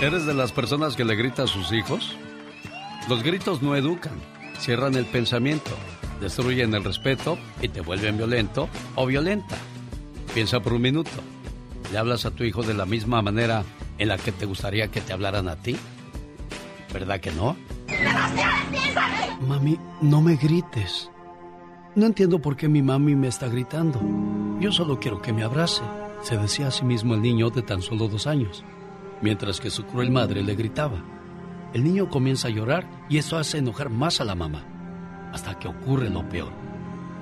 ¿Eres de las personas que le grita a sus hijos? Los gritos no educan, cierran el pensamiento, destruyen el respeto y te vuelven violento o violenta. Piensa por un minuto. ¿Le hablas a tu hijo de la misma manera en la que te gustaría que te hablaran a ti? ¿Verdad que no? Mami, no me grites. No entiendo por qué mi mami me está gritando. Yo solo quiero que me abrace, se decía a sí mismo el niño de tan solo dos años, mientras que su cruel madre le gritaba. El niño comienza a llorar y eso hace enojar más a la mamá, hasta que ocurre lo peor.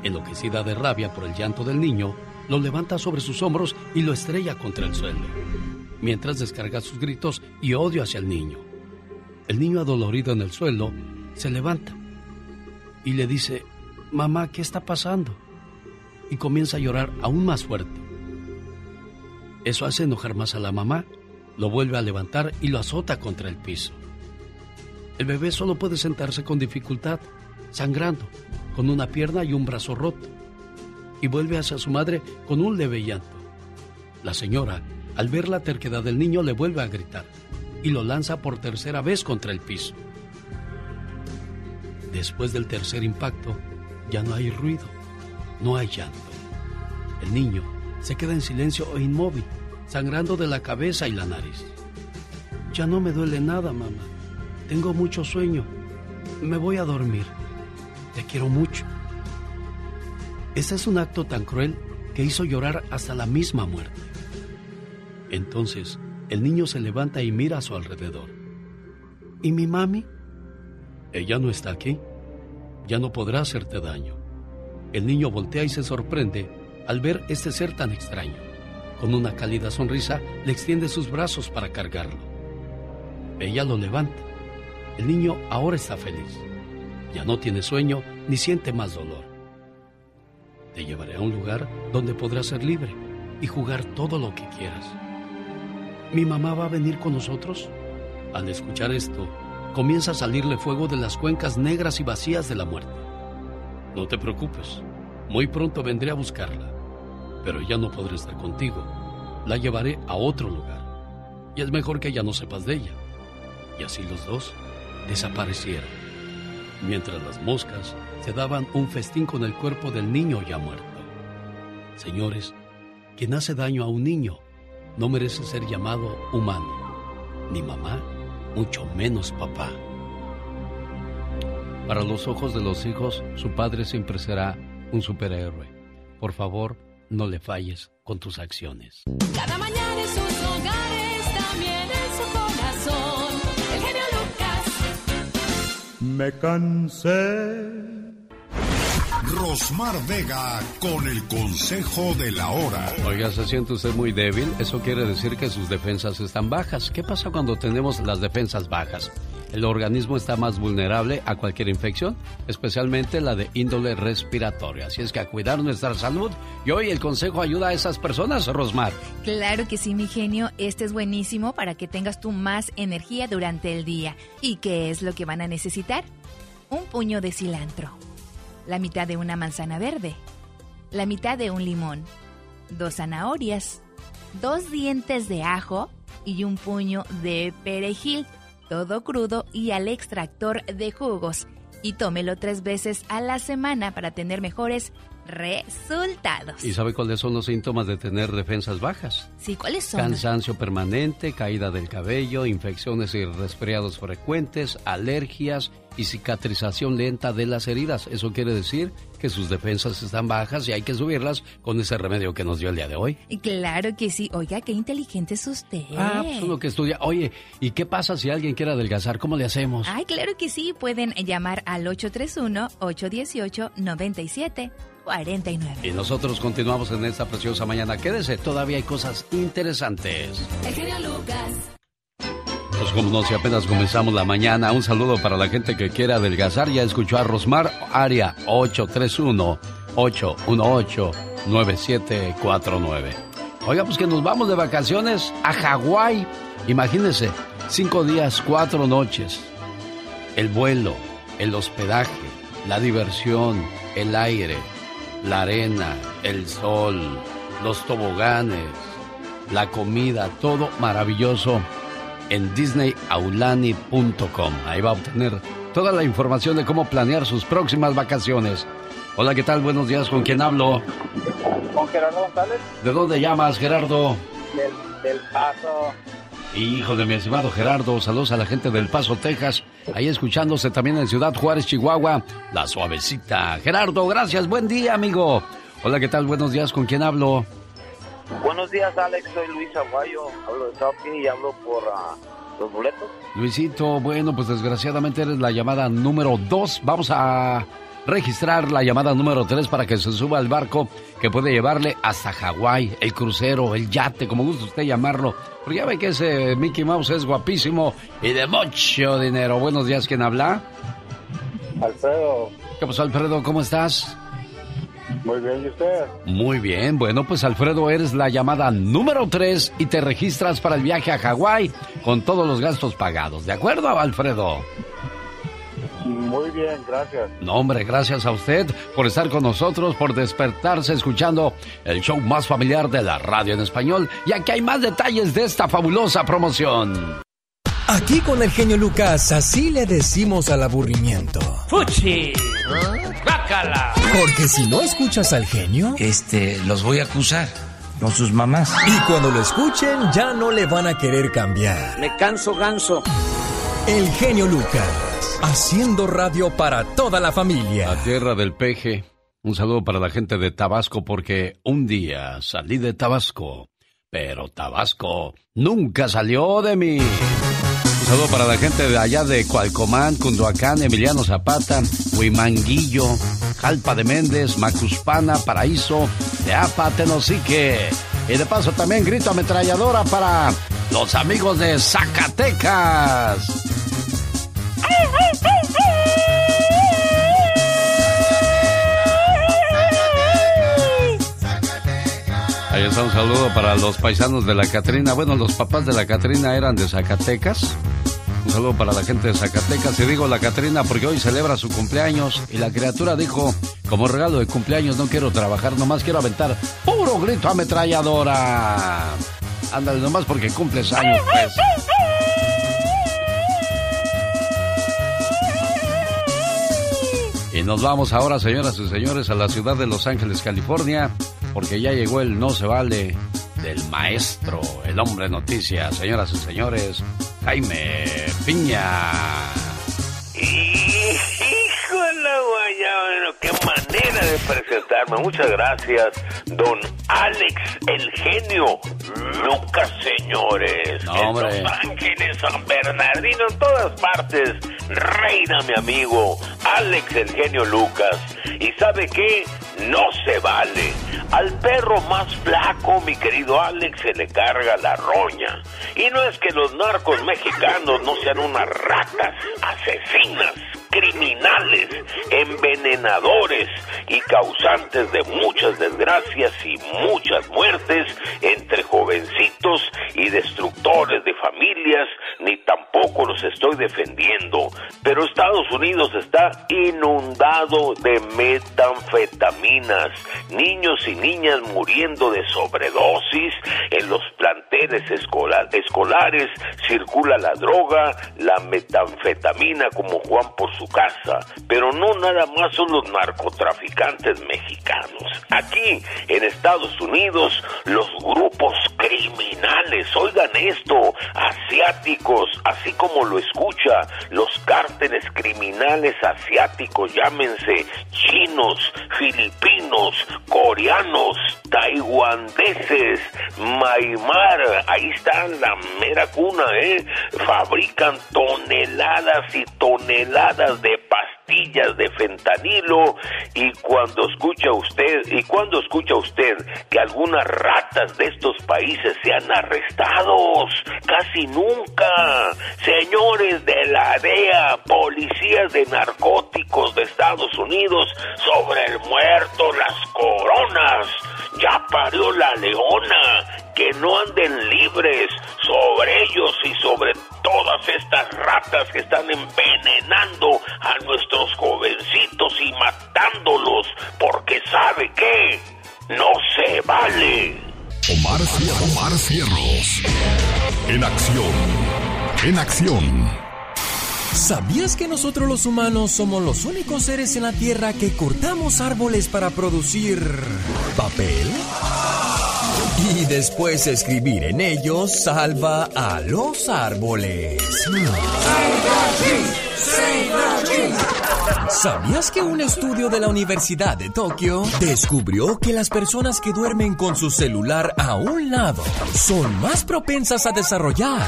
Enloquecida de rabia por el llanto del niño, lo levanta sobre sus hombros y lo estrella contra el suelo, mientras descarga sus gritos y odio hacia el niño. El niño adolorido en el suelo se levanta y le dice, mamá, ¿qué está pasando? Y comienza a llorar aún más fuerte. Eso hace enojar más a la mamá, lo vuelve a levantar y lo azota contra el piso. El bebé solo puede sentarse con dificultad, sangrando, con una pierna y un brazo roto, y vuelve hacia su madre con un leve llanto. La señora, al ver la terquedad del niño, le vuelve a gritar y lo lanza por tercera vez contra el piso. Después del tercer impacto, ya no hay ruido, no hay llanto. El niño se queda en silencio e inmóvil, sangrando de la cabeza y la nariz. Ya no me duele nada, mamá. Tengo mucho sueño. Me voy a dormir. Te quiero mucho. Este es un acto tan cruel que hizo llorar hasta la misma muerte. Entonces, el niño se levanta y mira a su alrededor. ¿Y mi mami? Ella no está aquí. Ya no podrá hacerte daño. El niño voltea y se sorprende al ver este ser tan extraño. Con una cálida sonrisa le extiende sus brazos para cargarlo. Ella lo levanta. El niño ahora está feliz. Ya no tiene sueño ni siente más dolor. Te llevaré a un lugar donde podrás ser libre y jugar todo lo que quieras. ¿Mi mamá va a venir con nosotros? Al escuchar esto, comienza a salirle fuego de las cuencas negras y vacías de la muerte. No te preocupes, muy pronto vendré a buscarla, pero ya no podré estar contigo. La llevaré a otro lugar. Y es mejor que ya no sepas de ella. Y así los dos desaparecieron, mientras las moscas se daban un festín con el cuerpo del niño ya muerto. Señores, quien hace daño a un niño no merece ser llamado humano, ni mamá, mucho menos papá. Para los ojos de los hijos, su padre siempre será un superhéroe. Por favor, no le falles con tus acciones. Cada mañana en sus hogares, también en su corazón. El genio Lucas. Me cansé Rosmar Vega con el consejo de la hora. Oiga, ¿se siente usted muy débil? Eso quiere decir que sus defensas están bajas. ¿Qué pasa cuando tenemos las defensas bajas? El organismo está más vulnerable a cualquier infección, especialmente la de índole respiratoria. Así es que a cuidar nuestra salud. Y hoy el consejo ayuda a esas personas, Rosmar. Claro que sí, mi genio. Este es buenísimo para que tengas tú más energía durante el día. ¿Y qué es lo que van a necesitar? Un puño de cilantro la mitad de una manzana verde, la mitad de un limón, dos zanahorias, dos dientes de ajo y un puño de perejil, todo crudo y al extractor de jugos. Y tómelo tres veces a la semana para tener mejores resultados. ¿Y sabe cuáles son los síntomas de tener defensas bajas? Sí, ¿cuáles son? Cansancio permanente, caída del cabello, infecciones y resfriados frecuentes, alergias y cicatrización lenta de las heridas. Eso quiere decir que sus defensas están bajas y hay que subirlas con ese remedio que nos dio el día de hoy. Claro que sí. Oiga, qué inteligente es usted. Ah, pues uno que estudia. Oye, ¿y qué pasa si alguien quiere adelgazar? ¿Cómo le hacemos? Ay, claro que sí. Pueden llamar al 831-818-97. 49. Y nosotros continuamos en esta preciosa mañana. Quédese, todavía hay cosas interesantes. El genio Lucas. Pues como no, si apenas comenzamos la mañana, un saludo para la gente que quiere adelgazar. Ya escuchó a Rosmar, área 831-818-9749. Oiga, pues que nos vamos de vacaciones a Hawái. Imagínense, cinco días, cuatro noches. El vuelo, el hospedaje, la diversión, el aire, la arena, el sol, los toboganes, la comida, todo maravilloso en disneyaulani.com. Ahí va a obtener toda la información de cómo planear sus próximas vacaciones. Hola, ¿qué tal? Buenos días, ¿con quién hablo? Con Gerardo González. ¿De dónde llamas, Gerardo? Del, del Paso. Hijo de mi estimado Gerardo, saludos a la gente del Paso, Texas. Ahí escuchándose también en Ciudad Juárez, Chihuahua, la suavecita. Gerardo, gracias, buen día, amigo. Hola, ¿qué tal? Buenos días, ¿con quién hablo? Buenos días, Alex. Soy Luis Aguayo. Hablo de Shopping y hablo por ah, los boletos. Luisito, bueno, pues desgraciadamente eres la llamada número dos. Vamos a registrar la llamada número tres para que se suba al barco que puede llevarle hasta Hawái, el crucero, el yate, como gusta usted llamarlo. Porque ya ve que ese Mickey Mouse es guapísimo y de mucho dinero. Buenos días, ¿quién habla? Alfredo. ¿Qué pasó, Alfredo? ¿Cómo estás? Muy bien, ¿y usted? Muy bien, bueno, pues Alfredo, eres la llamada número 3 y te registras para el viaje a Hawái con todos los gastos pagados. ¿De acuerdo, Alfredo? Muy bien, gracias. No, hombre, gracias a usted por estar con nosotros, por despertarse escuchando el show más familiar de la radio en español. Y aquí hay más detalles de esta fabulosa promoción. Aquí con el genio Lucas, así le decimos al aburrimiento. ¡Fuchi! ¡Bácala! Porque si no escuchas al genio, Este, los voy a acusar con sus mamás. y cuando lo escuchen ya no le van a querer cambiar. Me canso ganso. El genio Lucas, haciendo radio para toda la familia. La tierra del peje. Un saludo para la gente de Tabasco porque un día salí de Tabasco, pero Tabasco nunca salió de mí. Un saludo para la gente de allá de Cualcomán, Cunduacán, Emiliano Zapata, Huimanguillo, Jalpa de Méndez, Macuspana, Paraíso, Teapa, Tenosique. Y de paso también grito ametralladora para los amigos de Zacatecas. Ahí está un saludo para los paisanos de la Catrina. Bueno, los papás de la Catrina eran de Zacatecas. Un saludo para la gente de Zacatecas. Y digo la Catrina porque hoy celebra su cumpleaños. Y la criatura dijo, como regalo de cumpleaños no quiero trabajar, nomás quiero aventar puro grito ametralladora. Ándale, nomás porque cumples años, pues. Y nos vamos ahora, señoras y señores, a la ciudad de Los Ángeles, California, porque ya llegó el no se vale del maestro, el hombre noticia, señoras y señores, Jaime Piña. La guayaba, bueno, qué manera de presentarme. Muchas gracias, don Alex, el genio. Lucas, señores. No, en hombre. Los Ángeles, San Bernardino, en todas partes. Reina, mi amigo. Alex, el genio Lucas. ¿Y sabe qué? No se vale. Al perro más flaco, mi querido Alex, se le carga la roña. Y no es que los narcos mexicanos no sean unas ratas asesinas, criminales, envenenadores y causantes de muchas desgracias y muchas muertes entre jovencitos y destructores de familias, ni tampoco los estoy defendiendo. Pero Estados Unidos está inundado de metanfetaminas, niños y niñas muriendo de sobredosis, en los planteles escolar- escolares circula la droga, la metanfetamina como Juan por su casa, pero no nada más son los narcotraficantes mexicanos. Aquí, en Estados Unidos, los grupos criminales, oigan esto, asiáticos, así como lo escucha, los cárteles criminales asiáticos, llámense chinos, filipinos, coreanos, taiwaneses, Maimar, ahí está la mera cuna, ¿eh? Fabrican toneladas y toneladas de pastillas de fentanilo y cuando escucha usted y cuando escucha usted que algunas ratas de estos países sean arrestados casi nunca señores de la DEA policías de narcóticos de Estados Unidos sobre el muerto las coronas ya parió la leona que no anden libres sobre ellos y sobre todas estas ratas que están envenenando a nuestros jovencitos y matándolos porque sabe que no se vale. Omar, Fierros. Omar Fierros. En acción. En acción. ¿Sabías que nosotros los humanos somos los únicos seres en la Tierra que cortamos árboles para producir papel? Y después escribir en ellos salva a los árboles. ¿Sabías que un estudio de la Universidad de Tokio descubrió que las personas que duermen con su celular a un lado son más propensas a desarrollar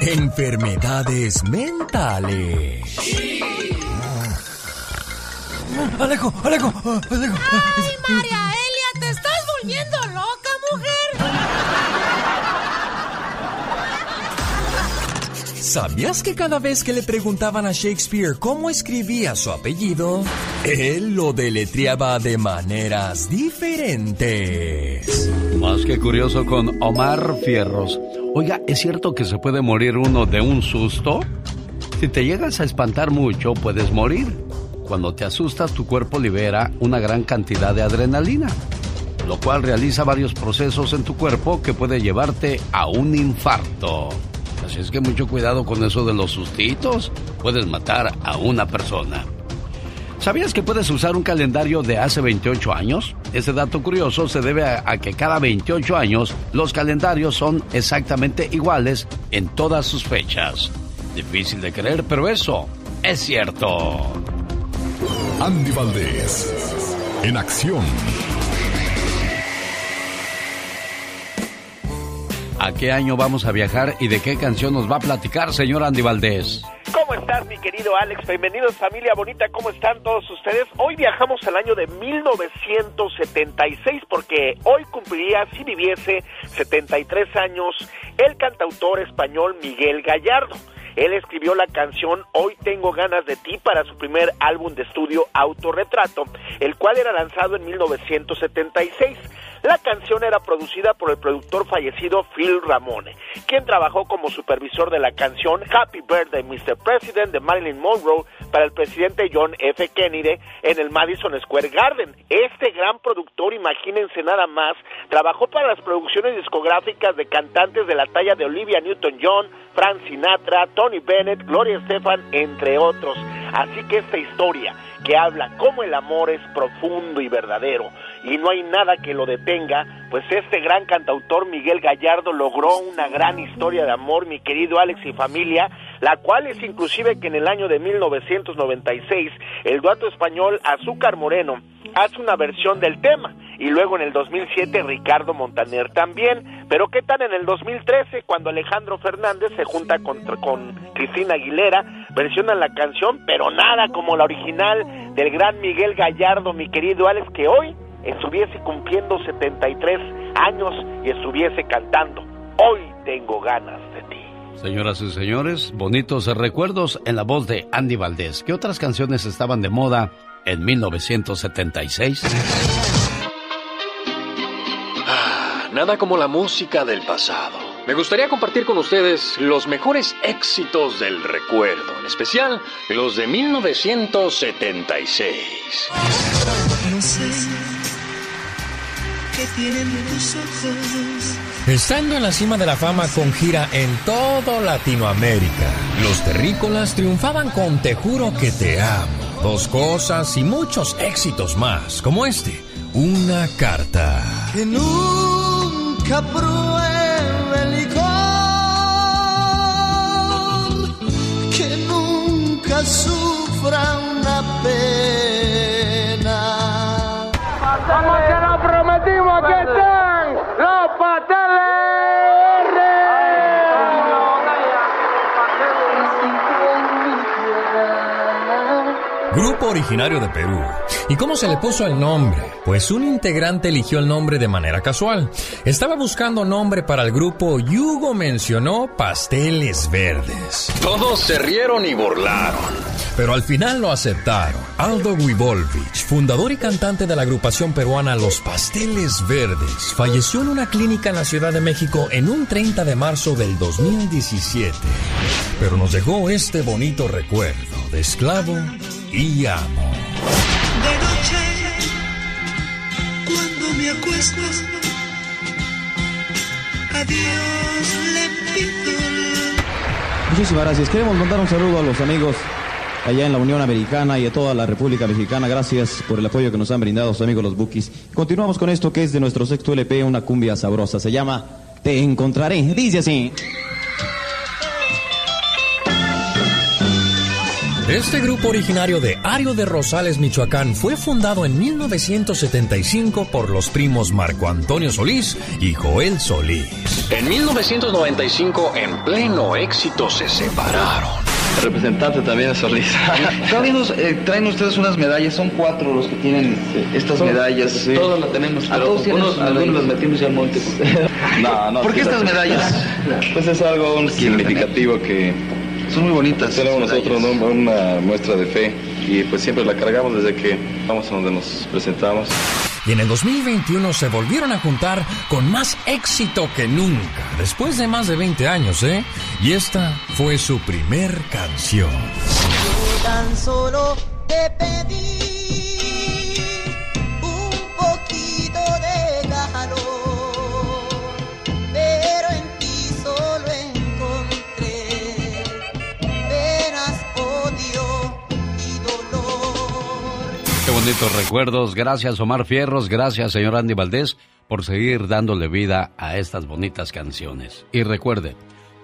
enfermedades mentales? Alejo, Alejo, Alejo. ¡Ay, María Elia! ¡Te estás volviendo loca, mujer! ¿Sabías que cada vez que le preguntaban a Shakespeare cómo escribía su apellido, él lo deletreaba de maneras diferentes? Más que curioso con Omar Fierros. Oiga, ¿es cierto que se puede morir uno de un susto? Si te llegas a espantar mucho, puedes morir. Cuando te asustas, tu cuerpo libera una gran cantidad de adrenalina, lo cual realiza varios procesos en tu cuerpo que puede llevarte a un infarto. Así es que mucho cuidado con eso de los sustitos. Puedes matar a una persona. ¿Sabías que puedes usar un calendario de hace 28 años? Ese dato curioso se debe a, a, que cada 28 años los calendarios son exactamente iguales en todas sus fechas. Difícil de creer, pero eso es cierto. Andy Valdés, en acción. ¿A qué año vamos a viajar y de qué canción nos va a platicar, señor Andy Valdés? ¿Cómo estás, mi querido Alex? Bienvenidos, familia bonita. ¿Cómo están todos ustedes? Hoy viajamos al año de 1976 porque hoy cumpliría, si viviese, 73 años el cantautor español Miguel Gallardo. Él escribió la canción Hoy tengo ganas de ti para su primer álbum de estudio Autorretrato, el cual era lanzado en 1976. La canción era producida por el productor fallecido Phil Ramone, quien trabajó como supervisor de la canción Happy Birthday Mr. President de Marilyn Monroe para el presidente John F. Kennedy en el Madison Square Garden. Este gran productor, imagínense nada más, trabajó para las producciones discográficas de cantantes de la talla de Olivia Newton-John, Frank Sinatra, Tony Bennett, Gloria Estefan, entre otros. Así que esta historia que habla cómo el amor es profundo y verdadero y no hay nada que lo detenga, pues este gran cantautor Miguel Gallardo logró una gran historia de amor, mi querido Alex y familia, la cual es inclusive que en el año de 1996 el dueto español Azúcar Moreno hace una versión del tema y luego en el 2007 Ricardo Montaner también, pero qué tal en el 2013 cuando Alejandro Fernández se junta con, Cristina Aguilera, versionan la canción, pero nada como la original del gran Miguel Gallardo, mi querido Alex, que hoy estuviese cumpliendo 73 años y estuviese cantando, hoy tengo ganas de ti. Señoras y señores, bonitos recuerdos en la voz de Andy Valdés. ¿Qué otras canciones estaban de moda en 1976? Ah, nada como la música del pasado. Me gustaría compartir con ustedes los mejores éxitos del recuerdo, en especial los de 1976. No sé qué tienen tus ojos. Estando en la cima de la fama con gira en todo Latinoamérica, los terrícolas triunfaban con Te juro que te amo, dos cosas y muchos éxitos más, como este, una carta. Que nunca pruebe el licor, que nunca sufra una pena. Originario de Perú. ¿Y cómo se le puso el nombre? Pues un integrante eligió el nombre de manera casual. Estaba buscando nombre para el grupo y Hugo mencionó Pasteles Verdes. Todos se rieron y burlaron. Pero al final lo aceptaron. Aldo Guivolvich, fundador y cantante de la agrupación peruana Los Pasteles Verdes, falleció en una clínica en la Ciudad de México en un 30 de marzo del 2017. Pero nos dejó este bonito recuerdo de esclavo y amo. De noche, cuando me acuesto, Adiós le pido. Muchísimas gracias. Queremos mandar un saludo a los amigos allá en la Unión Americana y a toda la República Mexicana. Gracias por el apoyo que nos han brindado sus amigos los Bookies. Continuamos con esto que es de nuestro sexto LP, una cumbia sabrosa. Se llama Te Encontraré. Dice así. Este grupo originario de Ario de Rosales, Michoacán, fue fundado en 1975 por los primos Marco Antonio Solís y Joel Solís. En 1995, en pleno éxito, se separaron. El representante también es Solís. Cálidos, eh, traen ustedes unas medallas, son cuatro los que tienen estas medallas. Todas las tenemos, A pero todos algunos las metimos ya al monte. No, no. ¿Por qué sí, estas las- medallas? Pues es algo significativo que... Son muy bonitas. Tenemos nosotros ¿no? una muestra de fe y pues siempre la cargamos desde que vamos a donde nos presentamos. Y en el 2021 se volvieron a juntar con más éxito que nunca, después de más de 20 años, ¿eh? Y esta fue su primer canción. Tan solo te pedí bonitos recuerdos. Gracias, Omar Fierros. Gracias, señor Andy Valdés, por seguir dándole vida a estas bonitas canciones. Y recuerde,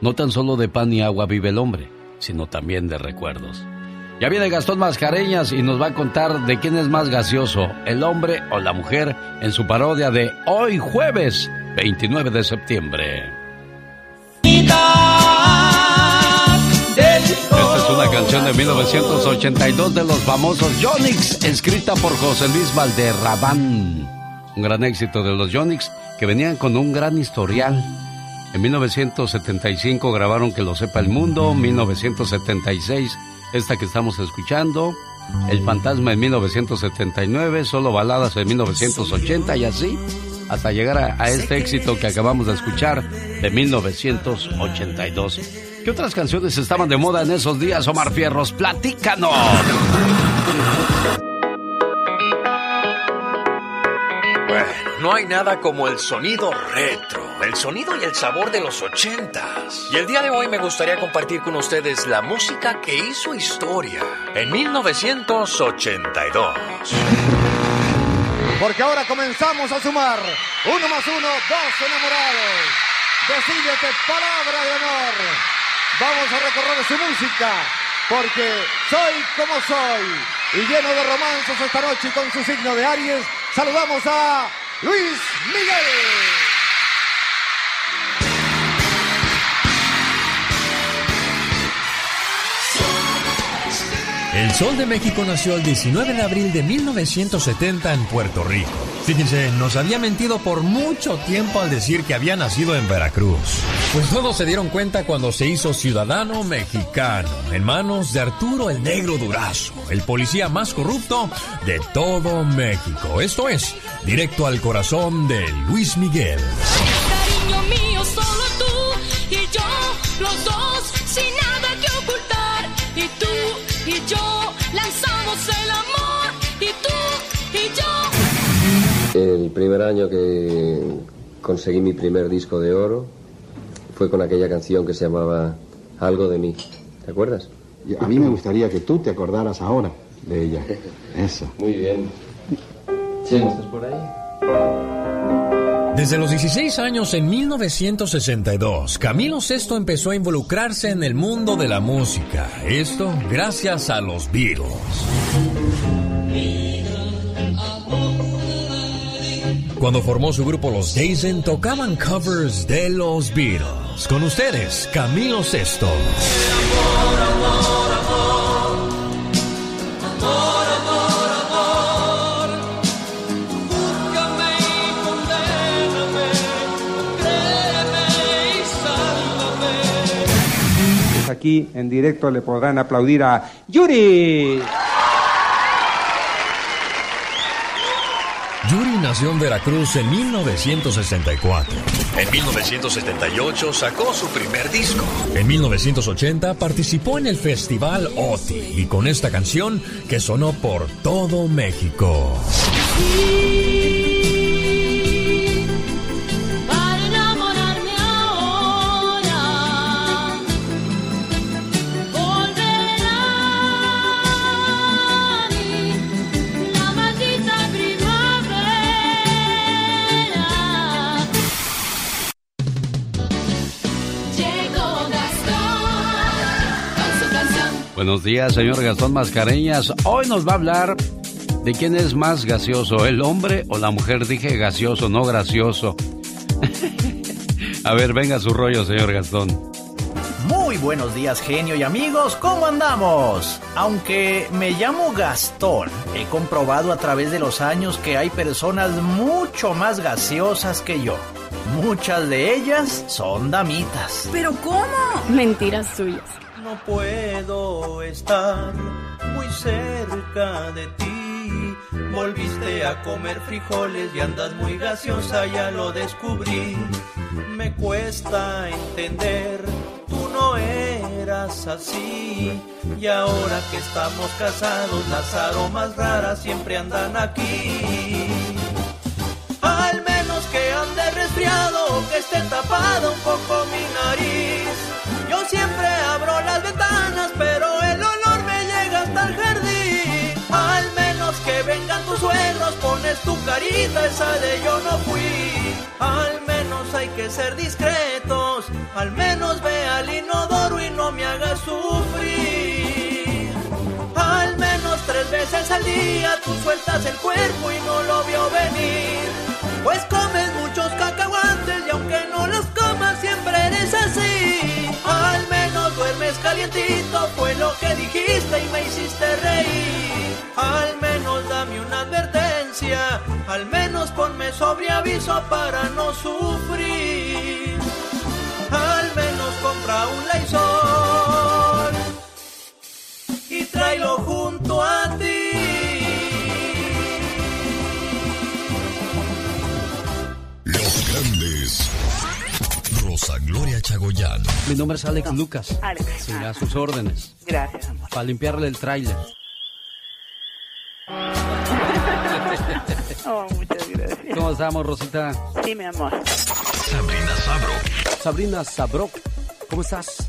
no tan solo de pan y agua vive el hombre, sino también de recuerdos. Ya viene Gastón Mascareñas y nos va a contar de quién es más gaseoso, el hombre o la mujer, en su parodia de hoy jueves 29 de septiembre. Una canción de 1982 de los famosos Yonix, escrita por José Luis Valderrabán. Un gran éxito de los Yonix que venían con un gran historial. En 1975 grabaron Que lo sepa el mundo, 1976 esta que estamos escuchando, El fantasma en 1979, Solo baladas en 1980 y así hasta llegar a, a este éxito que acabamos de escuchar de 1982. ¿Qué otras canciones estaban de moda en esos días, Omar Fierros? ¡Platícanos! Bueno, no hay nada como el sonido retro, el sonido y el sabor de los ochentas. Y el día de hoy me gustaría compartir con ustedes la música que hizo historia en 1982. Porque ahora comenzamos a sumar. Uno más uno, dos enamorados. Decídete palabra de honor. Vamos a recorrer su música. Porque soy como soy. Y lleno de romances esta noche con su signo de Aries, saludamos a Luis Miguel. El Sol de México nació el 19 de abril de 1970 en Puerto Rico. Fíjense, nos había mentido por mucho tiempo al decir que había nacido en Veracruz. Pues todos se dieron cuenta cuando se hizo ciudadano mexicano, en manos de Arturo el Negro Durazo, el policía más corrupto de todo México. Esto es, directo al corazón de Luis Miguel. Cariño mío, solo tú y yo, los dos, y yo lanzamos el amor. Y tú y yo. El primer año que conseguí mi primer disco de oro fue con aquella canción que se llamaba Algo de mí. ¿Te acuerdas? Y A mí me gustaría que tú te acordaras ahora de ella. Eso. Muy bien. Chema, ¿estás por ahí? Desde los 16 años en 1962, Camilo VI empezó a involucrarse en el mundo de la música. Esto gracias a los Beatles. Cuando formó su grupo Los Dazen, tocaban covers de los Beatles. Con ustedes, Camilo VI. Aquí en directo le podrán aplaudir a Yuri. Yuri nació en Veracruz en 1964. En 1978 sacó su primer disco. En 1980 participó en el festival OTI y con esta canción que sonó por todo México. Buenos días, señor Gastón Mascareñas. Hoy nos va a hablar de quién es más gaseoso, el hombre o la mujer. Dije gaseoso, no gracioso. a ver, venga su rollo, señor Gastón. Muy buenos días, genio y amigos, ¿cómo andamos? Aunque me llamo Gastón, he comprobado a través de los años que hay personas mucho más gaseosas que yo. Muchas de ellas son damitas. ¿Pero cómo? Mentiras suyas. No puedo estar muy cerca de ti. Volviste a comer frijoles y andas muy gaseosa, ya lo descubrí. Me cuesta entender, tú no eras así. Y ahora que estamos casados, las aromas raras siempre andan aquí. Al menos que ande resfriado que esté tapado un poco mi nariz. Yo siempre abro las ventanas, pero el olor me llega hasta el jardín. Al menos que vengan tus suegros, pones tu carita, esa de yo no fui. Al menos hay que ser discretos, al menos ve al inodoro y no me hagas sufrir. Al menos tres veces al día tú sueltas el cuerpo y no lo vio venir. Pues comes muchos cacahuantes y aunque no los comas siempre eres así. Calientito, fue lo que dijiste y me hiciste reír. Al menos dame una advertencia, al menos ponme sobre aviso para no sufrir. Al menos compra un Lysol y tráelo junto Gloria Chagoyán. Mi nombre es Alex Lucas. Alex. Sí, a sus órdenes. Gracias, amor. Para limpiarle el tráiler. Oh, muchas gracias. ¿Cómo estamos, Rosita? Sí, mi amor. Sabrina Sabro. Sabrina Sabrok, ¿cómo estás?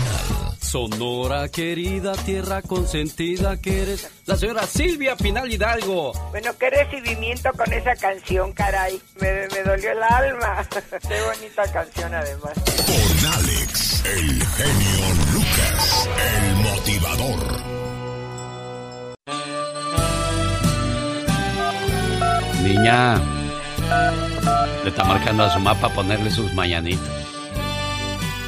Sonora querida, tierra consentida que eres. La señora Silvia Pinal Hidalgo. Bueno, qué recibimiento con esa canción, caray. Me, me dolió el alma. Qué bonita canción, además. Con Alex, el genio Lucas, el motivador. Niña, le está marcando a su mapa ponerle sus mañanitas.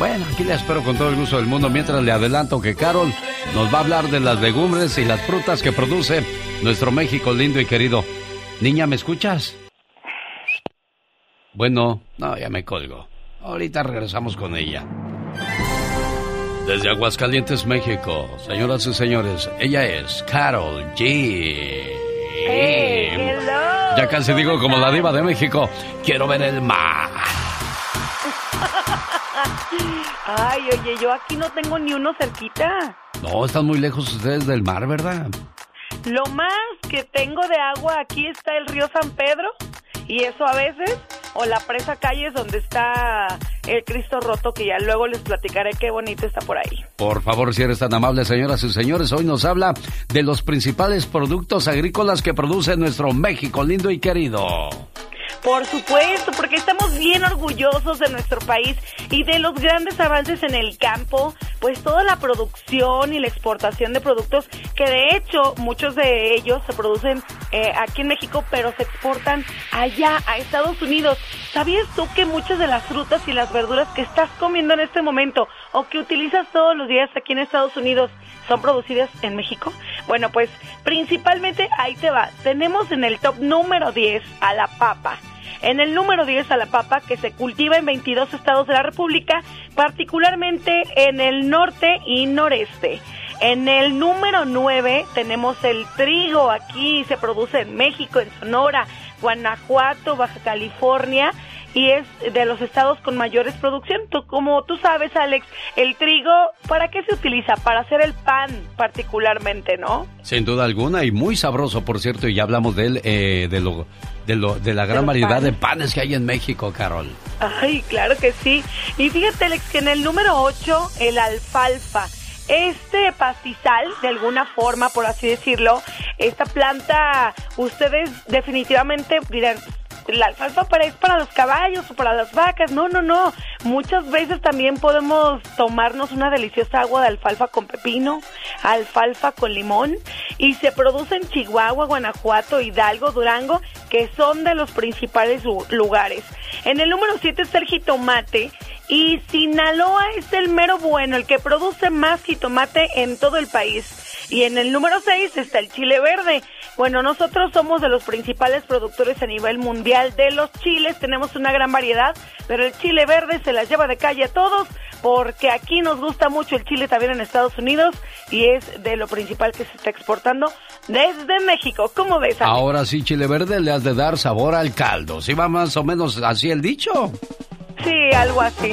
Bueno, aquí le espero con todo el gusto del mundo mientras le adelanto que Carol nos va a hablar de las legumbres y las frutas que produce nuestro México lindo y querido. Niña, ¿me escuchas? Bueno, no, ya me colgo. Ahorita regresamos con ella. Desde Aguascalientes, México, señoras y señores, ella es Carol G. Ya casi digo como la diva de México, quiero ver el mar. Ay, oye, yo aquí no tengo ni uno cerquita. No, están muy lejos ustedes del mar, ¿verdad? Lo más que tengo de agua aquí está el río San Pedro y eso a veces, o la presa calles donde está el Cristo roto, que ya luego les platicaré qué bonito está por ahí. Por favor, si eres tan amable, señoras y señores, hoy nos habla de los principales productos agrícolas que produce nuestro México lindo y querido. Por supuesto, porque estamos bien orgullosos de nuestro país y de los grandes avances en el campo, pues toda la producción y la exportación de productos que de hecho muchos de ellos se producen eh, aquí en México, pero se exportan allá a Estados Unidos. ¿Sabías tú que muchas de las frutas y las verduras que estás comiendo en este momento o que utilizas todos los días aquí en Estados Unidos son producidas en México? Bueno, pues principalmente ahí te va. Tenemos en el top número 10 a la papa. En el número 10 a la papa que se cultiva en 22 estados de la República, particularmente en el norte y noreste. En el número 9 tenemos el trigo, aquí se produce en México, en Sonora, Guanajuato, Baja California y es de los estados con mayores producción. Tú- como tú sabes, Alex, el trigo, ¿para qué se utiliza? Para hacer el pan particularmente, ¿no? Sin duda alguna y muy sabroso, por cierto, y ya hablamos de él, eh, de, lo, de, lo, de la gran variedad panes. de panes que hay en México, Carol. Ay, claro que sí. Y fíjate, Alex, que en el número 8, el alfalfa. Este pastizal, de alguna forma, por así decirlo, esta planta, ustedes definitivamente dirán, la alfalfa para, es para los caballos o para las vacas. No, no, no. Muchas veces también podemos tomarnos una deliciosa agua de alfalfa con pepino, alfalfa con limón, y se produce en Chihuahua, Guanajuato, Hidalgo, Durango, que son de los principales lu- lugares. En el número 7 está el jitomate y Sinaloa es el mero bueno, el que produce más jitomate en todo el país. Y en el número 6 está el chile verde. Bueno, nosotros somos de los principales productores a nivel mundial de los chiles, tenemos una gran variedad, pero el chile verde se las lleva de calle a todos porque aquí nos gusta mucho el chile también en Estados Unidos y es de lo principal que se está exportando desde México. ¿Cómo ves? Ale? Ahora sí, chile verde, le has de dar sabor al caldo. ¿Sí va más o menos así el dicho? Sí, algo así.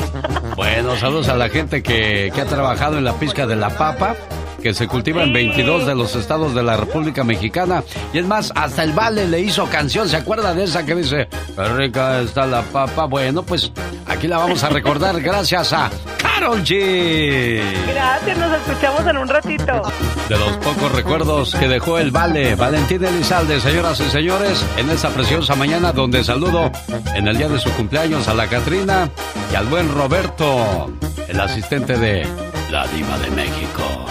Bueno, saludos a la gente que, que ha trabajado en la pizca de la papa, que se cultiva en 22 de los estados de la República Mexicana. Y es más, hasta el Vale le hizo canción. ¿Se acuerda de esa que dice, qué rica está la papa? Bueno, pues aquí la vamos a recordar gracias a Carol G. Gracias, nos escuchamos en un ratito. De los pocos recuerdos que dejó el Vale, Valentín Elizalde, señoras y señores, en esta preciosa mañana donde saludo en el día de su cumpleaños a la Catrina y al buen Roberto, el asistente de la Diva de México.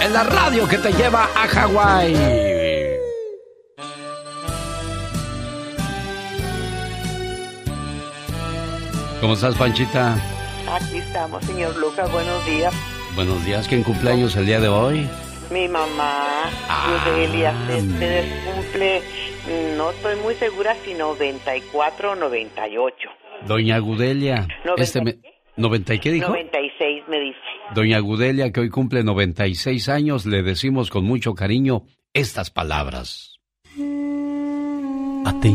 En la radio que te lleva a Hawái. ¿Cómo estás, Panchita? Aquí estamos, señor Lucas. Buenos días. Buenos días, ¿quién cumpleaños el día de hoy? Mi mamá, Ah, Yudelia Céspedes, cumple, no estoy muy segura si 94 o 98. Doña Gudelia. ¿Noventa Este me... ¿90 y qué dijo? 96 me dice. Doña Gudelia, que hoy cumple 96 años, le decimos con mucho cariño estas palabras. A ti,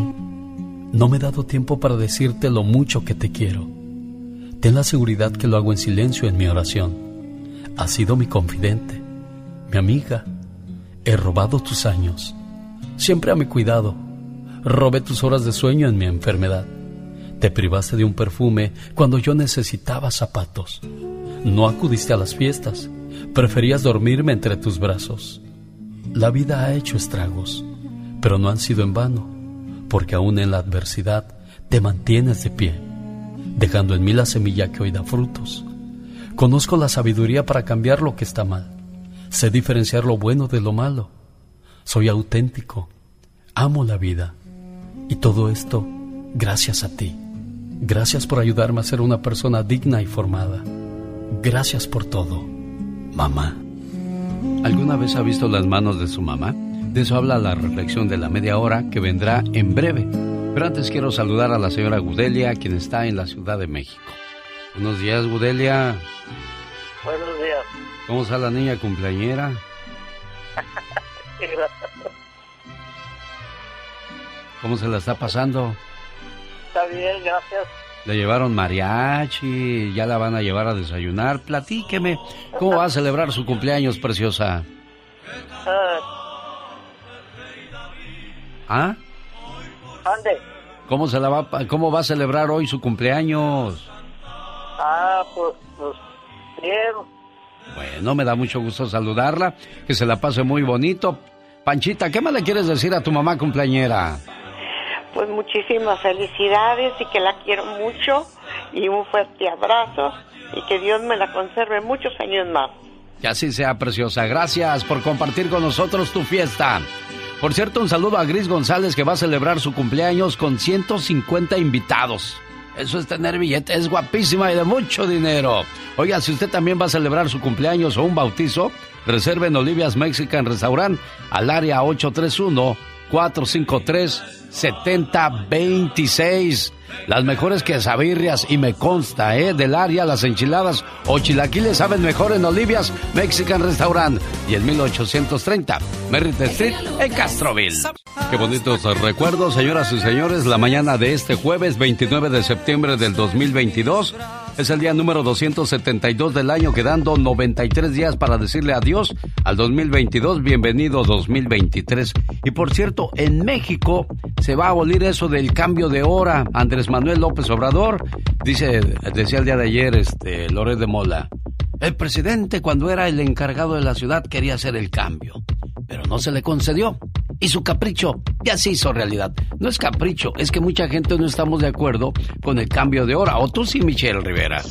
no me he dado tiempo para decirte lo mucho que te quiero. Ten la seguridad que lo hago en silencio en mi oración. Has sido mi confidente, mi amiga. He robado tus años, siempre a mi cuidado. Robé tus horas de sueño en mi enfermedad. Te privaste de un perfume cuando yo necesitaba zapatos. No acudiste a las fiestas, preferías dormirme entre tus brazos. La vida ha hecho estragos, pero no han sido en vano, porque aún en la adversidad te mantienes de pie, dejando en mí la semilla que hoy da frutos. Conozco la sabiduría para cambiar lo que está mal. Sé diferenciar lo bueno de lo malo. Soy auténtico. Amo la vida. Y todo esto gracias a ti. Gracias por ayudarme a ser una persona digna y formada. Gracias por todo, mamá. ¿Alguna vez ha visto las manos de su mamá? De eso habla la reflexión de la media hora que vendrá en breve. Pero antes quiero saludar a la señora Gudelia, quien está en la Ciudad de México. Buenos días, Gudelia. Buenos días. ¿Cómo está la niña cumpleañera? ¿Cómo se la está pasando? Está bien, gracias. Le llevaron mariachi, ya la van a llevar a desayunar. Platíqueme, ¿cómo va a celebrar su cumpleaños, preciosa? Ah, ¿Ah? ¿Dónde? ¿Cómo, se la va, a- ¿Cómo va a celebrar hoy su cumpleaños? Ah, pues, pues, bien. Bueno, me da mucho gusto saludarla, que se la pase muy bonito. Panchita, ¿qué más le quieres decir a tu mamá cumpleañera? Pues muchísimas felicidades y que la quiero mucho y un fuerte abrazo y que Dios me la conserve muchos años más. Que así sea, preciosa. Gracias por compartir con nosotros tu fiesta. Por cierto, un saludo a Gris González que va a celebrar su cumpleaños con 150 invitados. Eso es tener billete, es guapísima y de mucho dinero. Oiga, si usted también va a celebrar su cumpleaños o un bautizo, reserve en Olivia's Mexican Restaurant al área 831 453 7026. Las mejores quesabirrias y me consta, ¿eh? Del área, las enchiladas o chilaquiles saben mejor en Olivia's Mexican Restaurant y en 1830 Merritt Street en Castroville. Qué bonitos recuerdos, señoras y señores, la mañana de este jueves 29 de septiembre del 2022. Es el día número 272 del año, quedando 93 días para decirle adiós al 2022. Bienvenido 2023. Y por cierto, en México se va a abolir eso del cambio de hora. Andrés Manuel López Obrador dice, decía el día de ayer, este, de Mola. El presidente cuando era el encargado de la ciudad quería hacer el cambio, pero no se le concedió. Y su capricho ya se hizo realidad. No es capricho, es que mucha gente no estamos de acuerdo con el cambio de hora. O tú sí, Michelle Rivera.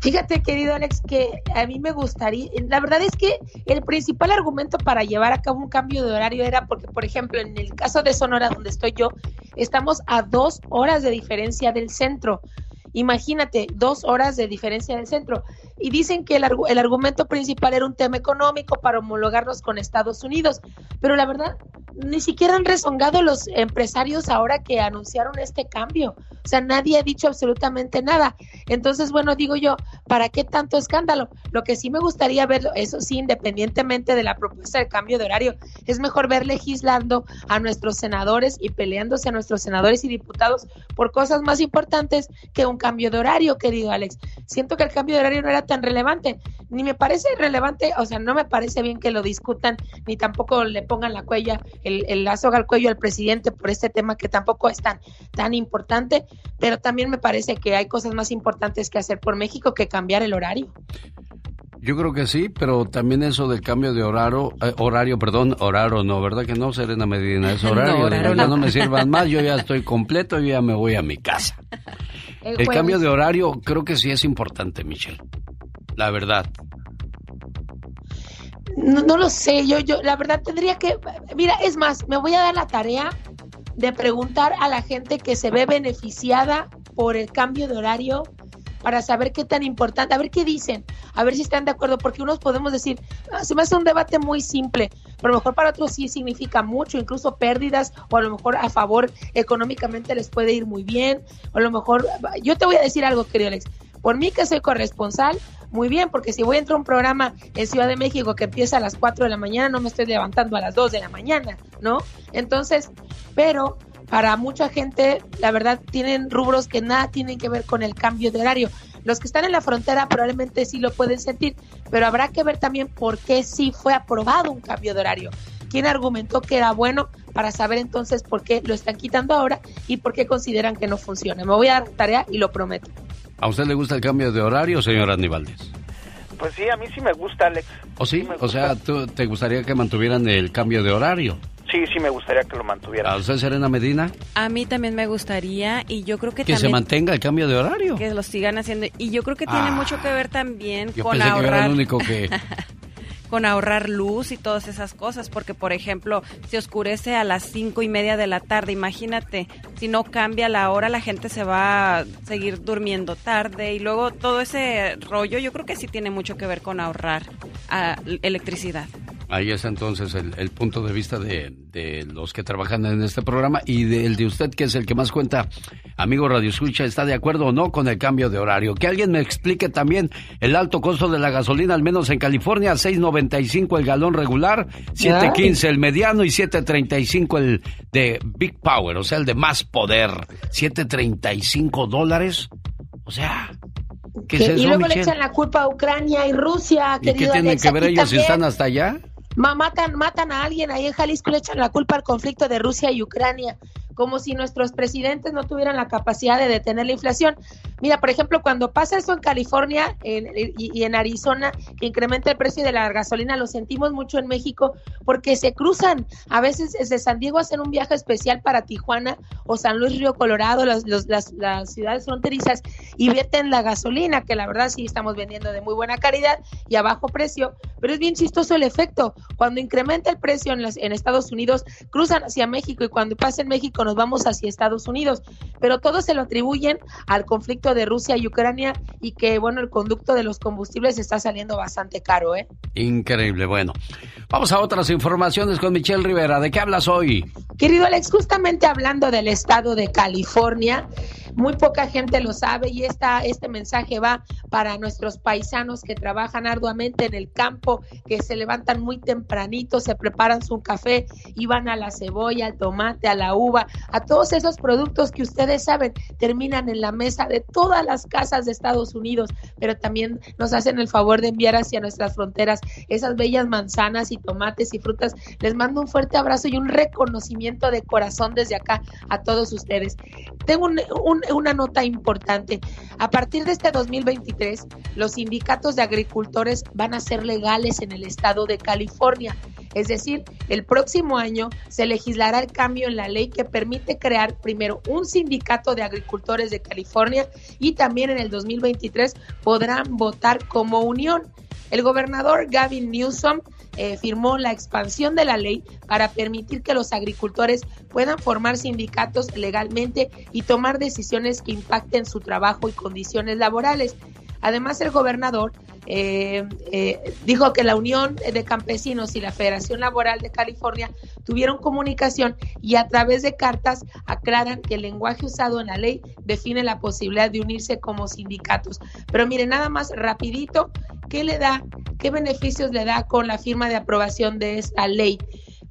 Fíjate, querido Alex, que a mí me gustaría, la verdad es que el principal argumento para llevar a cabo un cambio de horario era porque, por ejemplo, en el caso de Sonora, donde estoy yo, estamos a dos horas de diferencia del centro. Imagínate, dos horas de diferencia del centro. Y dicen que el, el, argumento principal era un tema económico para homologarnos con Estados Unidos. Pero la verdad, ni siquiera han rezongado los empresarios ahora que anunciaron este cambio. O sea, nadie ha dicho absolutamente nada. Entonces, bueno, digo yo, ¿para qué tanto escándalo? Lo que sí me gustaría ver, eso sí, independientemente de la propuesta de cambio de horario, es mejor ver legislando a nuestros senadores y peleándose a nuestros senadores y diputados por cosas más importantes que un cambio de horario, querido Alex. Siento que el cambio de horario no era tan relevante, ni me parece relevante, o sea, no me parece bien que lo discutan, ni tampoco le pongan la cuella, el, el lazo al cuello al presidente por este tema que tampoco es tan, tan importante, pero también me parece que hay cosas más importantes que hacer por México que cambiar el horario. Yo creo que sí, pero también eso del cambio de horario, eh, horario, perdón, horario no, ¿verdad que no, Serena Medina? Es horario, no, horario ya no. no me sirvan más, yo ya estoy completo, yo ya me voy a mi casa. El, el cambio de horario creo que sí es importante, Michelle. La verdad. No, no, lo sé, yo, yo, la verdad tendría que, mira, es más, me voy a dar la tarea de preguntar a la gente que se ve beneficiada por el cambio de horario para saber qué tan importante, a ver qué dicen, a ver si están de acuerdo, porque unos podemos decir, ah, se me hace un debate muy simple, pero a lo mejor para otros sí significa mucho, incluso pérdidas, o a lo mejor a favor económicamente les puede ir muy bien, o a lo mejor, yo te voy a decir algo, querido Alex, por mí que soy corresponsal, muy bien, porque si voy a entrar a un programa en Ciudad de México que empieza a las 4 de la mañana, no me estoy levantando a las 2 de la mañana, ¿no? Entonces, pero para mucha gente, la verdad, tienen rubros que nada tienen que ver con el cambio de horario. Los que están en la frontera probablemente sí lo pueden sentir, pero habrá que ver también por qué sí fue aprobado un cambio de horario. ¿Quién argumentó que era bueno para saber entonces por qué lo están quitando ahora y por qué consideran que no funciona? Me voy a dar tarea y lo prometo. ¿A usted le gusta el cambio de horario, señora Aníbaldez? Pues sí, a mí sí me gusta, Alex. ¿O sí? sí o sea, ¿tú, ¿te gustaría que mantuvieran el cambio de horario? Sí, sí me gustaría que lo mantuvieran. ¿A usted, Serena Medina? A mí también me gustaría y yo creo que Que también, se mantenga el cambio de horario. Que lo sigan haciendo. Y yo creo que tiene Ah. mucho que ver también Yo con pensé que yo era ahorrar. el único que... con ahorrar luz y todas esas cosas, porque por ejemplo, si oscurece a las cinco y media de la tarde, imagínate, si no cambia la hora, la gente se va a seguir durmiendo tarde y luego todo ese rollo, yo creo que sí tiene mucho que ver con ahorrar ah, electricidad. Ahí es entonces el, el punto de vista de, de los que trabajan en este programa y del de usted, que es el que más cuenta. Amigo Radio Escucha, ¿está de acuerdo o no con el cambio de horario? Que alguien me explique también el alto costo de la gasolina, al menos en California, 6.95 el galón regular, 7.15 el mediano y 7.35 el de Big Power, o sea, el de más poder. 7.35 dólares. O sea, ¿qué es Que- eso, y luego le echan la culpa a Ucrania y Rusia, ¿Y qué tienen que ver ellos si están hasta allá? Ma- matan, matan a alguien ahí en Jalisco, le echan la culpa al conflicto de Rusia y Ucrania, como si nuestros presidentes no tuvieran la capacidad de detener la inflación. Mira, por ejemplo, cuando pasa eso en California en- y, en Arizona, que incrementa el precio de la gasolina, lo sentimos mucho en México, porque se cruzan. A veces desde San Diego hacen un viaje especial para Tijuana o San Luis Río Colorado, los- los- las, ciudades fronterizas, y vierten la gasolina, que la verdad sí estamos vendiendo de muy buena calidad y a bajo precio, pero es bien chistoso el efecto. Cuando incrementa el precio en, las- en Estados Unidos, cruzan hacia México y cuando pasa en México nos vamos hacia Estados Unidos, pero todo se lo atribuyen al conflicto de Rusia y Ucrania y que, bueno, el conducto de los combustibles está saliendo bastante caro, ¿eh? Increíble, bueno. Vamos a otras informaciones con Michelle Rivera. ¿De qué hablas hoy? Querido Alex, justamente hablando del estado de California, Muy poca gente lo sabe y esta, este mensaje va para nuestros paisanos que trabajan arduamente en el campo, que se levantan muy tempranito, se preparan su café y van a la cebolla, al tomate, a la uva, a todos esos productos que ustedes saben terminan en la mesa de todas las casas de Estados Unidos, pero también nos hacen el favor de enviar hacia nuestras fronteras esas bellas manzanas y tomates y frutas. Les mando un fuerte abrazo y un reconocimiento de corazón desde acá a todos ustedes. Tengo una nota importante. A partir de este 2023, los sindicatos de agricultores van a ser legales en el estado de California. Es decir, el próximo año se legislará el cambio en la ley que permite crear primero un sindicato de agricultores de California y también en el 2023 podrán votar como unión. El gobernador Gavin Newsom eh, firmó la expansión de la ley para permitir que los agricultores puedan formar sindicatos legalmente y tomar decisiones que impacten su trabajo y condiciones laborales. Además, el gobernador eh, eh, dijo que la Unión de Campesinos y la Federación Laboral de California tuvieron comunicación y a través de cartas aclaran que el lenguaje usado en la ley define la posibilidad de unirse como sindicatos. Pero mire, nada más rapidito, ¿qué le da, qué beneficios le da con la firma de aprobación de esta ley?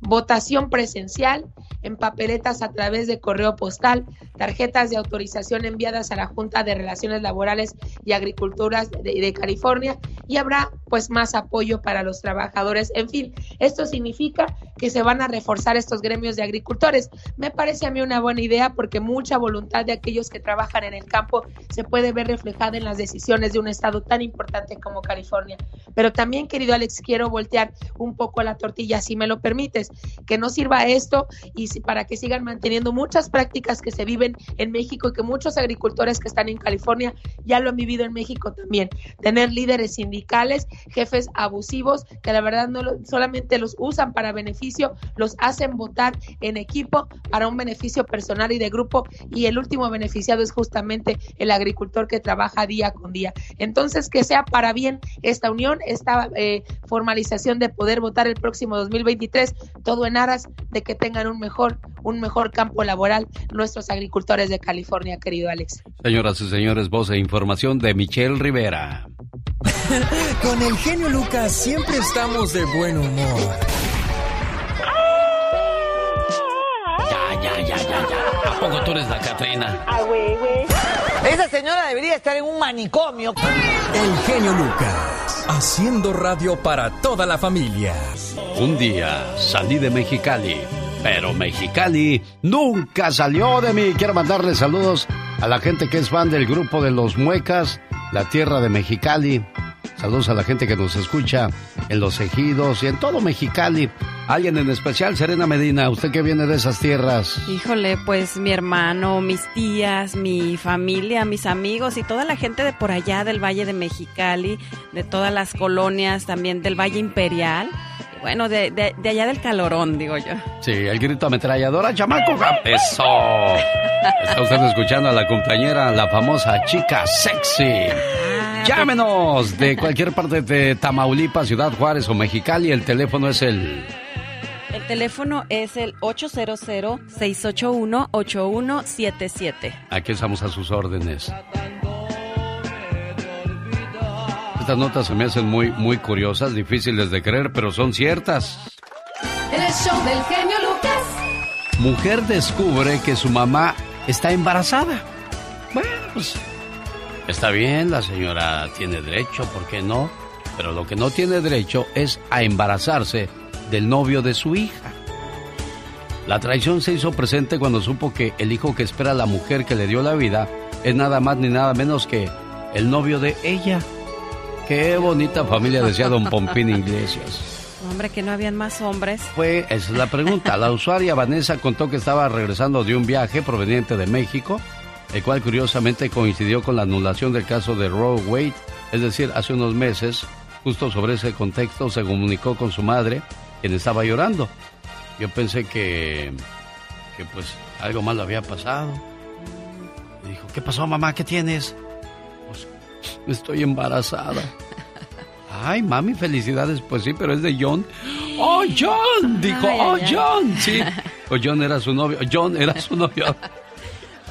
Votación presencial, en papeletas a través de correo postal, tarjetas de autorización enviadas a la Junta de Relaciones Laborales y Agriculturas de, California y habrá pues más apoyo para los trabajadores. En fin, esto significa que se van a reforzar estos gremios de agricultores. Me parece a mí una buena idea porque mucha voluntad de aquellos que trabajan en el campo se puede ver reflejada en las decisiones de un estado tan importante como California. Pero también, querido Alex, quiero voltear un poco la tortilla, si me lo permites, que no sirva esto y para que sigan manteniendo muchas prácticas que se viven en México y que muchos agricultores que están en California ya lo han vivido en México también. Tener líderes sindicales, jefes abusivos que la verdad no solamente los usan para beneficio, los hacen votar en equipo para un beneficio personal y de grupo y el último beneficiado es justamente el agricultor que trabaja día con día. Entonces, que sea para bien esta unión, esta eh, formalización de poder votar el próximo 2023, todo en aras de que tengan un mejor un mejor campo laboral nuestros agricultores de California, querido Alex. Señoras y señores, voz e información de Michelle Rivera. Con el genio Lucas siempre estamos de buen humor. Ya, ya, ya, ya, ya. ¿A poco tú eres la Catrina? Ah, güey, güey. Esa señora debería estar en un manicomio. El genio Lucas, haciendo radio para toda la familia. Un día salí de Mexicali pero Mexicali nunca salió de mí. Quiero mandarle saludos a la gente que es fan del grupo de los Muecas, la tierra de Mexicali. Saludos a la gente que nos escucha en Los Ejidos y en todo Mexicali. Alguien en especial, Serena Medina, usted que viene de esas tierras. Híjole, pues mi hermano, mis tías, mi familia, mis amigos y toda la gente de por allá del Valle de Mexicali, de todas las colonias también del Valle Imperial bueno, de, de, allá del calorón, digo yo. Sí, el grito ametralladora, chamaco. ¡Eso! Está usted escuchando a la compañera, la famosa chica sexy. Ah, Llámenos de cualquier parte de Tamaulipas, Ciudad Juárez o Mexicali. El teléfono es el... El teléfono es el 800-681-8177. Aquí estamos a sus órdenes. Estas notas se me hacen muy, muy curiosas, difíciles de creer, pero son ciertas. El show del genio Lucas. Mujer descubre que su mamá está embarazada. Bueno, pues está bien, la señora tiene derecho, ¿por qué no? Pero lo que no tiene derecho es a embarazarse del novio de su hija. La traición se hizo presente cuando supo que el hijo que espera la mujer que le dio la vida es nada más ni nada menos que el novio de ella. Qué bonita familia decía don Pompín Iglesias. Hombre, que no habían más hombres. Fue, esa es la pregunta. La usuaria Vanessa contó que estaba regresando de un viaje proveniente de México, el cual curiosamente coincidió con la anulación del caso de Roe Wade. Es decir, hace unos meses, justo sobre ese contexto, se comunicó con su madre, quien estaba llorando. Yo pensé que, que pues algo malo había pasado. Me dijo, ¿qué pasó mamá? ¿Qué tienes? Estoy embarazada. Ay, mami, felicidades. Pues sí, pero es de John. ¡Oh, John! Dijo, ¡oh, John! Sí. O John era su novio. John era su novio.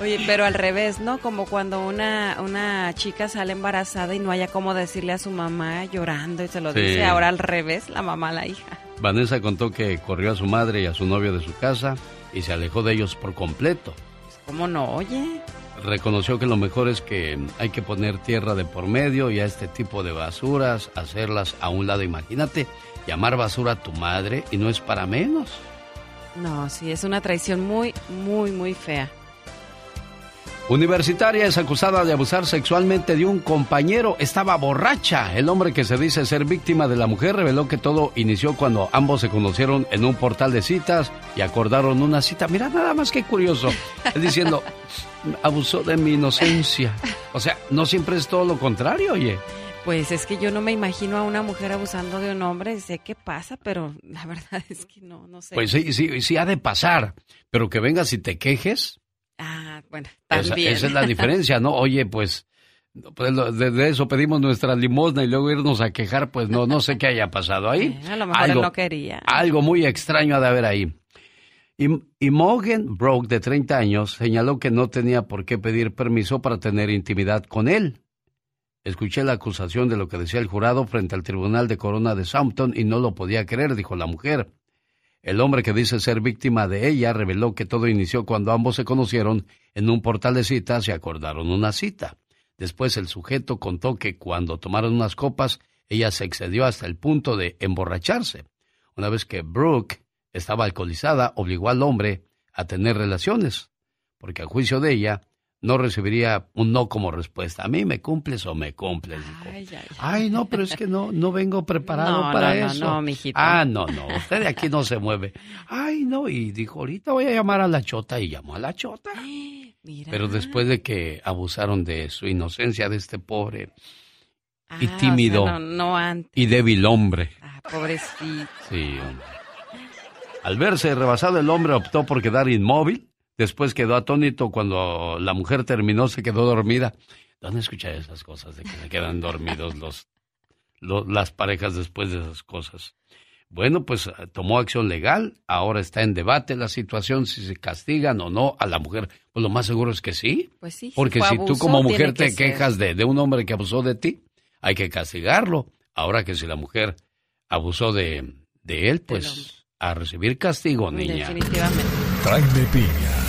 Oye, pero al revés, ¿no? Como cuando una, una chica sale embarazada y no haya cómo decirle a su mamá llorando y se lo Sí. dice ahora al revés, la mamá a la hija. Vanessa contó que corrió a su madre y a su novio de su casa y se alejó de ellos por completo. ¿Cómo no? Oye. Reconoció que lo mejor es que hay que poner tierra de por medio y a este tipo de basuras hacerlas a un lado. Imagínate llamar basura a tu madre y no es para menos. No, sí, es una traición muy, muy, muy fea. Universitaria es acusada de abusar sexualmente de un compañero. Estaba borracha. El hombre que se dice ser víctima de la mujer reveló que todo inició cuando ambos se conocieron en un portal de citas y acordaron una cita. Mira, nada más que curioso. Él diciendo, abusó de mi inocencia. O sea, no siempre es todo lo contrario, oye. Pues es que yo no me imagino a una mujer abusando de un hombre, sé qué pasa, pero la verdad es que no, no sé. Pues sí, sí, sí ha de pasar. Pero que vengas y te quejes, Ah, bueno, esa, también. esa es la diferencia, ¿no? Oye, pues, pues de, eso pedimos nuestra limosna y luego irnos a quejar, pues no, no sé qué haya pasado ahí. Eh, a lo mejor él no quería. Algo muy extraño ha de haber ahí. Morgan Broke, de 30 años, señaló que no tenía por qué pedir permiso para tener intimidad con él. Escuché la acusación de lo que decía el jurado frente al tribunal de Corona de Southampton y no lo podía creer, dijo la mujer. El hombre que dice ser víctima de ella reveló que todo inició cuando ambos se conocieron en un portal de citas y acordaron una cita. Después el sujeto contó que cuando tomaron unas copas, ella se excedió hasta el punto de emborracharse. Una vez que Brooke estaba alcoholizada, obligó al hombre a tener relaciones, porque a juicio de ella no recibiría un no como respuesta. A mí me cumples o me cumples. Ay, ay, Ay, no, pero es que no, no vengo preparado No, para no, no, eso. no, mijito. Ah, no, no, usted de aquí no se mueve. Ay, no, y dijo, ahorita voy a llamar a la chota y llamó a la chota. Mira. Pero después de que abusaron de su inocencia de este pobre y Ah, o tímido sea, no, no antes. y débil hombre. Ah, pobrecito. Sí, hombre. Al verse rebasado, el hombre optó por quedar inmóvil. Después quedó atónito cuando la mujer terminó, se quedó dormida. ¿Dónde escucha esas cosas de que se quedan dormidos los, lo- las parejas después de esas cosas? Bueno, pues eh, tomó acción legal, ahora está en debate la situación, si se castigan o no a la mujer. Pues lo más seguro es que sí. Pues sí, Porque si tú como mujer que te ser. quejas de, de un hombre que abusó de ti, hay que castigarlo. Ahora que si la mujer abusó de, de él, pues a recibir castigo, niña. Definitivamente. Piña,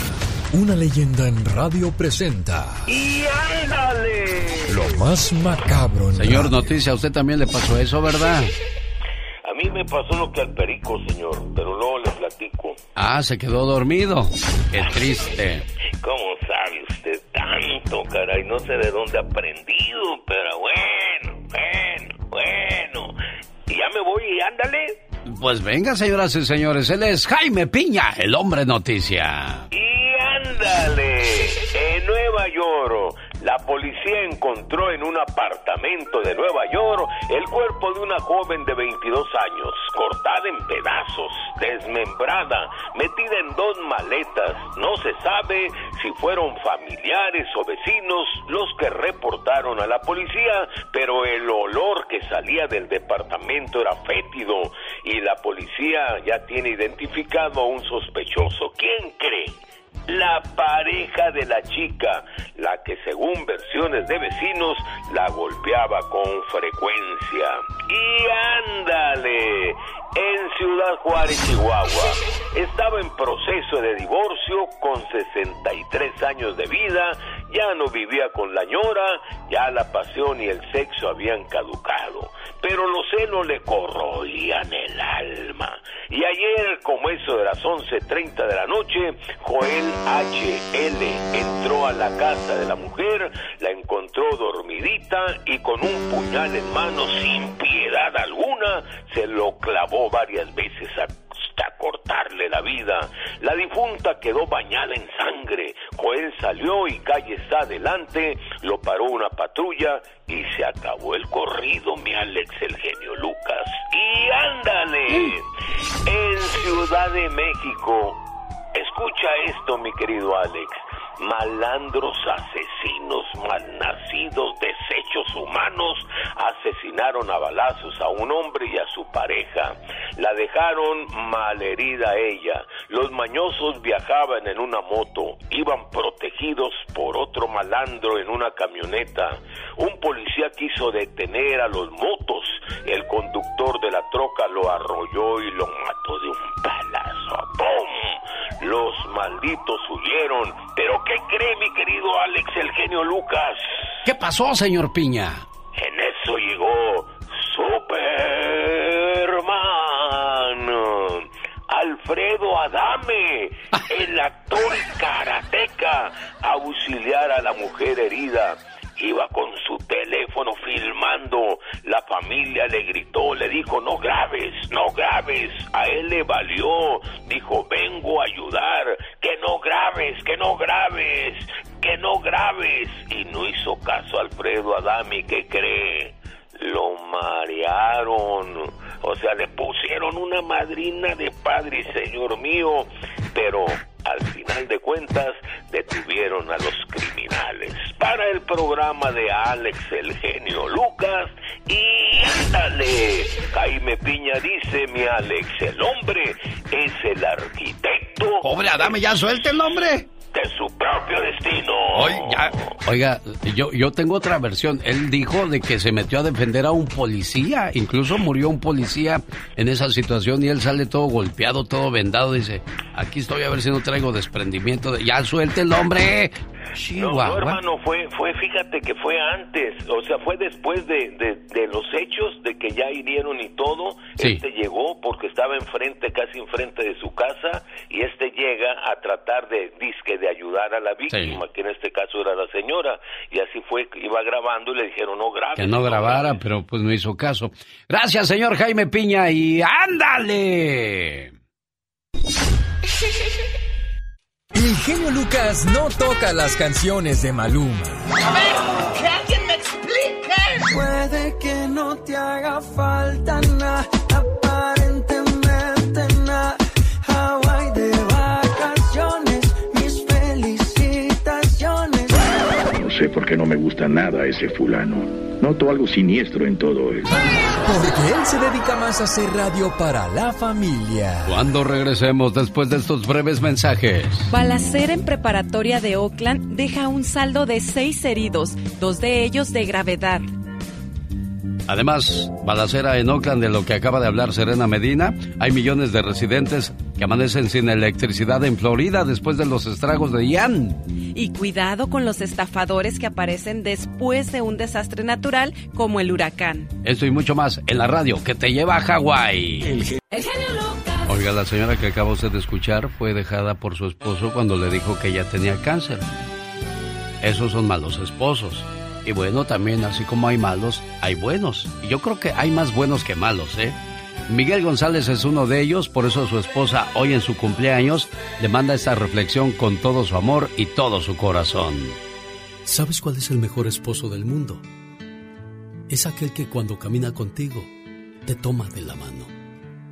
una leyenda en radio presenta ¡Y ándale! lo más macabro en Señor radio. Noticia, a usted también le pasó eso, ¿verdad? A mí me pasó lo que al perico, señor, pero luego le platico. Ah, se quedó dormido. Qué triste. ¿Cómo sabe usted tanto, caray? No sé de dónde ha aprendido, pero bueno, bueno, bueno. Y ya me voy y ándale. Pues venga, señoras y señores, él es Jaime Piña, el hombre noticia. Y ándale. En Nueva York, la policía encontró en un apartamento de Nueva York el cuerpo de una joven de 22 años, cortada en pedazos, desmembrada, metida en dos maletas. No se sabe si fueron familiares o vecinos los que reportaron a la policía, pero el olor que salía del departamento era fétido y la policía ya tiene identificado a un sospechoso. ¿Quién cree? La pareja de la chica, la que según versiones de vecinos la golpeaba con frecuencia. Y ándale, en Ciudad Juárez, Chihuahua, estaba en proceso de divorcio con 63 años de vida, ya no vivía con la ñora, ya la pasión y el sexo habían caducado, pero los celos le corroían el alma. Y ayer, como eso de las 11.30 de la noche, Joel H.L. entró a la casa de la mujer, la encontró dormidita y con un puñal en mano sin piedad alguna, se lo clavó varias veces hasta cortarle la vida. La difunta quedó bañada en sangre. Joel salió y calles adelante, lo paró una patrulla y se acabó el corrido, mi Alex, el genio Lucas. Y ándale, en Ciudad de México, escucha esto, mi querido Alex. Malandros, asesinos, malnacidos, desechos humanos asesinaron a balazos a un hombre y a su pareja. La dejaron malherida ella. Los mañosos viajaban en una moto, iban protegidos por otro malandro en una camioneta. Un policía quiso detener a los motos. El conductor de la troca lo arrolló y lo mató de un balazo. ¡Pum! Los malditos huyeron. ¿Pero qué cree mi querido Alex, el genio Lucas? ¿Qué pasó, señor Piña? En eso llegó Superman. Alfredo Adame, el actor karateca, auxiliar a la mujer herida. Iba con su teléfono filmando. La familia le gritó, le dijo, no grabes, no grabes. A él le valió. Dijo, vengo a ayudar. Que no grabes, que no grabes, que no grabes. Y no hizo caso Alfredo Adame, ¿qué cree? Lo marearon. O sea, le pusieron una madrina de padre, señor mío. Pero al final de cuentas detuvieron a los criminales. Para el programa de Alex el genio Lucas y ándale, Jaime Piña dice mi Alex, el hombre es el arquitecto. Pobre Adame, ya suelte el nombre de su propio destino. Oiga, oiga, yo, yo tengo otra versión. Él dijo de que se metió a defender a un policía. Incluso murió un policía en esa situación y él sale todo golpeado, todo vendado. Dice, aquí estoy a ver si no traigo desprendimiento. De... Ya suelte el hombre. No, hermano, fue, fue, fíjate que fue antes, o sea, fue después de, de, los hechos, de que ya hirieron y todo. Este llegó porque estaba enfrente, casi enfrente de su casa, y este llega a tratar de, disque, de ayudar a la víctima, que en este caso era la señora, y así fue, iba grabando y le dijeron no grabe. Que no, grabara, pero pues no hizo caso. Gracias, señor Jaime Piña, y ándale. Genio Lucas no toca las canciones de Maluma. A ver, que alguien me explique. Puede que no te haga falta nada, Sé por qué no me gusta nada ese fulano. Noto algo siniestro en todo esto. Porque él se dedica más a hacer radio para la familia. Cuando regresemos después de estos breves mensajes. Balacera en preparatoria de Oakland deja un saldo de seis heridos, dos de ellos de gravedad. Además, balacera en Oakland de lo que acaba de hablar Serena Medina. Hay millones de residentes que amanecen sin electricidad en Florida después de los estragos de Ian. Y cuidado con los estafadores que aparecen después de un desastre natural como el huracán. Esto y mucho más en la radio que te lleva a Hawái. Oiga, la señora que acaba usted de escuchar fue dejada por su esposo cuando le dijo que ella tenía cáncer. Esos son malos esposos. Y bueno, también así como hay malos, hay buenos. Y yo creo que hay más buenos que malos, ¿eh? Miguel González es uno de ellos, por eso su esposa hoy en su cumpleaños le manda esta reflexión con todo su amor y todo su corazón. ¿Sabes cuál es el mejor esposo del mundo? Es aquel que cuando camina contigo te toma de la mano,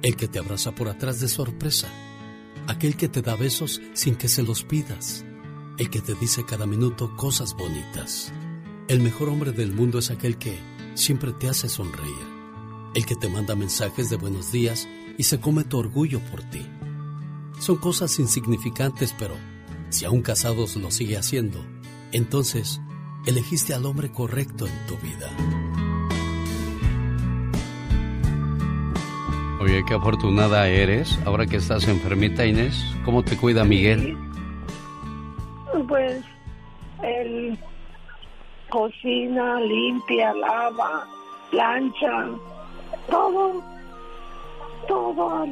el que te abraza por atrás de sorpresa, aquel que te da besos sin que se los pidas, el que te dice cada minuto cosas bonitas. El mejor hombre del mundo es aquel que siempre te hace sonreír, el que te manda mensajes de buenos días y se come tu orgullo por ti. Son cosas insignificantes, pero si aún casados lo sigue haciendo, entonces elegiste al hombre correcto en tu vida. Oye, qué afortunada eres. Ahora que estás enfermita, Inés, ¿cómo te cuida Miguel? Pues él cocina, limpia, lava, plancha, todo, todo.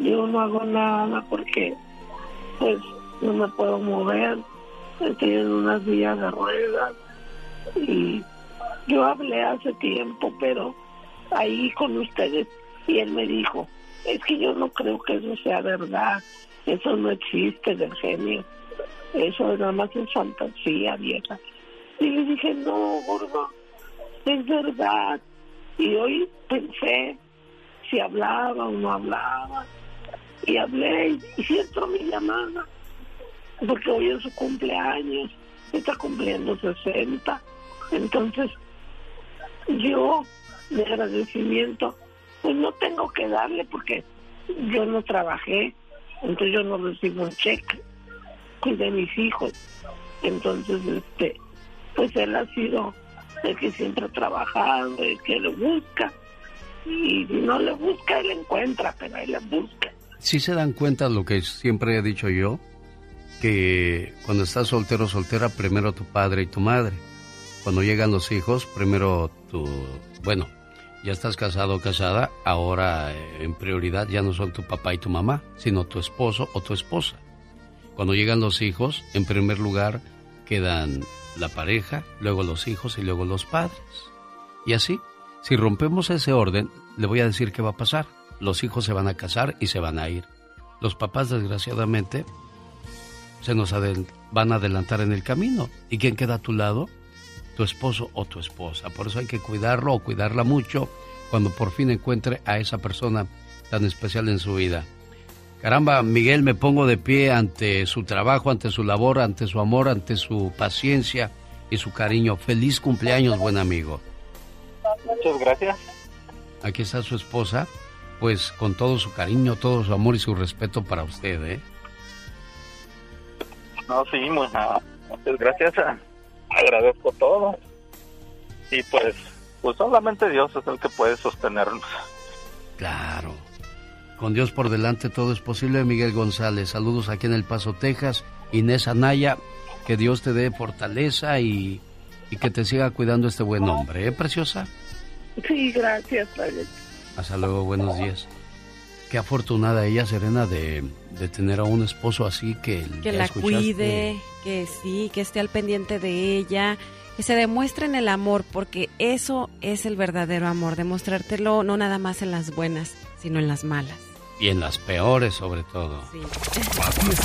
Yo no hago nada porque pues no me puedo mover, estoy en unas vías de ruedas y yo hablé hace tiempo, pero ahí con ustedes y él me dijo, es que yo no creo que eso sea verdad, eso no existe del genio, eso nada más es fantasía vieja. Y le dije, no, gordo, es verdad. Y hoy pensé si hablaba o no hablaba. Y hablé y si entró mi llamada. Porque hoy es su cumpleaños, está cumpliendo 60. Entonces, yo de agradecimiento, pues no tengo que darle porque yo no trabajé, entonces yo no recibo un cheque, de mis hijos. Entonces, este, pues él ha sido el que siempre ha trabajado, el que lo busca. Y no le busca, él encuentra, pero él le busca. Si se dan cuenta lo que siempre he dicho yo, que cuando estás soltero o soltera, primero tu padre y tu madre. Cuando llegan los hijos, primero tu, bueno, ya estás casado o casada, ahora eh, en prioridad ya no son tu papá y tu mamá, sino tu esposo o tu esposa. Cuando llegan los hijos, en primer lugar quedan la pareja, luego los hijos y luego los padres. Y así, si rompemos ese orden, le voy a decir qué va a pasar. Los hijos se van a casar y se van a ir. Los papás, desgraciadamente, se nos van a adelantar en el camino. ¿Y quién queda a tu lado? Tu esposo o tu esposa. Por eso hay que cuidarlo o cuidarla mucho cuando por fin encuentre a esa persona tan especial en su vida. Caramba, Miguel, me pongo de pie ante su trabajo, ante su labor, ante su amor, ante su paciencia y su cariño. Feliz cumpleaños, buen amigo. Muchas gracias. Aquí está su esposa, pues con todo su cariño, todo su amor y su respeto para usted, ¿eh? No, sí, muchas gracias. Agradezco todo. Y pues, pues solamente Dios es el que puede sostenernos. Claro. Con Dios por delante todo es posible. Miguel González, saludos aquí en El Paso, Texas. Inés Anaya, que Dios te dé fortaleza y, que te siga cuidando este buen hombre, ¿eh, preciosa? Sí, gracias, Padre. Hasta luego, buenos días. Qué afortunada ella, Serena, de, tener a un esposo así que... Que la cuide, que sí, que esté al pendiente de ella, que se demuestre en el amor, porque eso es el verdadero amor, demostrártelo no nada más en las buenas, sino en las malas. Y en las peores, sobre todo. Sí.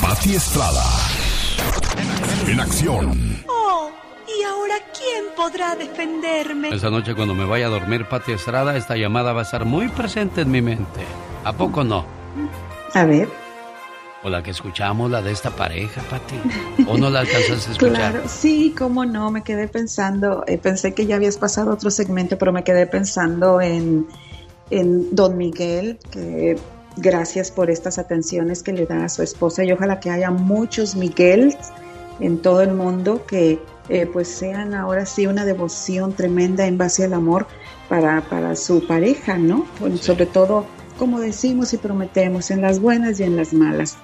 Pati, Estrada. En acción. Oh, ¿y ahora quién podrá defenderme? Esta noche, cuando me vaya a dormir, Pati Estrada, esta llamada va a estar muy presente en mi mente. ¿A poco no? A ver. O la que escuchamos, la de esta pareja, Pati. ¿O no la alcanzas a escuchar? Claro, sí, cómo no, me quedé pensando, eh, pensé que ya habías pasado otro segmento, pero me quedé pensando en, en Don Miguel, que gracias por estas atenciones que le da a su esposa y ojalá que haya muchos Miguel en todo el mundo que eh, pues sean ahora sí una devoción tremenda en base al amor para, para su pareja, ¿no? Sobre todo, como decimos y prometemos, en las buenas y en las malas.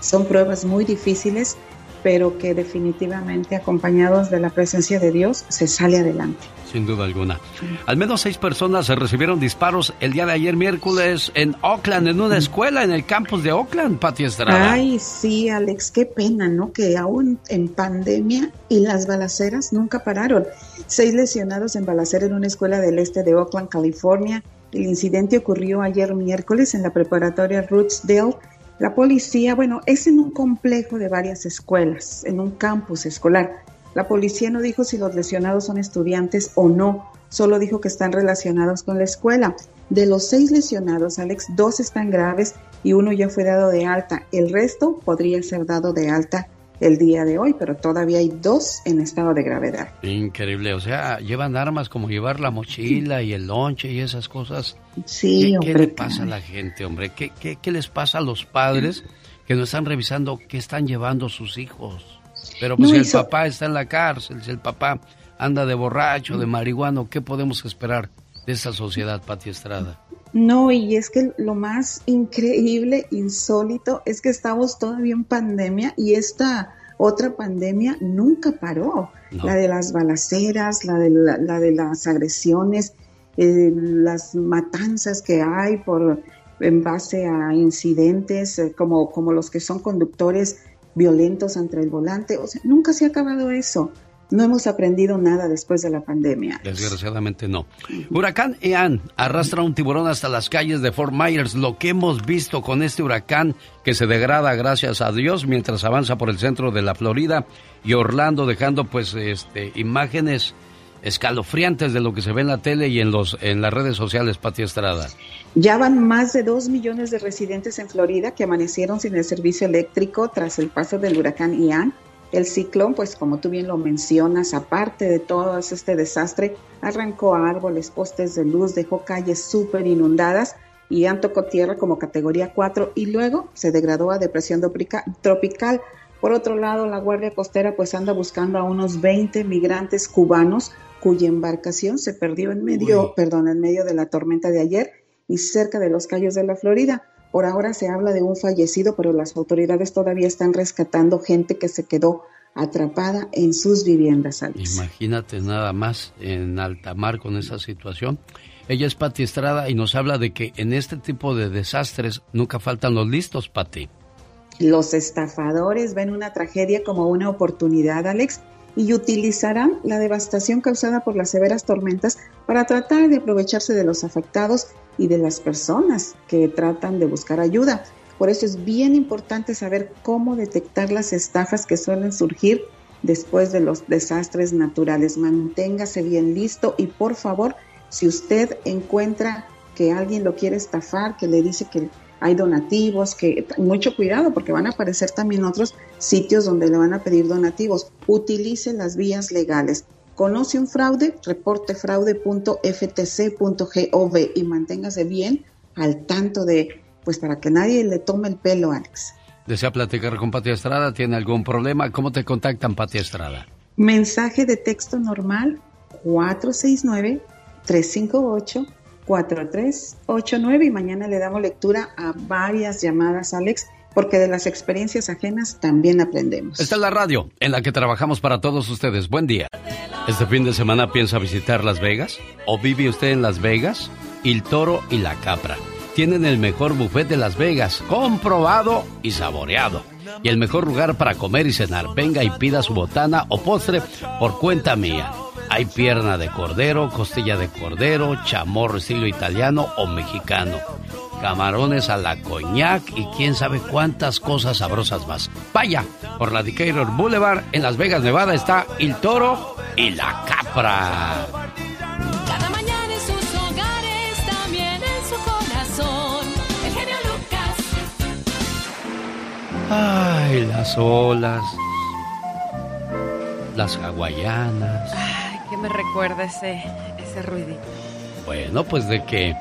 Son pruebas muy difíciles, pero que definitivamente acompañados de la presencia de Dios se sale adelante. Sin duda alguna. Al menos seis personas recibieron disparos el día de ayer miércoles en Oakland, en una escuela en el campus de Oakland, Pati Estrada. Ay, sí, Alex, qué pena, ¿no? Que aún en pandemia y las balaceras nunca pararon. Seis lesionados en balacera en una escuela del este de Oakland, California. El incidente ocurrió ayer miércoles en la preparatoria Rootsdale la policía, bueno, es en un complejo de varias escuelas, en un campus escolar. La policía no dijo si los lesionados son estudiantes o no, solo dijo que están relacionados con la escuela. De los seis lesionados, Alex, dos están graves y uno ya fue dado de alta. El resto podría ser dado de alta el día de hoy, pero todavía hay dos en estado de gravedad. Increíble, o sea, llevan armas como llevar la mochila y el lonche y esas cosas. Sí, ¿Qué, ¿qué le pasa a la gente, hombre? ¿Qué, ¿Qué, qué, les pasa a los padres que no están revisando qué están llevando sus hijos? Pero pues si el papá está en la cárcel, si el papá anda de borracho, de marihuano, ¿qué podemos esperar de esta sociedad, Pati Estrada? No, y es que lo más increíble, insólito, es que estamos todavía en pandemia y esta otra pandemia nunca paró. La de las balaceras, la de, la, de las agresiones, eh, las matanzas que hay por en base a incidentes eh, como, como los que son conductores violentos entre el volante. O sea, nunca se ha acabado eso no hemos aprendido nada después de la pandemia. Desgraciadamente no. Huracán Ian arrastra un tiburón hasta las calles de Fort Myers. Lo que hemos visto con este huracán que se degrada gracias a Dios mientras avanza por el centro de la Florida y Orlando dejando pues este imágenes escalofriantes de lo que se ve en la tele y en los en las redes sociales, Pati Estrada. Ya van más de dos millones de residentes en Florida que amanecieron sin el servicio eléctrico tras el paso del huracán Ian El ciclón, pues como tú bien lo mencionas, aparte de todo este desastre, arrancó árboles, postes de luz, dejó calles súper inundadas y han tocó tierra como categoría 4 y luego se degradó a depresión tropical. Por otro lado, la Guardia Costera pues anda buscando a unos 20 migrantes cubanos cuya embarcación se perdió en medio, perdón, en medio de la tormenta de ayer y cerca de los Cayos de la Florida. Por ahora se habla de un fallecido, pero las autoridades todavía están rescatando gente que se quedó atrapada en sus viviendas. Imagínate nada más en alta mar con esa situación. Ella es Pati Estrada y nos habla de que en este tipo de desastres nunca faltan los listos, Pati. Los estafadores ven una tragedia como una oportunidad, Alex, y utilizarán la devastación causada por las severas tormentas para tratar de aprovecharse de los afectados y de las personas que tratan de buscar ayuda. Por eso es bien importante saber cómo detectar las estafas que suelen surgir después de los desastres naturales. Manténgase bien listo y por favor, si usted encuentra que alguien lo quiere estafar, que le dice que hay donativos, que mucho cuidado porque van a aparecer también otros sitios donde le van a pedir donativos. Utilice las vías legales. Conoce un fraude, reporte fraude.ftc.gov y manténgase bien al tanto de, pues para que nadie le tome el pelo, Alex. ¿Desea platicar con Pati Estrada? ¿Tiene algún problema? ¿Cómo te contactan, Pati Estrada? Mensaje de texto normal 469 358 4389 y mañana le damos lectura a varias llamadas, Alex, porque de las experiencias ajenas también aprendemos. Esta es la radio en la que trabajamos para todos ustedes. Buen día. ¿Este fin de semana piensa visitar Las Vegas? ¿O vive usted en Las Vegas? El Toro y la Capra. Tienen el mejor buffet de Las Vegas, comprobado y saboreado. Y el mejor lugar para comer y cenar. Venga y pida su botana o postre por cuenta mía. Hay pierna de cordero, costilla de cordero, chamorro estilo italiano o mexicano, camarones a la coñac y quién sabe cuántas cosas sabrosas más. Vaya, por la Decatur Boulevard en Las Vegas, Nevada está el toro y la capra. Cada mañana en sus hogares, también en su corazón. El genio Lucas. Ay, las olas, las hawaianas me recuerda ese, ese ruidito? Bueno, pues de que,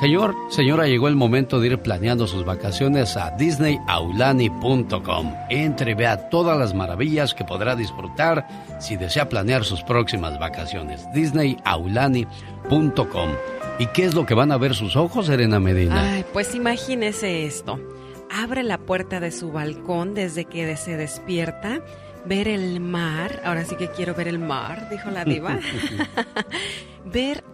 señor, señora, llegó el momento de ir planeando sus vacaciones a disneyaulani.com. Entre y vea todas las maravillas que podrá disfrutar si desea planear sus próximas vacaciones. disneyaulani.com. ¿Y qué es lo que van a ver sus ojos, Serena Medina? Ay, pues imagínese esto. Abre la puerta de su balcón desde que se despierta ver el mar, ahora sí que quiero ver el mar, dijo la diva, ver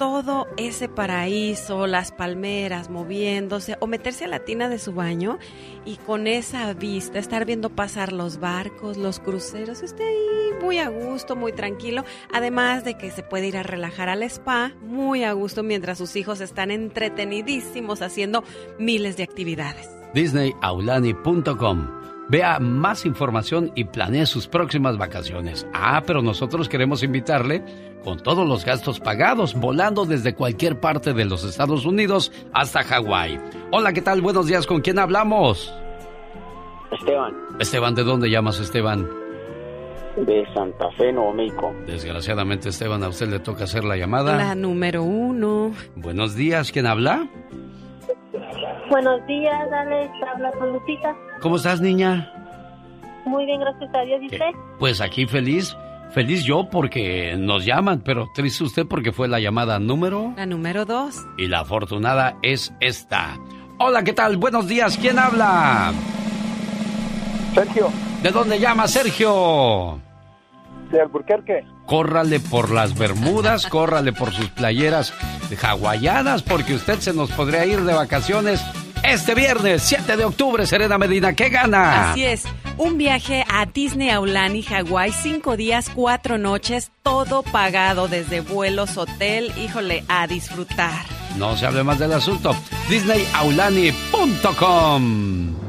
todo ese paraíso, las palmeras moviéndose, o meterse a la tina de su baño y con esa vista, estar viendo pasar los barcos, los cruceros, esté ahí muy a gusto, muy tranquilo, además de que se puede ir a relajar al spa muy a gusto mientras sus hijos están entretenidísimos haciendo miles de actividades. DisneyAulani.com Vea más información y planee sus próximas vacaciones. Ah, pero nosotros queremos invitarle con todos los gastos pagados, volando desde cualquier parte de los Estados Unidos hasta Hawái. Hola, ¿qué tal? Buenos días, ¿con quién hablamos? Esteban. Esteban, ¿de dónde llamas, Esteban? De Santa Fe, Nuevo México. Desgraciadamente, Esteban, a usted le toca hacer la llamada. La número uno. Buenos días, ¿quién habla? Buenos días, Alex. Habla con Lucita. ¿Cómo estás, niña? Muy bien, gracias a Dios. ¿Y usted? Pues aquí feliz. Feliz yo porque nos llaman, pero triste usted porque fue la llamada número... La número dos. Y la afortunada es esta. Hola, ¿qué tal? Buenos días. ¿Quién habla? Sergio. ¿De dónde llama Sergio? De Alburquerque. Córrale por las Bermudas, córrale por sus playeras hawaianas, porque usted se nos podría ir de vacaciones este viernes, 7 de octubre, Serena Medina, ¿qué gana? Así es, un viaje a Disney Aulani, Hawái, cinco días, cuatro noches, todo pagado desde vuelos, hotel, híjole, a disfrutar. No se hable más del asunto, disneyaulani.com.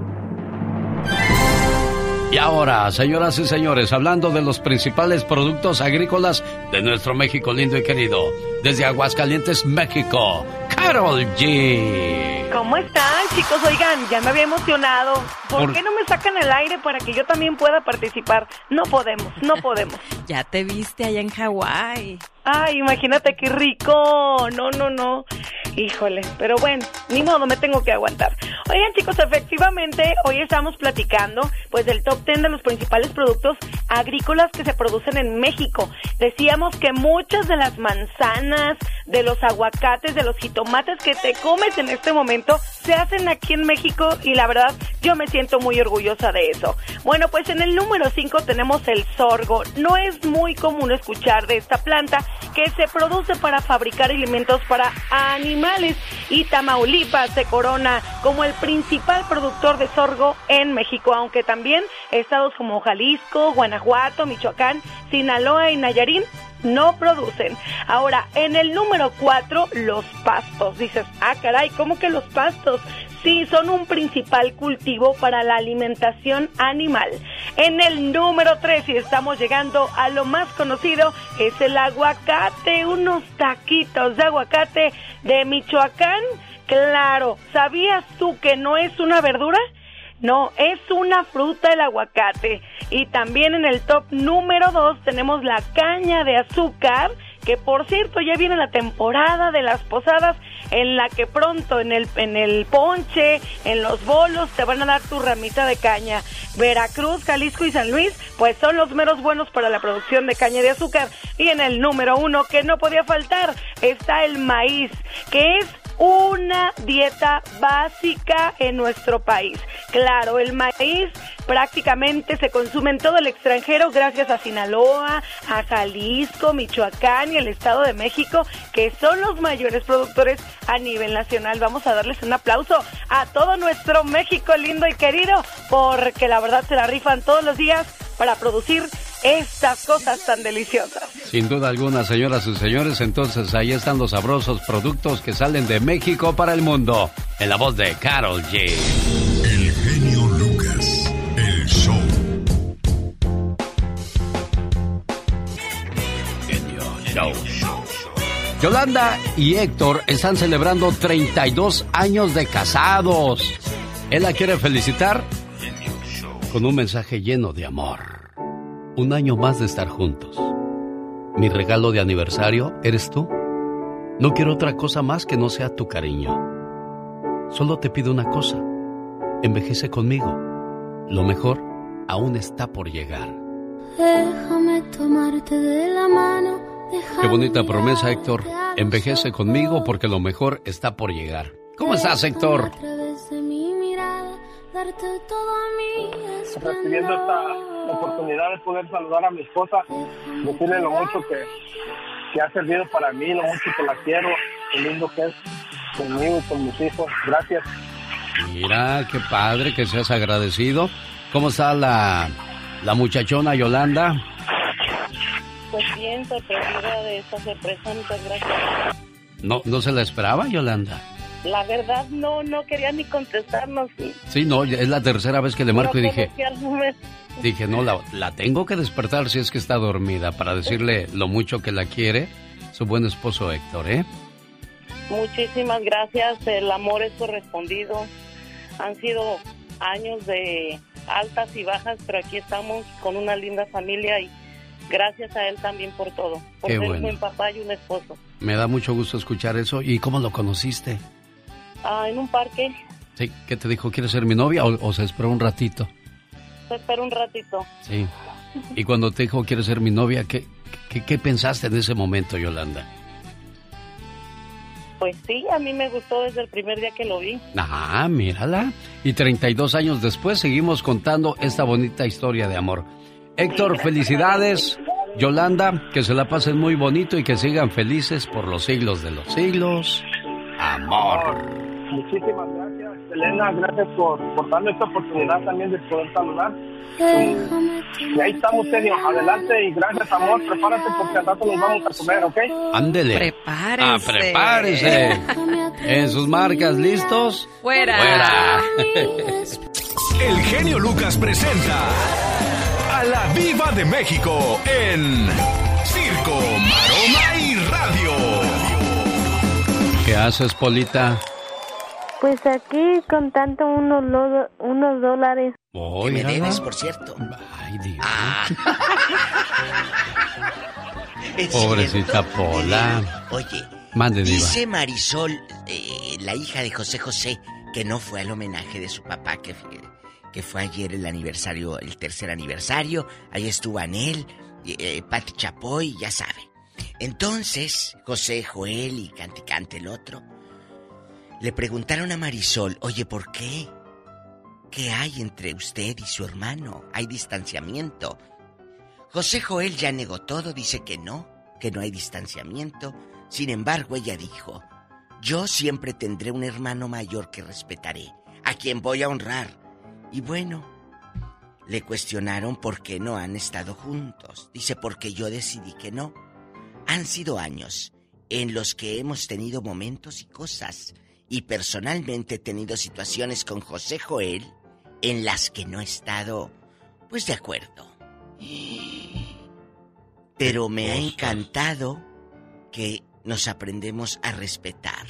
Y ahora, señoras y señores, hablando de los principales productos agrícolas de nuestro México lindo y querido, desde Aguascalientes, México, Carol G. ¿Cómo están, chicos? Oigan, ya me había emocionado. ¿Por, qué no me sacan el aire para que yo también pueda participar? No podemos, no podemos. ya te viste allá en Hawái. Ay, imagínate qué rico. No, no, no. Híjole, pero bueno, ni modo, me tengo que aguantar. Oigan, chicos, efectivamente, hoy estamos platicando pues del top 10 de los principales productos agrícolas que se producen en México. Decíamos que muchas de las manzanas, de los aguacates, de los jitomates que te comes en este momento se hacen aquí en México y la verdad yo me siento muy orgullosa de eso. Bueno, pues en el número 5 tenemos el sorgo. No es muy común escuchar de esta planta que se produce para fabricar alimentos para animales y Tamaulipas se corona como el principal productor de sorgo en México, aunque también estados como Jalisco, Guanajuato, Michoacán, Sinaloa y Nayarín no producen. Ahora, en el número 4, los pastos. Dices, ah, caray, ¿cómo que los pastos? Sí, son un principal cultivo para la alimentación animal. En el número 3, y estamos llegando a lo más conocido, es el aguacate, unos taquitos de aguacate de Michoacán. Claro, ¿sabías tú que no es una verdura? No, es una fruta el aguacate. Y también en el top número 2 tenemos la caña de azúcar, que por cierto ya viene la temporada de las posadas en la que pronto en el, en el ponche, en los bolos, te van a dar tu ramita de caña. Veracruz, Jalisco y San Luis, pues son los meros buenos para la producción de caña de azúcar. Y en el número uno, que no podía faltar, está el maíz, que es una dieta básica en nuestro país. Claro, el maíz prácticamente se consume en todo el extranjero gracias a Sinaloa, a Jalisco, Michoacán y el Estado de México, que son los mayores productores a nivel nacional. Vamos a darles un aplauso a todo nuestro México lindo y querido, porque la verdad se la rifan todos los días para producir estas cosas tan deliciosas. Sin duda alguna, señoras y señores, entonces ahí están los sabrosos productos que salen de México para el mundo, en la voz de Carol G. El genio Lucas, el show. Genio Show. Yolanda y Héctor están celebrando 32 años de casados. Él la quiere felicitar con un mensaje lleno de amor un año más de estar juntos. Mi regalo de aniversario eres tú. No quiero otra cosa más que no sea tu cariño. Solo te pido una cosa. Envejece conmigo. Lo mejor aún está por llegar. Déjame tomarte de la mano. Qué bonita promesa, Héctor. Envejece conmigo porque lo mejor está por llegar. ¿Cómo estás, Héctor? Recibiendo esta oportunidad de poder saludar a mi esposa, decirle lo mucho que, que ha servido para mí, lo mucho que la quiero, lo lindo que es conmigo y con mis hijos. Gracias. Mira, qué padre que seas agradecido. ¿Cómo está la, la muchachona Yolanda? Pues bien, sorprendida de esta sorpresa, muchas gracias. ¿No, ¿No se la esperaba, Yolanda? La verdad no, no quería ni contestarnos. Sí, no, es la tercera vez que le marco y dije... Dije, no, la, la tengo que despertar si es que está dormida para decirle lo mucho que la quiere su buen esposo Héctor, ¿eh? Muchísimas gracias, el amor es correspondido. Han sido años de altas y bajas, pero aquí estamos con una linda familia y gracias a él también por todo, por Qué ser bueno. un buen papá y un esposo. Me da mucho gusto escuchar eso. ¿Y cómo lo conociste? Ah, en un parque, Sí, ¿qué te dijo? ¿Quieres ser mi novia o, o se esperó un ratito? se esperó un ratito. Sí. Y cuando te dijo quieres ser mi novia, ¿qué, qué, qué pensaste en ese momento, Yolanda? Pues sí, a mí me gustó desde el primer día que lo vi. Ah, mírala. Y 32 años después seguimos contando esta bonita historia de amor. Héctor, felicidades. Yolanda, que se la pasen muy bonito y que sigan felices por los siglos de los siglos. Amor. Muchísimas gracias, Elena. Gracias por, por darme esta oportunidad también de poder saludar. Y, y ahí estamos, genio. Adelante y gracias, amor. Prepárate porque al rato nos vamos a comer, ¿ok? Ándele. Prepárese. Ah, prepárese. En sus marcas, ¿listos? Fuera. Fuera. El genio Lucas presenta a la Viva de México en Circo, Maroma y Radio. ¿Qué haces, Polita? Pues aquí contando unos, lo- unos dólares. Oh, Que me debes, por cierto. Ay, Dios. Ah. ¿Es Pobrecita cierto? Pola. Oye, Mande, Diva. dice Marisol, eh, la hija de José José, que no fue al homenaje de su papá, que, fue- que fue ayer el aniversario, el tercer aniversario. Ahí estuvo Anel, eh, Pati Chapoy, ya sabe. Entonces, José, Joel y cante cante el otro, le preguntaron a Marisol, oye, ¿por qué? ¿Qué hay entre usted y su hermano? ¿Hay distanciamiento? José Joel ya negó todo, dice que no, que no hay distanciamiento. Sin embargo, ella dijo, yo siempre tendré un hermano mayor que respetaré, a quien voy a honrar. Y bueno, le cuestionaron por qué no han estado juntos. Dice, porque yo decidí que no. Han sido años en los que hemos tenido momentos y cosas. Y personalmente he tenido situaciones con José Joel en las que no he estado, pues de acuerdo. Pero me ha encantado que nos aprendemos a respetar.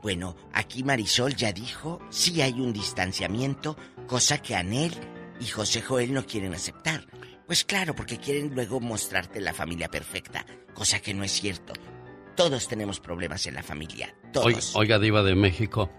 Bueno, aquí Marisol ya dijo, sí hay un distanciamiento, cosa que Anel y José Joel no quieren aceptar. Pues claro, porque quieren luego mostrarte la familia perfecta, cosa que no es cierto. Todos tenemos problemas en la familia, Oiga, todos. oiga, Diva de México.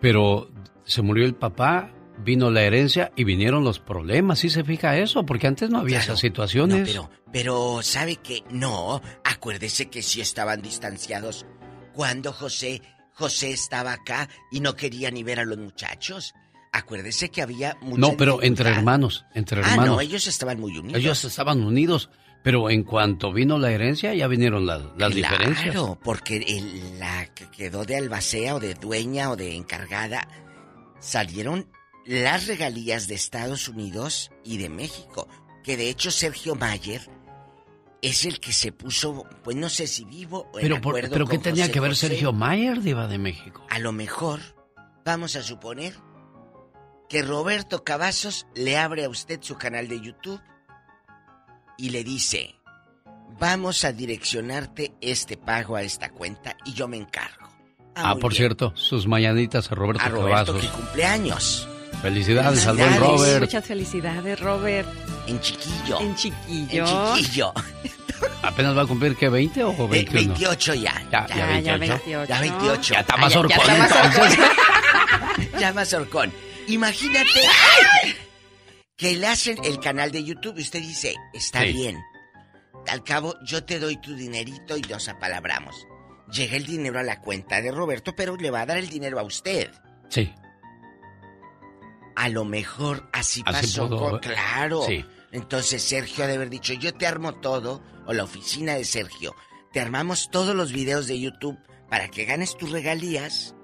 Pero se murió el papá, vino la herencia y vinieron los problemas. ¿Sí se fija eso? Porque antes no había Claro. esas situaciones. No, pero, pero sabe que no, acuérdese que sí estaban distanciados cuando José, José estaba acá y no quería ni ver a los muchachos. Acuérdese que había mucha No, pero entre hermanos, entre Ah, hermanos. no, ellos estaban muy unidos. Ellos estaban unidos, pero en cuanto vino la herencia ya vinieron las, las diferencias. Claro, porque el- la que quedó de albacea o de dueña o de encargada salieron las regalías de Estados Unidos y de México. Que de hecho Sergio Mayer es el que se puso, pues no sé si vivo o en Pero, por- pero ¿qué con tenía José que ver José. Sergio Mayer, Diva de México? A lo mejor, vamos a suponer que Roberto Cavazos le abre a usted su canal de YouTube y le dice, vamos a direccionarte este pago a esta cuenta y yo me encargo. Ah, muy por bien. cierto, sus mañanitas a Roberto, A Roberto Cavazos. que cumpleaños. Felicidades al buen. Robert. Muchas felicidades, Robert. En chiquillo. En chiquillo. En chiquillo. ¿Apenas va a cumplir qué, 20 o 21? Eh, 28 ya. Ya, ya, 28. ya 28. Ya 28. Ya está más Ah, horcón, está más entonces. horcón. ya más horcón. Imagínate que le hacen el canal de YouTube y usted dice, está Sí. bien. Al cabo, yo te doy tu dinerito y nos apalabramos. Llega el dinero a la cuenta de Roberto, pero le va a dar el dinero a usted. Sí. A lo mejor así, Así pasó. con- ¿eh? claro. Sí. Entonces Sergio ha de haber dicho, yo te armo todo, o la oficina de Sergio, te armamos todos los videos de YouTube para que ganes tus regalías.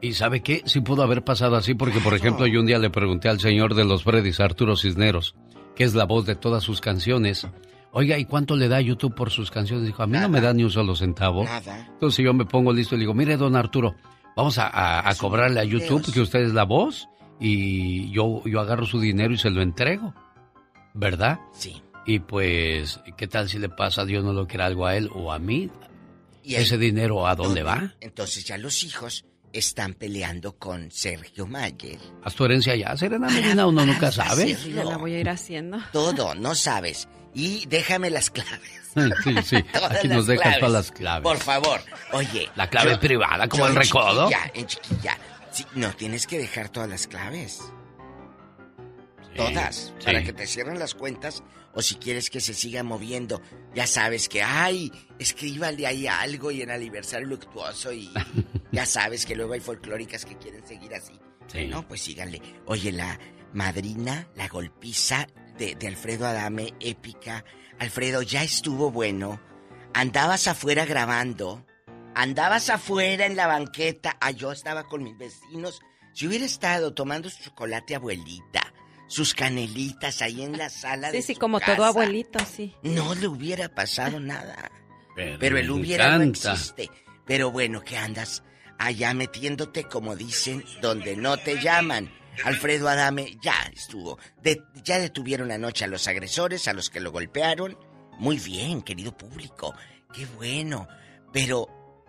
¿Y sabe qué? Sí pudo haber pasado así porque, por ejemplo, yo un día le pregunté al señor de los Freddys, Arturo Cisneros, que es la voz de todas sus canciones, oiga, ¿y cuánto le da a YouTube por sus canciones? Dijo, a mí no me da ni un solo centavo. Nada. Entonces yo me pongo listo y le digo, mire, don Arturo, vamos a, a- a cobrarle a YouTube que usted es la voz y yo, yo agarro su dinero y se lo entrego. ¿Verdad? Sí. Y pues, ¿qué tal si le pasa a Dios no lo quiera algo a él o a mí? Y ¿Ese dinero a dónde va? Entonces ya los hijos están peleando con Sergio Mayer. Haz tu herencia ya, Serena Medina, uno nunca sabe. Ya la voy a ir haciendo. Todo, no sabes. Y déjame las claves. Sí, sí, Todas aquí nos dejas claves. todas las claves. Por favor. Oye. La clave yo- privada, como yo el en recodo. Chiquilla, en chiquilla. Sí, no, tienes que dejar todas las claves. Todas. sí. Para que te cierren las cuentas. O si quieres que se siga moviendo. Ya sabes que, ay, escríbale ahí algo y en aniversario luctuoso. Y ya sabes que luego hay folclóricas que quieren seguir así. Sí. No, pues síganle. Oye, la madrina, la golpiza de, de Alfredo Adame, épica. Alfredo, ya estuvo bueno. Andabas afuera grabando. Andabas afuera en la banqueta. Ah, yo estaba con mis vecinos. Si hubiera estado tomando su chocolate abuelita, sus canelitas ahí en la sala de Sí, sí, como todo abuelito, sí. No le hubiera pasado nada. Pero, Pero el hubiera no existe. Pero bueno, que andas allá metiéndote, como dicen, donde no te llaman. Alfredo Adame ya estuvo. De- ya detuvieron anoche a los agresores, a los que lo golpearon. Muy bien, querido público. Qué bueno. Pero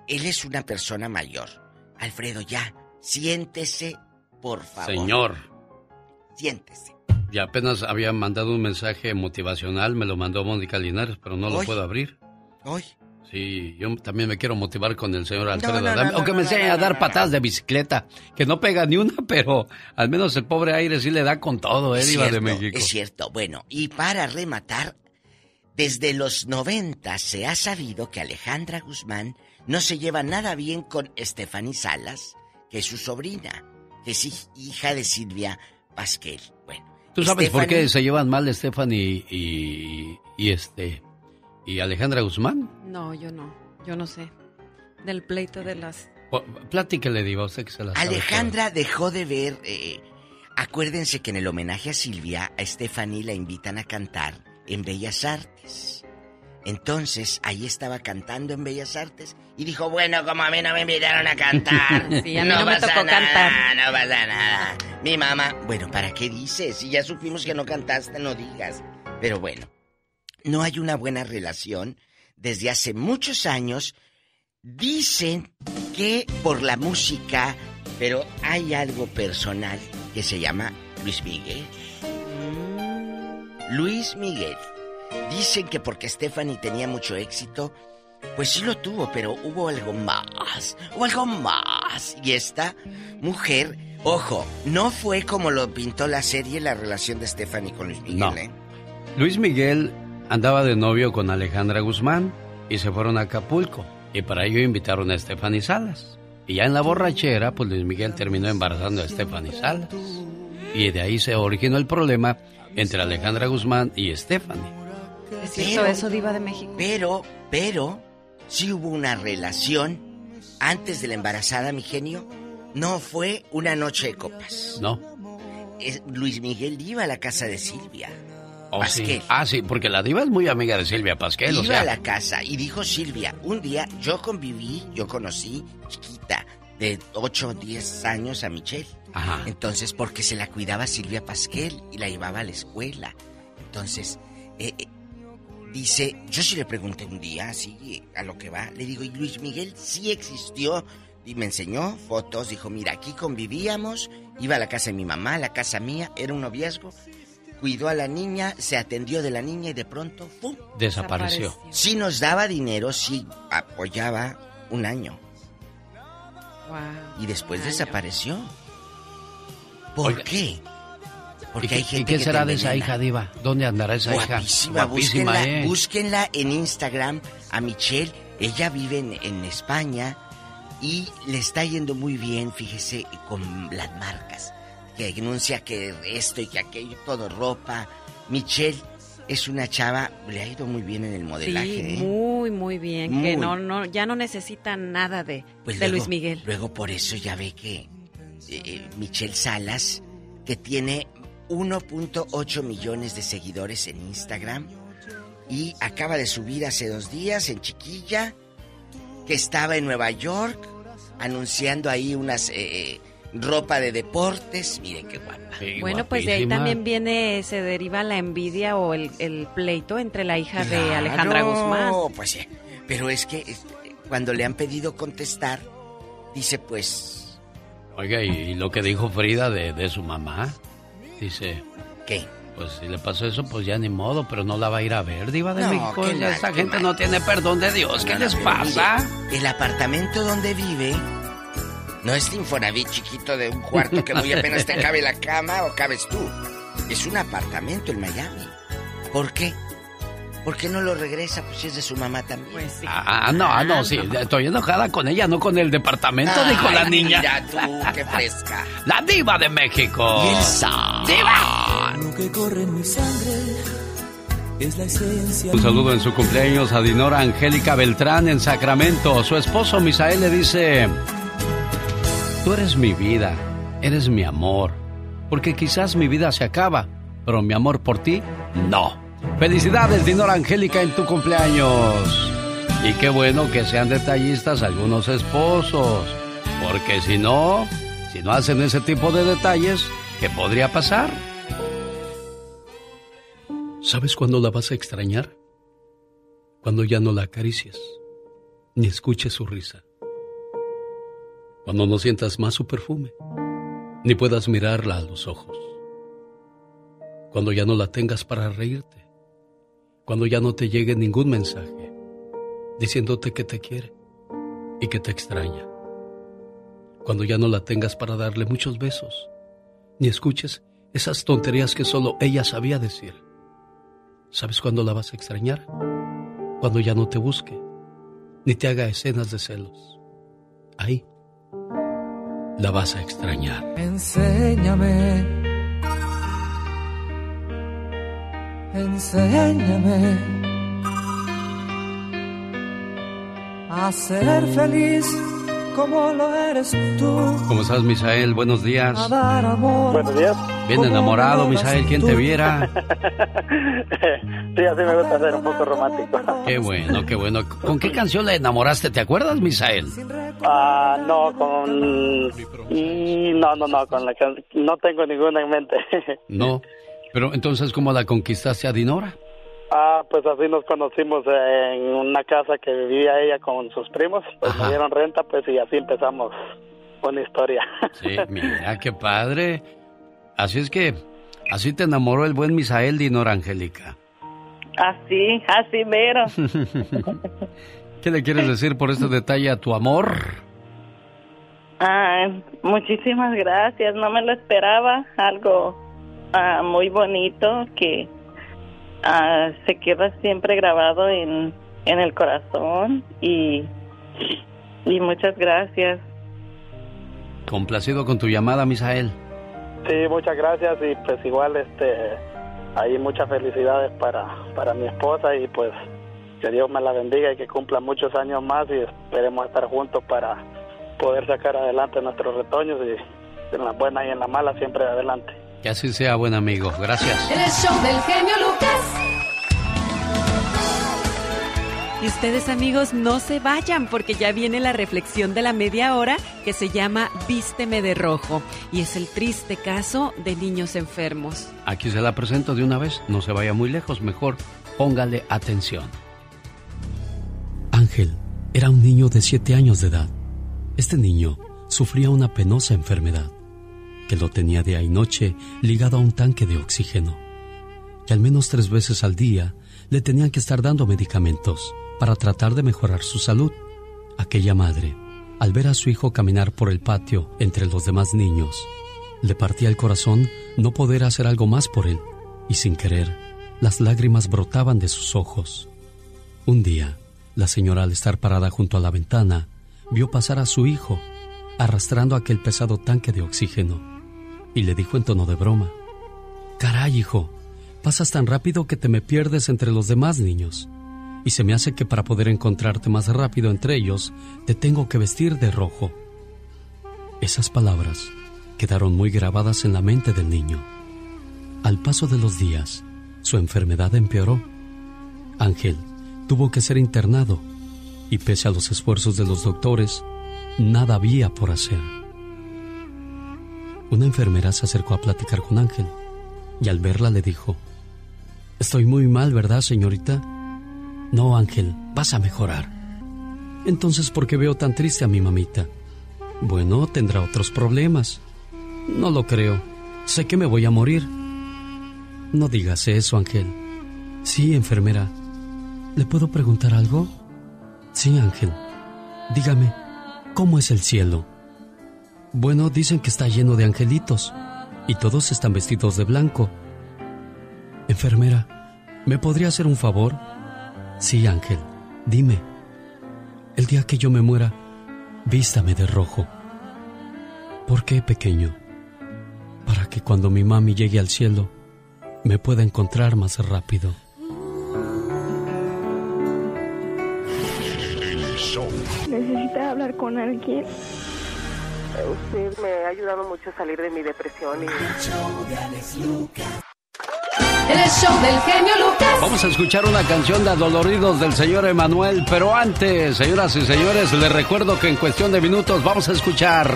él es una persona mayor. Alfredo, ya, siéntese, por favor. Señor. Siéntese. Ya apenas había mandado un mensaje motivacional, me lo mandó Mónica Linares, pero no lo puedo abrir. Hoy. Sí, yo también me quiero motivar con el señor Alfredo no, no, no, aunque me enseñe a dar patadas de bicicleta, que no pega ni una, pero al menos el pobre aire sí le da con todo, ¿eh? Es Diva de cierto, México. Es cierto. Bueno, y para rematar, desde los 90 se ha sabido que Alejandra Guzmán no se lleva nada bien con Stephanie Salas, que es su sobrina, que es hij- hija de Silvia Pasquel. Bueno, ¿Tú sabes por qué se llevan mal Stephanie y, y este y Alejandra Guzmán? No, yo no. Yo no sé. Del pleito de las... Platíquele, Diva, usted que se la sabe Alejandra dejó de ver. eh, acuérdense que en el homenaje a Silvia, a Stephanie la invitan a cantar en Bellas Artes. Entonces, ahí estaba cantando en Bellas Artes y dijo, bueno, como a mí no me invitaron a cantar, Sí, a mí no me pasa tocó nada, cantar. no pasa nada. Mi mamá, bueno, ¿para qué dices? Si ya supimos que no cantaste, no digas. Pero bueno, no hay una buena relación desde hace muchos años. Dicen que por la música, pero hay algo personal que se llama Luis Miguel. Luis Miguel. Dicen que porque Stephanie tenía mucho éxito, pues sí lo tuvo, pero hubo algo más, o algo más. Y esta mujer, ojo, no fue como lo pintó la serie la relación de Stephanie con Luis Miguel, No. ¿eh? Luis Miguel andaba de novio con Alejandra Guzmán y se fueron a Acapulco. Y para ello invitaron a Stephanie Salas. Y ya en la borrachera, pues Luis Miguel terminó embarazando a Stephanie Salas. Y de ahí se originó el problema entre Alejandra Guzmán y Stephanie. Es cierto eso, Diva de México. Pero, pero, sí hubo una relación antes de la embarazada, mi genio. No fue una noche de copas. ¿No? Es- Luis Miguel iba a la casa de Silvia. Oh, sí. Pasquel. Ah, sí, porque la diva es muy amiga de Silvia Pasquel, Iba o sea. a la casa y dijo Silvia, un día yo conviví, yo conocí chiquita de 8 o 10 años a Michelle. Ajá. Entonces, porque se la cuidaba Silvia Pasquel y la llevaba a la escuela. Entonces, eh, eh, dice, yo sí le pregunté un día, así, a lo que va, le digo, ¿y Luis Miguel sí existió? Y me enseñó fotos, dijo, mira, aquí convivíamos, iba a la casa de mi mamá, a la casa mía, era un noviazgo, cuidó a la niña, se atendió de la niña y de pronto, ¡pum! Desapareció. Sí nos daba dinero, sí apoyaba un año Wow. y después desapareció. ¿Por qué? Porque ¿Y qué, hay y gente qué que será te de esa hija diva? ¿Dónde andará esa Guapísima, hija? Guapísima, búsquenla, ¿eh? búsquenla en Instagram a Michelle. Ella vive en, en España y le está yendo muy bien, fíjese, con las marcas. Que anuncia que esto y que aquello, todo ropa. Michelle es una chava, le ha ido muy bien en el modelaje. Sí, ¿eh? muy, muy bien. Que no, no, ya no necesita nada de, Pues de luego- Luis Miguel. Luego por eso ya ve que eh, Michelle Salas, que tiene 1.8 millones de seguidores en Instagram y acaba de subir hace dos días en Chiquilla que estaba en Nueva York anunciando ahí unas eh, eh, ropa de deportes. Miren qué guapa. Bueno, pues de ahí también viene, se deriva la envidia o el, el pleito entre la hija de Alejandra Guzmán. Pues sí. Pero es que cuando le han pedido contestar, dice pues Oiga, y, y lo que dijo Frida de, de su mamá, dice... ¿Qué? Pues si le pasó eso, pues ya ni modo, pero no la va a ir a ver, diva de No, México. qué gente mal. no tiene perdón de Dios. ¿Qué No, no, les pasa? mire, el apartamento donde vive no es Infonavit chiquito de un cuarto que muy apenas te cabe la cama o cabes tú. Es un apartamento en Miami. ¿Por qué? ¿Por qué no lo regresa? Pues si es de su mamá también. Pues sí. Ah, no, ah, no, sí. Estoy enojada con ella, no con el departamento ni con la niña. Mira tú, qué fresca. La diva de México. Y el ¡Diva! Lo que corre en mi sangre es la esencia. Un saludo en su cumpleaños a Dinora Angélica Beltrán en Sacramento. Su esposo Misael le dice, tú eres mi vida, eres mi amor, porque quizás mi vida se acaba, pero mi amor por ti, no. Felicidades Dinora Angélica en tu cumpleaños. Y qué bueno que sean detallistas algunos esposos, porque si no, si no hacen ese tipo de detalles, ¿qué podría pasar? ¿Sabes cuándo la vas a extrañar? Cuando ya no la acaricies, ni escuches su risa, Cuando no sientas más su perfume, ni puedas mirarla a los ojos. Cuando ya no la tengas para reírte. Cuando ya no te llegue ningún mensaje diciéndote que te quiere y que te extraña. Cuando ya no la tengas para darle muchos besos, ni escuches esas tonterías que solo ella sabía decir. ¿Sabes cuándo la vas a extrañar? Cuando ya no te busque, ni te haga escenas de celos. Ahí la vas a extrañar. Enséñame. Enséñame a ser feliz como lo eres tú. ¿Cómo estás, Misael? Buenos días. A dar amor. Buenos días. Bien enamorado, Misael. ¿Quién te viera? sí, así me gusta ser un poco romántico. Qué bueno, qué bueno. ¿Con qué canción le enamoraste? ¿Te acuerdas, Misael? Ah, no, con... No, no, no, con la can... No tengo ninguna en mente. No. Pero entonces, ¿cómo la conquistaste a Dinora? Ah, pues así nos conocimos en una casa que vivía ella con sus primos. Pues me dieron renta, pues y así empezamos una historia. Sí, mira, qué padre. Así es que, así te enamoró el buen Misael Dinora Angélica. Así, así mero. ¿Qué le quieres decir por este detalle a tu amor? Ah, muchísimas gracias, no me lo esperaba, algo ah, muy bonito que ah, se queda siempre grabado en, en el corazón y, y muchas gracias. Complacido con tu llamada, Misael. Sí, muchas gracias y pues igual este hay muchas felicidades para, para mi esposa y pues que Dios me la bendiga y que cumpla muchos años más y esperemos estar juntos para poder sacar adelante nuestros retoños y en la buena y en la mala siempre adelante. Que así sea, buen amigo. Gracias. El show del genio Lucas. Y ustedes amigos no se vayan porque ya viene la reflexión de la media hora que se llama Vísteme de rojo y es el triste caso de niños enfermos. Aquí se la presento de una vez, no se vaya muy lejos, mejor póngale atención. Ángel era un niño de siete años de edad. Este niño sufría una penosa enfermedad que lo tenía día y noche ligado a un tanque de oxígeno. Y al menos tres veces al día le tenían que estar dando medicamentos para tratar de mejorar su salud. Aquella madre, al ver a su hijo caminar por el patio entre los demás niños, le partía el corazón no poder hacer algo más por él, y sin querer, las lágrimas brotaban de sus ojos. Un día, la señora al estar parada junto a la ventana, vio pasar a su hijo, arrastrando aquel pesado tanque de oxígeno, y le dijo en tono de broma, Caray, hijo, pasas tan rápido que te me pierdes entre los demás niños y se me hace que para poder encontrarte más rápido entre ellos, te tengo que vestir de rojo. Esas palabras quedaron muy grabadas en la mente del niño. Al paso de los días, su enfermedad empeoró. Ángel tuvo que ser internado y pese a los esfuerzos de los doctores, nada había por hacer. Una enfermera se acercó a platicar con Ángel y al verla le dijo, Estoy muy mal, ¿verdad, señorita? No, Ángel, vas a mejorar. Entonces, ¿por qué veo tan triste a mi mamita? Bueno, tendrá otros problemas. No lo creo. Sé que me voy a morir. No digas eso, Ángel. Sí, enfermera. ¿Le puedo preguntar algo? Sí, Ángel. Dígame, ¿cómo es el cielo? Bueno, dicen que está lleno de angelitos y todos están vestidos de blanco. Enfermera, ¿me podría hacer un favor? Sí, Ángel, dime. El día que yo me muera, vístame de rojo. ¿Por qué, pequeño? Para que cuando mi mami llegue al cielo, me pueda encontrar más rápido. Necesita hablar con alguien. Usted me ha ayudado mucho a salir de mi depresión y... El show del genio Lucas. Vamos a escuchar una canción de Adoloridos del señor Emanuel, pero antes, señoras y señores, les recuerdo que en cuestión de minutos vamos a escuchar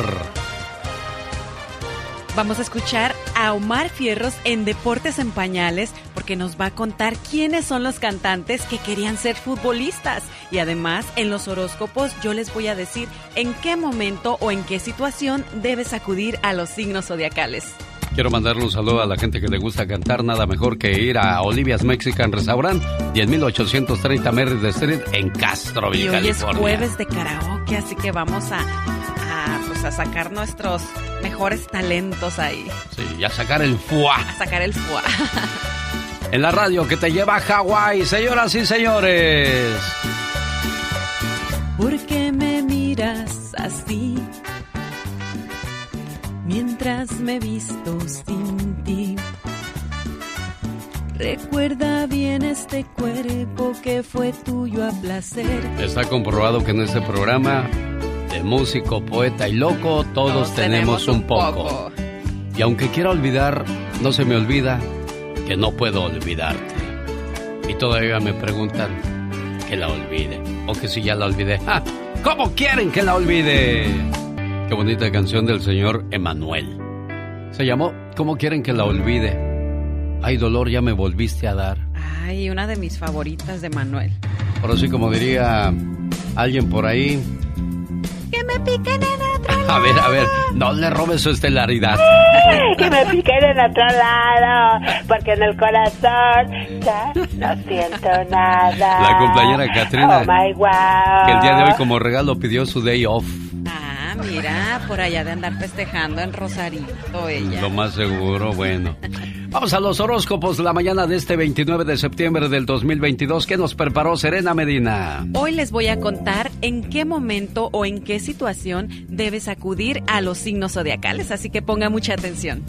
Vamos a escuchar a Omar Fierros en Deportes en Pañales porque nos va a contar quiénes son los cantantes que querían ser futbolistas. Y además, en los horóscopos yo les voy a decir en qué momento o en qué situación debes acudir a los signos zodiacales. Quiero mandarle un saludo a la gente que le gusta cantar, nada mejor que ir a Olivia's Mexican Restaurant, 10.830 Merritt Street en Castro, y hoy es jueves de karaoke, así que vamos a, pues a sacar nuestros mejores talentos ahí. Sí, y a sacar el fuá. A sacar el fuá. en la radio que te lleva a Hawái, señoras y señores. ¿Por qué me miras así? mientras me visto sin ti. Recuerda bien este cuerpo que fue tuyo a placer. Está comprobado que en este programa de músico, poeta y loco, todos, tenemos, un poco. Y aunque quiera olvidar, no se me olvida que no puedo olvidarte. Y todavía me preguntan que la olvide. O que si ya la olvidé. ¿Cómo quieren que la olvide? Qué bonita canción del señor Emanuel. Se llamó ¿Cómo quieren que la olvide? Ay, dolor, ya me volviste a dar. Ay, una de mis favoritas de Manuel. Por así como diría alguien por ahí. Que me piquen en otro lado. A ver, a ver, no le robes su estelaridad. que me piquen en otro lado, porque en el corazón ya no siento nada. La compañera Katrina. Oh my wow. Que el día de hoy como regalo pidió su day off. Ah, mira, por allá de andar festejando en Rosarito ella. Lo más seguro, bueno. Vamos a los horóscopos la mañana de este 29 de septiembre del 2022. ¿Qué nos preparó Serena Medina? Hoy les voy a contar en qué momento o en qué situación debes acudir a los signos zodiacales, así que ponga mucha atención.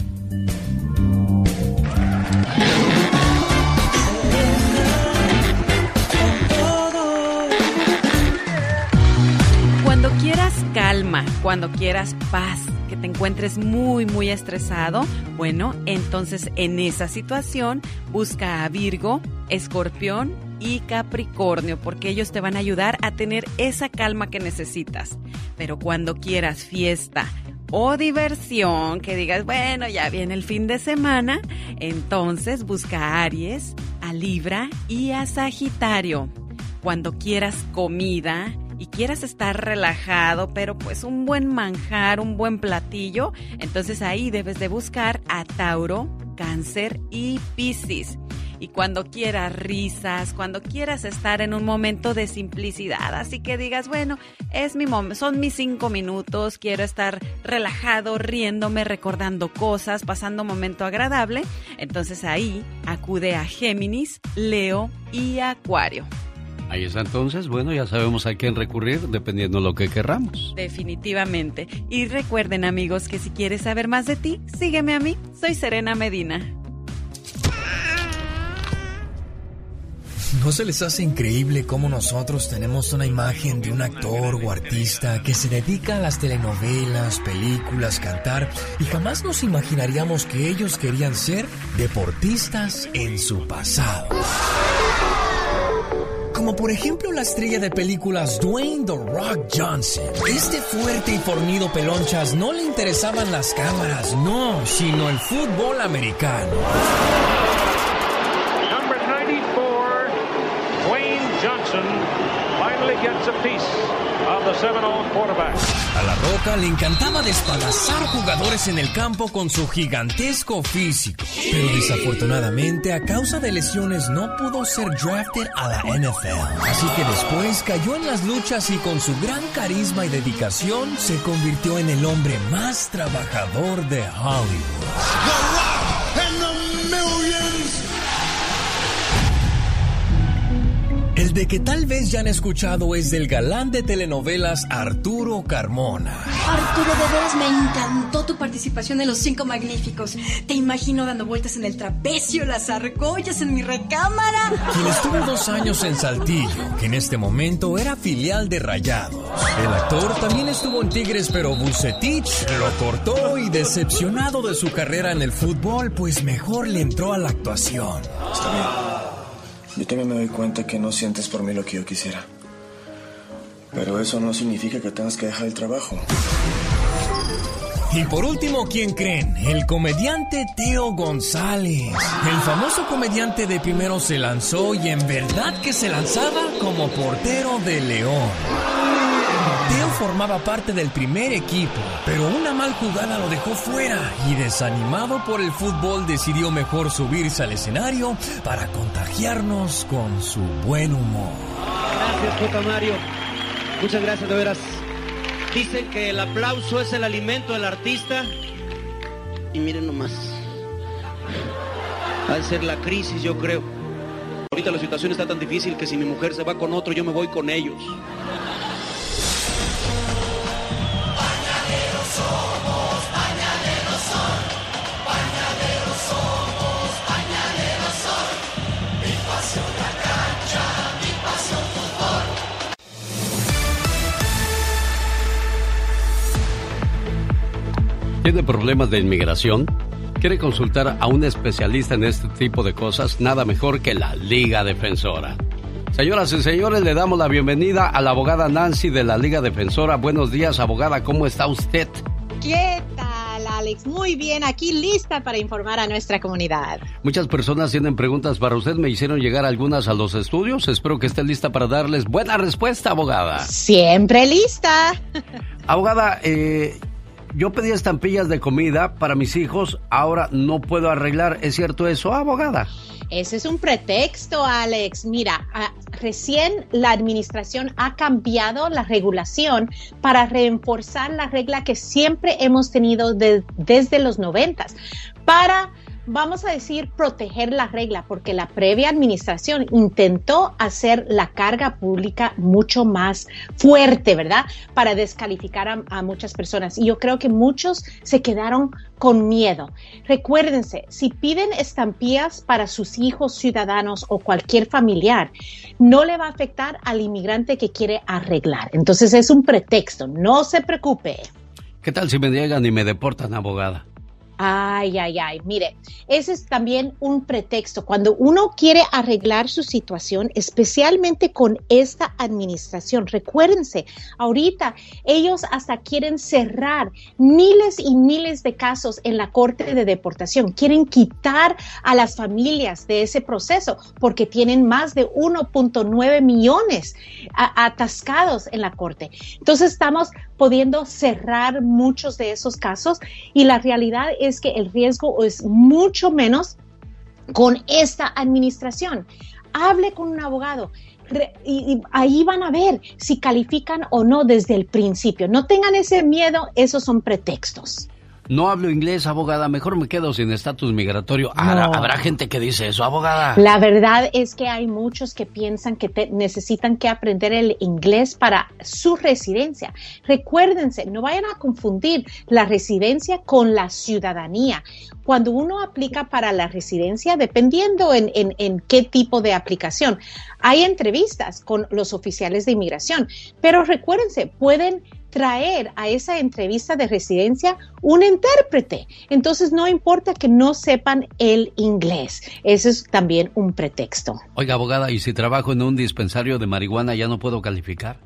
Cuando quieras calma, cuando quieras paz, que encuentres muy, muy estresado, bueno, entonces en esa situación busca a Virgo, Escorpión y Capricornio, porque ellos te van a ayudar a tener esa calma que necesitas. Pero cuando quieras fiesta, o diversión, que digas, bueno, ya viene el fin de semana, entonces busca a Aries, a Libra y a Sagitario. Cuando quieras comida, y quieras estar relajado, pero pues un buen manjar, un buen platillo, entonces ahí debes de buscar a Tauro, Cáncer y Piscis. Y cuando quieras risas, cuando quieras estar en un momento de simplicidad, así que digas, bueno, es mi son mis cinco minutos, quiero estar relajado, riéndome, recordando cosas, pasando un momento agradable, entonces ahí acude a Géminis, Leo y Acuario. Ahí está entonces, bueno, ya sabemos a quién recurrir dependiendo de lo que querramos. Definitivamente. Y recuerden amigos que si quieres saber más de ti, sígueme a mí, soy Serena Medina. ¿No se les hace increíble cómo nosotros tenemos una imagen de un actor o artista que se dedica a las telenovelas, películas, cantar y jamás nos imaginaríamos que ellos querían ser deportistas en su pasado? Como por ejemplo la estrella de películas Dwayne The Rock Johnson. Este fuerte y fornido pelonchas no le interesaban las cámaras, no, sino el fútbol americano. Number 94, Dwayne Johnson, finally gets a piece A la Roca le encantaba despedazar jugadores en el campo con su gigantesco físico. Pero desafortunadamente, a causa de lesiones, no pudo ser drafted a la NFL. Así que después cayó en las luchas y con su gran carisma y dedicación se convirtió en el hombre más trabajador de Hollywood. De que tal vez ya han escuchado es del galán de telenovelas Arturo Carmona. Arturo, de veras me encantó tu participación en Los Cinco Magníficos. Te imagino dando vueltas en el trapecio, las argollas en mi recámara. Quien estuvo dos años en Saltillo, que en este momento era filial de Rayados. El actor también estuvo en Tigres, pero Bucetich lo cortó y decepcionado de su carrera en el fútbol, pues mejor le entró a la actuación. Está bien. Yo también me doy cuenta que no sientes por mí lo que yo quisiera. Pero eso no significa que tengas que dejar el trabajo. Y por último, ¿quién creen? El comediante Teo González. El famoso comediante de primero se lanzó y en verdad que se lanzaba como portero de León. Teo formaba parte del primer equipo, pero una mal jugada lo dejó fuera y desanimado por el fútbol decidió mejor subirse al escenario para contagiarnos con su buen humor. Gracias, J. Mario. Muchas gracias, de veras. Dicen que el aplauso es el alimento del artista. Y miren nomás. Va a ser la crisis, yo creo. Ahorita la situación está tan difícil que si mi mujer se va con otro, yo me voy con ellos. ¿Tiene problemas de inmigración? ¿Quiere consultar a un especialista en este tipo de cosas? Nada mejor que la Liga Defensora. Señoras y señores, le damos la bienvenida a la abogada Nancy de la Liga Defensora. Buenos días, abogada, ¿cómo está usted? ¿Qué tal, Alex? Muy bien, aquí lista para informar a nuestra comunidad. Muchas personas tienen preguntas para usted. Me hicieron llegar algunas a los estudios. Espero que esté lista para darles buena respuesta, abogada. Siempre lista. abogada, eh, yo pedí estampillas de comida para mis hijos, ahora no puedo arreglar. ¿Es cierto eso, abogada? Ese es un pretexto, Alex. Mira, recién la administración ha cambiado la regulación para reforzar la regla que siempre hemos tenido desde los noventas para vamos a decir, proteger la regla, porque la previa administración intentó hacer la carga pública mucho más fuerte, ¿verdad? Para descalificar a, muchas personas. Y yo creo que muchos se quedaron con miedo. Recuérdense, si piden estampillas para sus hijos ciudadanos o cualquier familiar, no le va a afectar al inmigrante que quiere arreglar. Entonces es un pretexto, no se preocupe. ¿Qué tal si me llegan y me deportan, abogada? Ay, ay, ay. Mire, ese es también un pretexto. Cuando uno quiere arreglar su situación, especialmente con esta administración, recuérdense, ahorita ellos hasta quieren cerrar miles y miles de casos en la Corte de Deportación. Quieren quitar a las familias de ese proceso porque tienen más de 1.9 millones atascados en la Corte. Entonces estamos pudiendo cerrar muchos de esos casos y la realidad es que el riesgo es mucho menos con esta administración. Hable con un abogado. y, ahí van a ver si califican o no desde el principio. No tengan ese miedo, esos son pretextos. No hablo inglés, abogada, mejor me quedo sin estatus migratorio. Habrá gente que dice eso, abogada. La verdad es que hay muchos que piensan que necesitan que aprender el inglés para su residencia. Recuérdense, no vayan a confundir la residencia con la ciudadanía. Cuando uno aplica para la residencia, dependiendo en, en qué tipo de aplicación, hay entrevistas con los oficiales de inmigración, pero recuérdense, pueden traer a esa entrevista de residencia un intérprete. Entonces no importa que no sepan el inglés. Eso es también un pretexto. Oiga, abogada, ¿y si trabajo en un dispensario de marihuana ya no puedo calificar?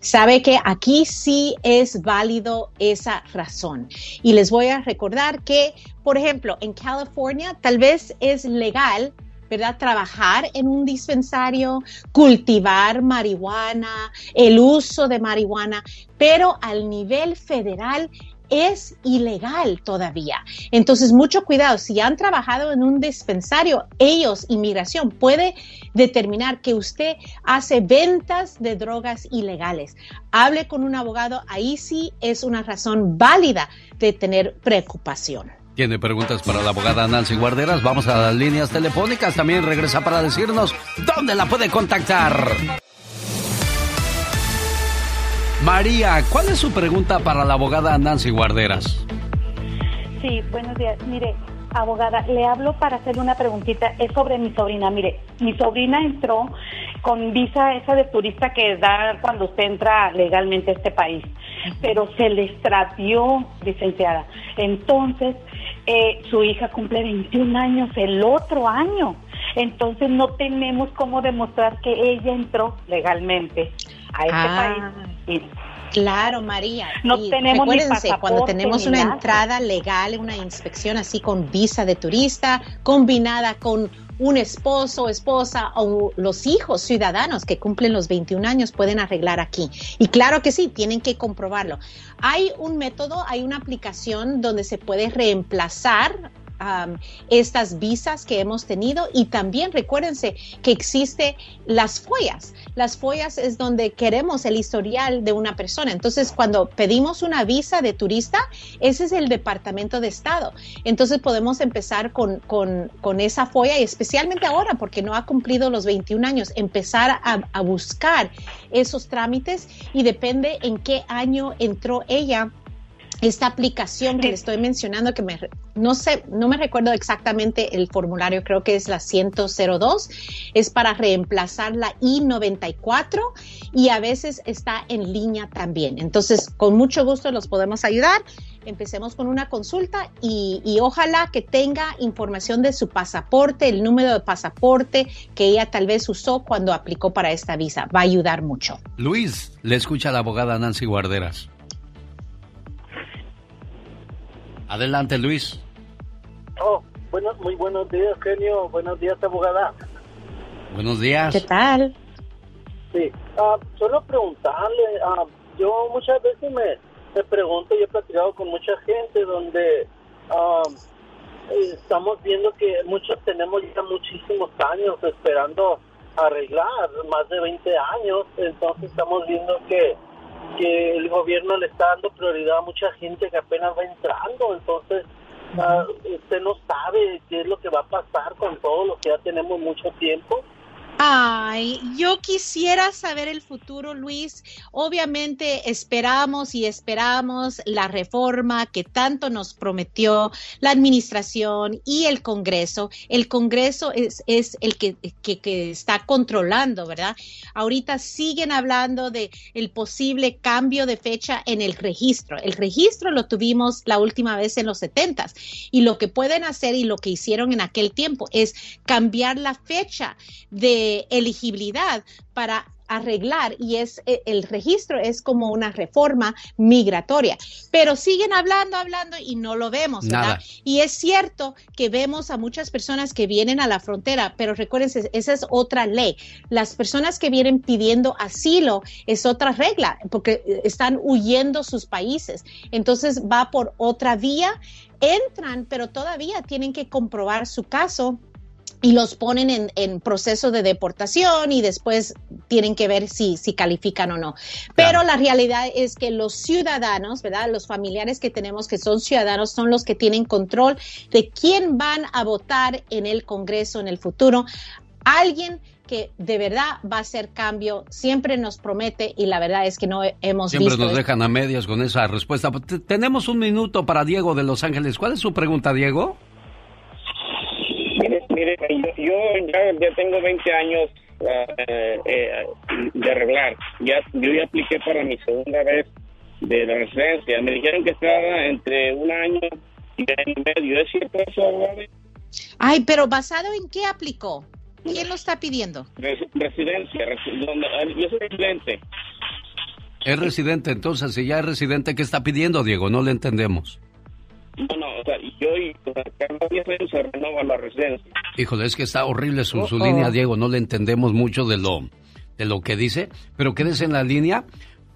Sabe que aquí sí es válido esa razón. Y les voy a recordar que, por ejemplo, en California tal vez es legal ¿verdad? Trabajar en un dispensario, cultivar marihuana, el uso de marihuana, pero al nivel federal es ilegal todavía. Entonces, mucho cuidado. Si han trabajado en un dispensario, ellos, inmigración, puede determinar que usted hace ventas de drogas ilegales. Hable con un abogado, ahí sí es una razón válida de tener preocupación. Tiene preguntas para la abogada Nancy Guarderas. Vamos a las líneas telefónicas. También regresa para decirnos dónde la puede contactar. María, ¿cuál es su pregunta para la abogada Nancy Guarderas? Sí, buenos días. Mire, abogada, le hablo para hacerle una preguntita. Es sobre mi sobrina. Mire, mi sobrina entró con visa esa de turista que da cuando usted entra legalmente a este país, pero se le extravió, licenciada. Entonces, eh, su hija cumple 21 años el otro año. Entonces no tenemos cómo demostrar que ella entró legalmente a este ah. país Claro, María. No Y tenemos ni recuérdense, cuando tenemos una entrada legal, una inspección así con visa de turista, combinada con un esposo, esposa o los hijos ciudadanos que cumplen los 21 años pueden arreglar aquí. Y claro que sí, tienen que comprobarlo. Hay un método, hay una aplicación donde se puede reemplazar estas visas que hemos tenido y también recuérdense que existe las follas. Las follas es donde queremos el historial de una persona. Entonces, cuando pedimos una visa de turista, ese es el Departamento de Estado. Entonces, podemos empezar con, con, con esa folla y especialmente ahora, porque no ha cumplido los 21 años, empezar a, a buscar esos trámites y depende en qué año entró ella esta aplicación que le estoy mencionando, que me, no sé, no me recuerdo exactamente el formulario, creo que es la 102, es para reemplazar la I-94 y a veces está en línea también. Entonces, con mucho gusto los podemos ayudar. Empecemos con una consulta y, y ojalá que tenga información de su pasaporte, el número de pasaporte que ella tal vez usó cuando aplicó para esta visa. Va a ayudar mucho. Luis, le escucha la abogada Nancy Guarderas. Adelante, Luis. Oh, bueno, muy buenos días, genio. Buenos días, abogada. Buenos días. ¿Qué tal? Sí, ah, solo preguntarle, ah, yo muchas veces me, me pregunto, y he platicado con mucha gente donde eh, estamos viendo que muchos tenemos ya muchísimos años esperando arreglar, más de 20 años, entonces estamos viendo que, que el gobierno le está dando prioridad a mucha gente que apenas va entrando, entonces ah, usted no sabe qué es lo que va a pasar con todo lo que ya tenemos mucho tiempo. Ay, yo quisiera saber el futuro, Luis. Obviamente esperamos y esperamos la reforma que tanto nos prometió la administración y el Congreso. El Congreso es, es el que, que- está controlando, ¿verdad? Ahorita siguen hablando de el posible cambio de fecha en el registro. El registro lo tuvimos la última vez en los 70 y lo que pueden hacer y lo que hicieron en aquel tiempo es cambiar la fecha de elegibilidad para arreglar y es eh, el registro es como una reforma migratoria pero siguen hablando hablando y no lo vemos. Nada. y es cierto que vemos a muchas personas que vienen a la frontera pero recuérdense esa es otra ley las personas que vienen pidiendo asilo es otra regla porque eh, están huyendo sus países entonces va por otra vía entran pero todavía tienen que comprobar su caso y los ponen en, en proceso de deportación y después tienen que ver si, si califican o no. Pero la realidad es que los ciudadanos, ¿verdad? Los familiares que tenemos que son ciudadanos son los que tienen control de quién van a votar en el Congreso en el futuro. Alguien que de verdad va a hacer cambio, siempre nos promete y la verdad es que no hemos Siempre visto nos esto. dejan a medias con esa respuesta. Tenemos un minuto para Diego de Los Ángeles. ¿Cuál es su pregunta, Diego? Mire, yo, yo ya, ya tengo 20 años ah, eh, eh, de arreglar. Ya, yo ya apliqué para mi segunda vez de la residencia. Me dijeron que estaba entre un año y año y medio. ¿Es cierto eso? Ay, pero ¿basado en qué aplicó? ¿Quién lo está pidiendo? Res- residencia. resi- donde- ah, yo soy residente. Es residente, entonces, si ya es residente, ¿qué está pidiendo, Diego? No le entendemos. No, no, o sea, yo y o sea, cada 10 años se renova la residencia. Híjole, es que está horrible su, su Oh, oh. línea, Diego. No le entendemos mucho de lo, de lo que dice, pero quédese en la línea.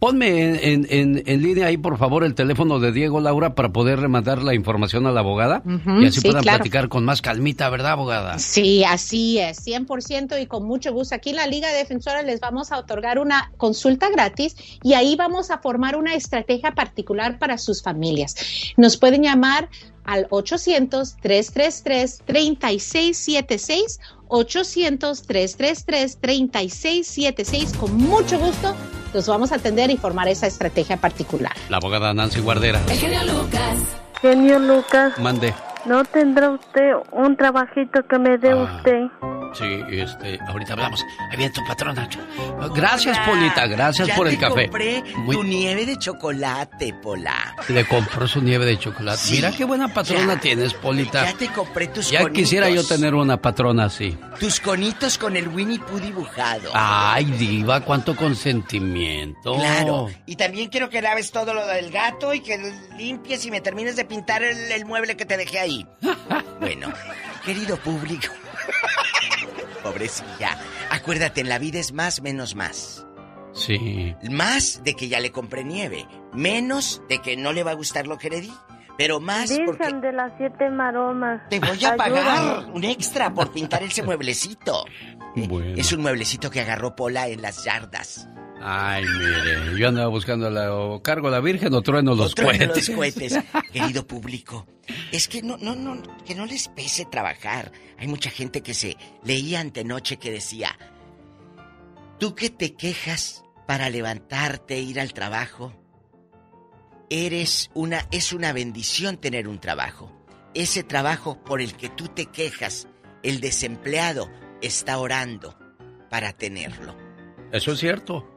Ponme en, en- en- línea ahí, por favor, el teléfono de Diego Laura para poder remandar la información a la abogada y así sí, puedan claro. platicar con más calmita, ¿verdad, abogada? Sí, así es, 100% y con mucho gusto. Aquí en la Liga Defensora les vamos a otorgar una consulta gratis y ahí vamos a formar una estrategia particular para sus familias. Nos pueden llamar al 800-333-3676, 800-333-3676. Con mucho gusto los vamos a atender y formar esa estrategia particular. La abogada Nancy Guardera. genio Lucas. Genio Lucas, Mande. ¿no tendrá usted un trabajito que me dé Ah. usted? Sí, este, ahorita hablamos. Ahí viene tu patrona. Gracias, Hola. Polita, gracias Ya por el te café. compré Muy- tu nieve de chocolate, Pola. Le compró su nieve de chocolate. Sí. Mira qué buena patrona Ya. tienes, Polita. Ya te compré tus Ya conitos. quisiera yo tener una patrona así. Tus conitos con el Winnie Pooh dibujado. Ay, diva, cuánto consentimiento. Claro. Y también quiero que laves todo lo del gato y que limpies y me termines de pintar el, el mueble que te dejé ahí. bueno, querido público. Pobrecilla. Acuérdate, en la vida es más menos más. Sí. Más de que ya le compré nieve. Menos de que no le va a gustar lo que le di. Pero más porque Virgen de las siete maromas. te voy a pagar un extra por pintar ese mueblecito. Bueno. Es un mueblecito que agarró Pola en las yardas. Ay, mire, yo andaba buscando la, o cargo a la Virgen o trueno los Otro en cohetes. los cohetes. Querido público, es que no, no, no, que no les pese trabajar. Hay mucha gente que se leía antenoche que decía, tú que te quejas para levantarte e ir al trabajo, eres una, es una bendición tener un trabajo. Ese trabajo por el que tú te quejas, el desempleado está orando para tenerlo. Eso es cierto.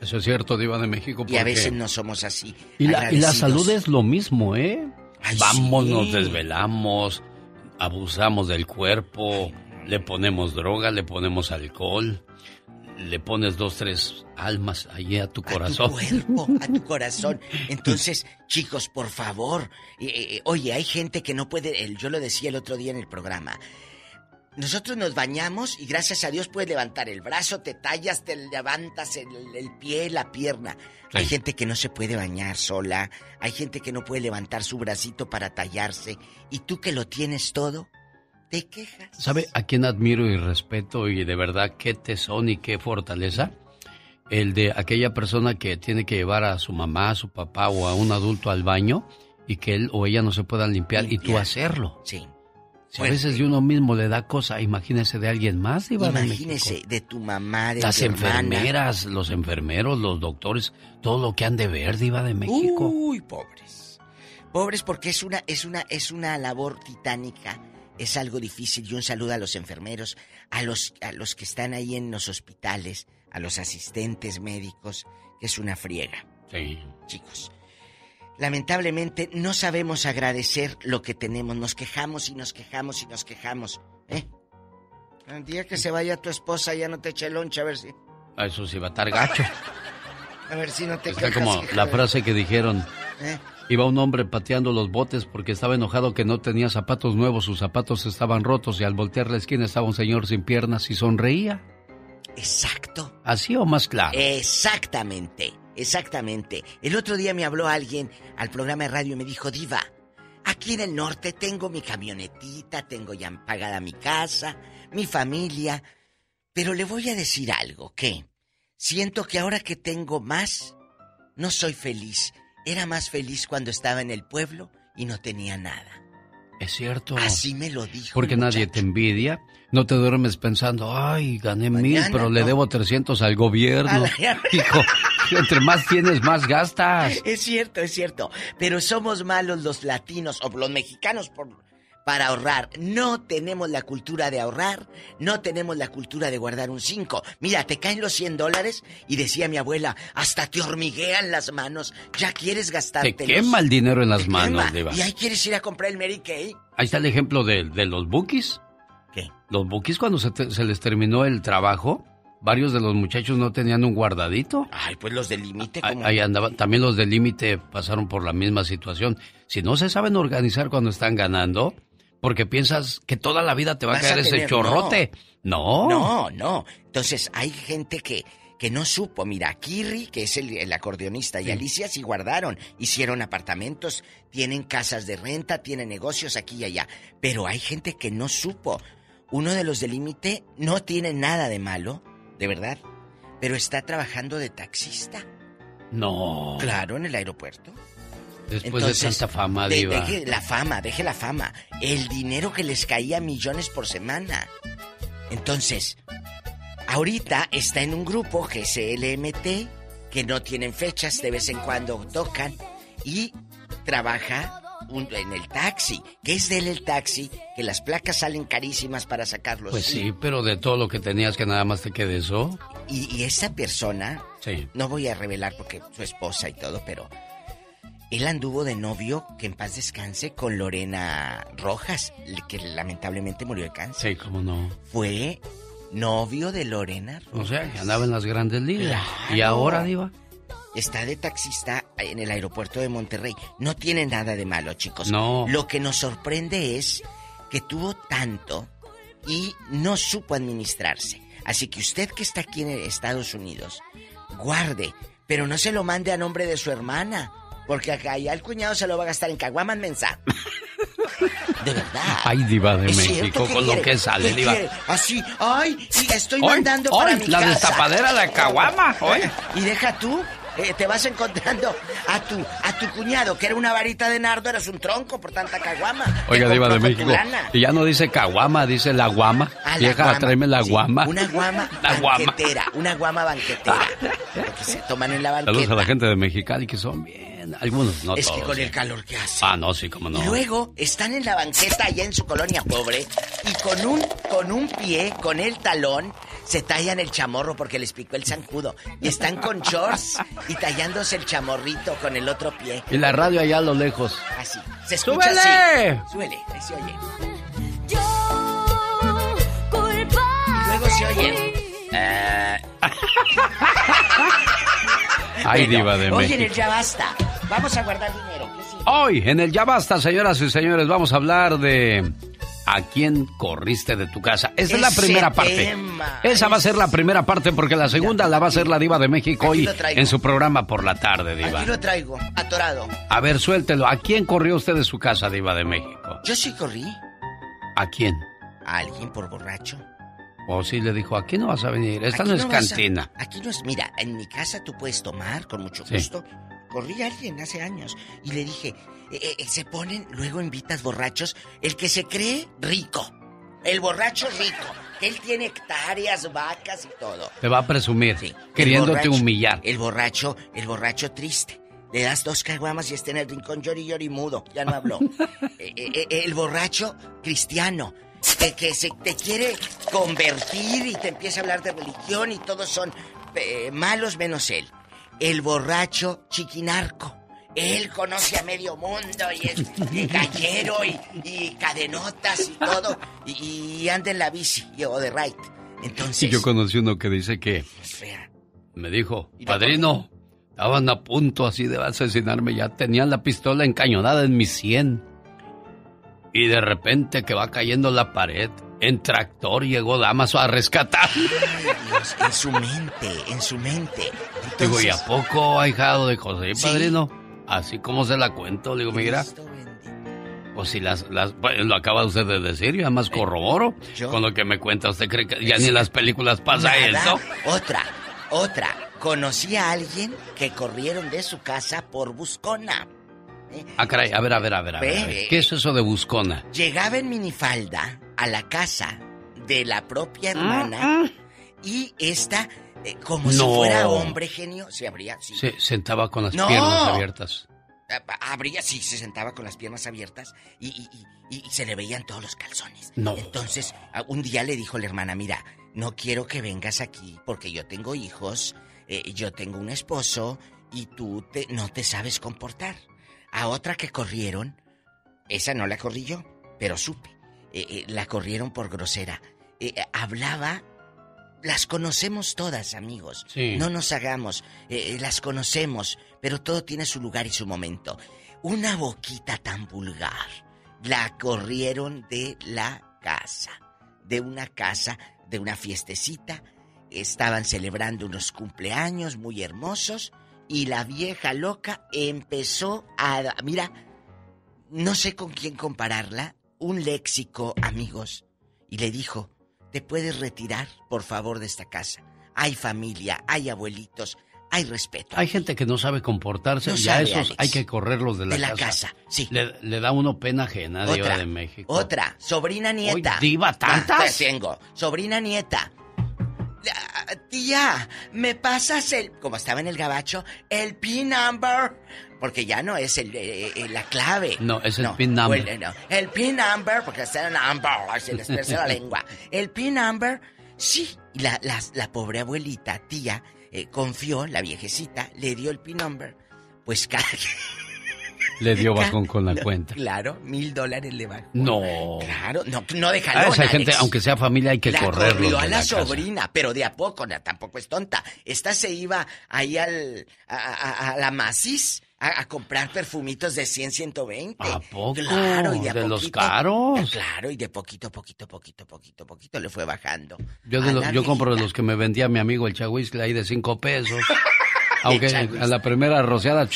Eso es cierto, diva de México. Y a veces no somos así. Y la, y la agradecidos. salud es lo mismo, ¿eh? Ay, Vamos, sí. nos desvelamos, abusamos del cuerpo, le ponemos droga, le ponemos alcohol, le pones dos, tres almas allí a tu corazón. cuerpo, a tu corazón. Entonces, chicos, por favor, eh, eh, oye, hay gente que no puede, yo lo decía el otro día en el programa. Nosotros nos bañamos y gracias a Dios puedes levantar el brazo, te tallas, te levantas el, el pie, la pierna. Hay gente que no se puede bañar sola, hay gente que no puede levantar su bracito para tallarse y tú que lo tienes todo, te quejas. ¿Sabe a quién admiro y respeto y de verdad qué tesón y qué fortaleza? El de aquella persona que tiene que llevar a su mamá, a su papá o a un adulto al baño y que él o ella no se puedan limpiar y tú Limpiar. hacerlo. Sí. Si a veces de uno mismo le da cosa, imagínese de alguien más, de Imagínese, de tu mamá, de Las tu hermana. enfermeras, los enfermeros, los doctores, todo lo que han de ver, Diva de México. Uy, pobres. Pobres porque es una, es una, es una labor titánica. Es algo difícil. Y un saludo a los enfermeros, a los, a los que están ahí en los hospitales, a los asistentes médicos, que es una friega. Sí. Chicos. Lamentablemente no sabemos agradecer lo que tenemos. Nos quejamos y nos quejamos y nos quejamos. ¿Eh? El día que se vaya tu esposa ya no te eche loncha, a ver si. A eso sí va a estar gacho. A ver si no te Está quejas, como hija la frase que dijeron. ¿Eh? Iba un hombre pateando los botes porque estaba enojado que no tenía zapatos nuevos, sus zapatos estaban rotos y al voltear la esquina estaba un señor sin piernas y sonreía. Exacto. ¿Así o más claro? Exactamente, exactamente. El otro día me habló alguien al programa de radio y me dijo, Diva, aquí en el norte tengo mi camionetita, tengo ya pagada mi casa, mi familia, pero le voy a decir algo, que siento que ahora que tengo más, no soy feliz. Era más feliz cuando estaba en el pueblo y no tenía nada. Es cierto. Así me lo dijo. Porque nadie te envidia. No te duermes pensando, ay, gané mil, pero le debo 300 al gobierno. A la- Hijo, entre más tienes, más gastas. Es cierto, es cierto. Pero somos malos los latinos o los mexicanos por, para ahorrar. No tenemos la cultura de ahorrar, no tenemos la cultura de guardar un 5. Mira, te caen los 100 dólares y decía mi abuela, hasta te hormiguean las manos, ya quieres Te gastarte. quema el dinero en las manos, Diva. Y ahí quieres ir a comprar el Mary Kay. Ahí está el ejemplo de, de los bookies. ¿Qué? Los bookies cuando se, te- se les terminó el trabajo, varios de los muchachos no tenían un guardadito. Ay, pues los del límite, Ahí, andaban. También los del límite pasaron por la misma situación. Si no se saben organizar cuando están ganando, porque piensas que toda la vida te va a caer a ese chorrote. No. No, no. Entonces hay gente que, que no supo. Mira, Kirri, que es el, el acordeonista, y Alicia sí guardaron. Hicieron apartamentos, tienen casas de renta, tienen negocios aquí y allá. Pero hay gente que no supo. Uno de los del límite no tiene nada de malo, de verdad. Pero está trabajando de taxista. No. Claro, en el aeropuerto. Después Entonces, de tanta fama, de- Diva. deje la fama, deje la fama. El dinero que les caía millones por semana. Entonces, ahorita está en un grupo que es LMT, que no tienen fechas, de vez en cuando tocan, y trabaja un- en el taxi. ¿Qué es de él el taxi? Que las placas salen carísimas para sacarlos. Pues sí, pero de todo lo que tenías que nada más te quede eso. Y, y esa persona, Sí. no voy a revelar porque su esposa y todo, pero él anduvo de novio, que en paz descanse, con Lorena Rojas, que lamentablemente murió de cáncer. Sí, cómo no. Fue novio de Lorena Rojas. O sea, que andaba en las grandes ligas. Y ahora, Diva. Está de taxista en el aeropuerto de Monterrey. No tiene nada de malo, chicos. No. Lo que nos sorprende es que tuvo tanto y no supo administrarse. Así que usted que está aquí en Estados Unidos, guarde, pero no se lo mande a nombre de su hermana. Porque acá ya el cuñado se lo va a gastar en caguamas mensa. De verdad. Ay, Diva de México, ¿qué con lo que sale, ¿Qué Diva. quiere? Así, ay, sí, estoy mandando ay, para mi la casa. destapadera de caguama, ay. Y deja tú, eh, te vas encontrando a tu, a tu cuñado, que era una varita de nardo, eras un tronco por tanta caguama. Oiga, Diva de México. Y ya no dice caguama, dice la guama. Vieja, guama, tráeme la sí, guama. Una guama La guama. banquetera, una guama banquetera. Lo que se toman en la banqueta. Saludos a la gente de Mexicali que son bien. Algunos, no es todos. que con ¿eh? el calor que hace. Ah, no, sí, cómo no. Y luego están en la banqueta allá en su colonia pobre y con un, con un pie, con el talón, se tallan el chamorro porque les picó el zancudo. Y están con shorts y tallándose el chamorrito con el otro pie. Y la radio allá a lo lejos. Así. Se escucha ¡Súbele! así. Súbele, ahí se oye. Luego se oye. eh, Ay, bueno, Diva de Oye, en el México. ya basta. Vamos a guardar dinero. Hoy, en el Ya Basta, señoras y señores, vamos a hablar de a quién corriste de tu casa. Esa es la primera parte. Esa va a ser la primera parte porque la segunda la va a hacer la Diva de México hoy en su programa por la tarde, Diva. Aquí lo traigo, atorado. A ver, suéltelo. ¿A quién corrió usted de su casa, Diva de México? Yo sí corrí ¿A quién? a alguien por borracho. O sí le dijo, aquí no vas a venir, esta Aquí no es a- cantina. aquí no es. Mira, en mi casa tú puedes tomar con mucho Sí. gusto. Corrí a alguien hace años y le dije, eh, eh, se ponen, luego invitas borrachos, el que se cree rico, el borracho rico, que él tiene hectáreas, vacas y todo. Te va a presumir, queriéndote borracho- humillar. El borracho, el borracho triste. Le das dos caguamas y está en el rincón llori llori mudo. Ya no habló. Eh, eh, eh, el borracho cristiano. Que, que se te quiere convertir y te empieza a hablar de religión y todos son eh, malos menos él. El borracho chiquinarco. Él conoce a medio mundo y es gallero y, y cadenotas y todo. Y, y anda en la bici o de right. Entonces. Y yo conocí uno que dice que me dijo, padrino, estaban a punto así de asesinarme, ya tenían la pistola encañonada en mi sien. Y de repente que va cayendo la pared, en tractor llegó Damaso a rescatar. Dios, en su mente, en su mente. Digo, ¿y a Entonces, poco, ahijado de José, Sí. padrino? Así como se la cuento, digo, mira. Pues si las, las pues, lo acaba usted de decir, yo además corroboro. ¿Yo? Con lo que me cuenta, ¿usted cree que ya ni en las películas pasa nada. eso? Otra, otra. Conocí a alguien que corrieron de su casa por buscona. Ah, caray, a ver, a ver, a ver, a ver. ¿Qué es eso de buscona? Llegaba en minifalda a la casa de la propia hermana y esta, eh, como si No. fuera hombre genio, se abría, sí. Se sentaba con las No. piernas abiertas. Ah, Abría, sí, se sentaba con las piernas abiertas y, y- y- y se le veían todos los calzones. No. Entonces, a- un día le dijo la hermana, mira, no quiero que vengas aquí porque yo tengo hijos, eh, yo tengo un esposo y tú te- no te sabes comportar. A otra que corrieron, esa no la corrí yo, pero supe, eh, eh, la corrieron por grosera. Eh, hablaba, las conocemos todas, amigos. Sí. No nos hagamos, las conocemos, pero todo tiene su lugar y su momento. Una boquita tan vulgar, la corrieron de la casa, de una casa, de una fiestecita. Estaban celebrando unos cumpleaños muy hermosos y la vieja loca empezó a... Mira, no sé con quién compararla, un léxico, amigos, y le dijo, ¿te puedes retirar, por favor, de esta casa? Hay familia, hay abuelitos, hay respeto. Hay gente que no sabe comportarse No y a esos Alex. hay que correrlos de la, De la casa. casa, sí. Le, le da uno pena ajena, Diva Otra, de México. Otra, sobrina nieta. Uy, diva, ¿tantas? ¿Cuántas tengo? Sobrina nieta. Ah, Tía, ¿me pasas el... Como estaba en el gabacho, el PIN number? Porque ya no es el, eh, eh, la clave. No, es el PIN number. Bueno, no. El PIN number, porque está en number, se les pesa la lengua. El PIN number, sí. La, la pobre abuelita, tía, eh, confió, la viejecita, le dio el PIN number. Pues cada... Le dio bajón con la cuenta. Claro, mil dólares le bajó. No. Claro, no, no deja A esa gente, aunque sea familia, hay que la correrlo. corrió a de la, la casa. sobrina, pero de a poco, no, tampoco es tonta. Esta se iba ahí al, a, a- a la Macis a, a comprar perfumitos de 100, 120. ¿A poco? Claro, y de, a ¿De los caros? Claro, y de poquito, poquito, poquito, poquito, poquito le fue bajando. Yo, de lo- yo compro de los que me vendía mi amigo el Chahuizcle ahí de cinco pesos. Aunque Chahuizcle. a la primera rociada,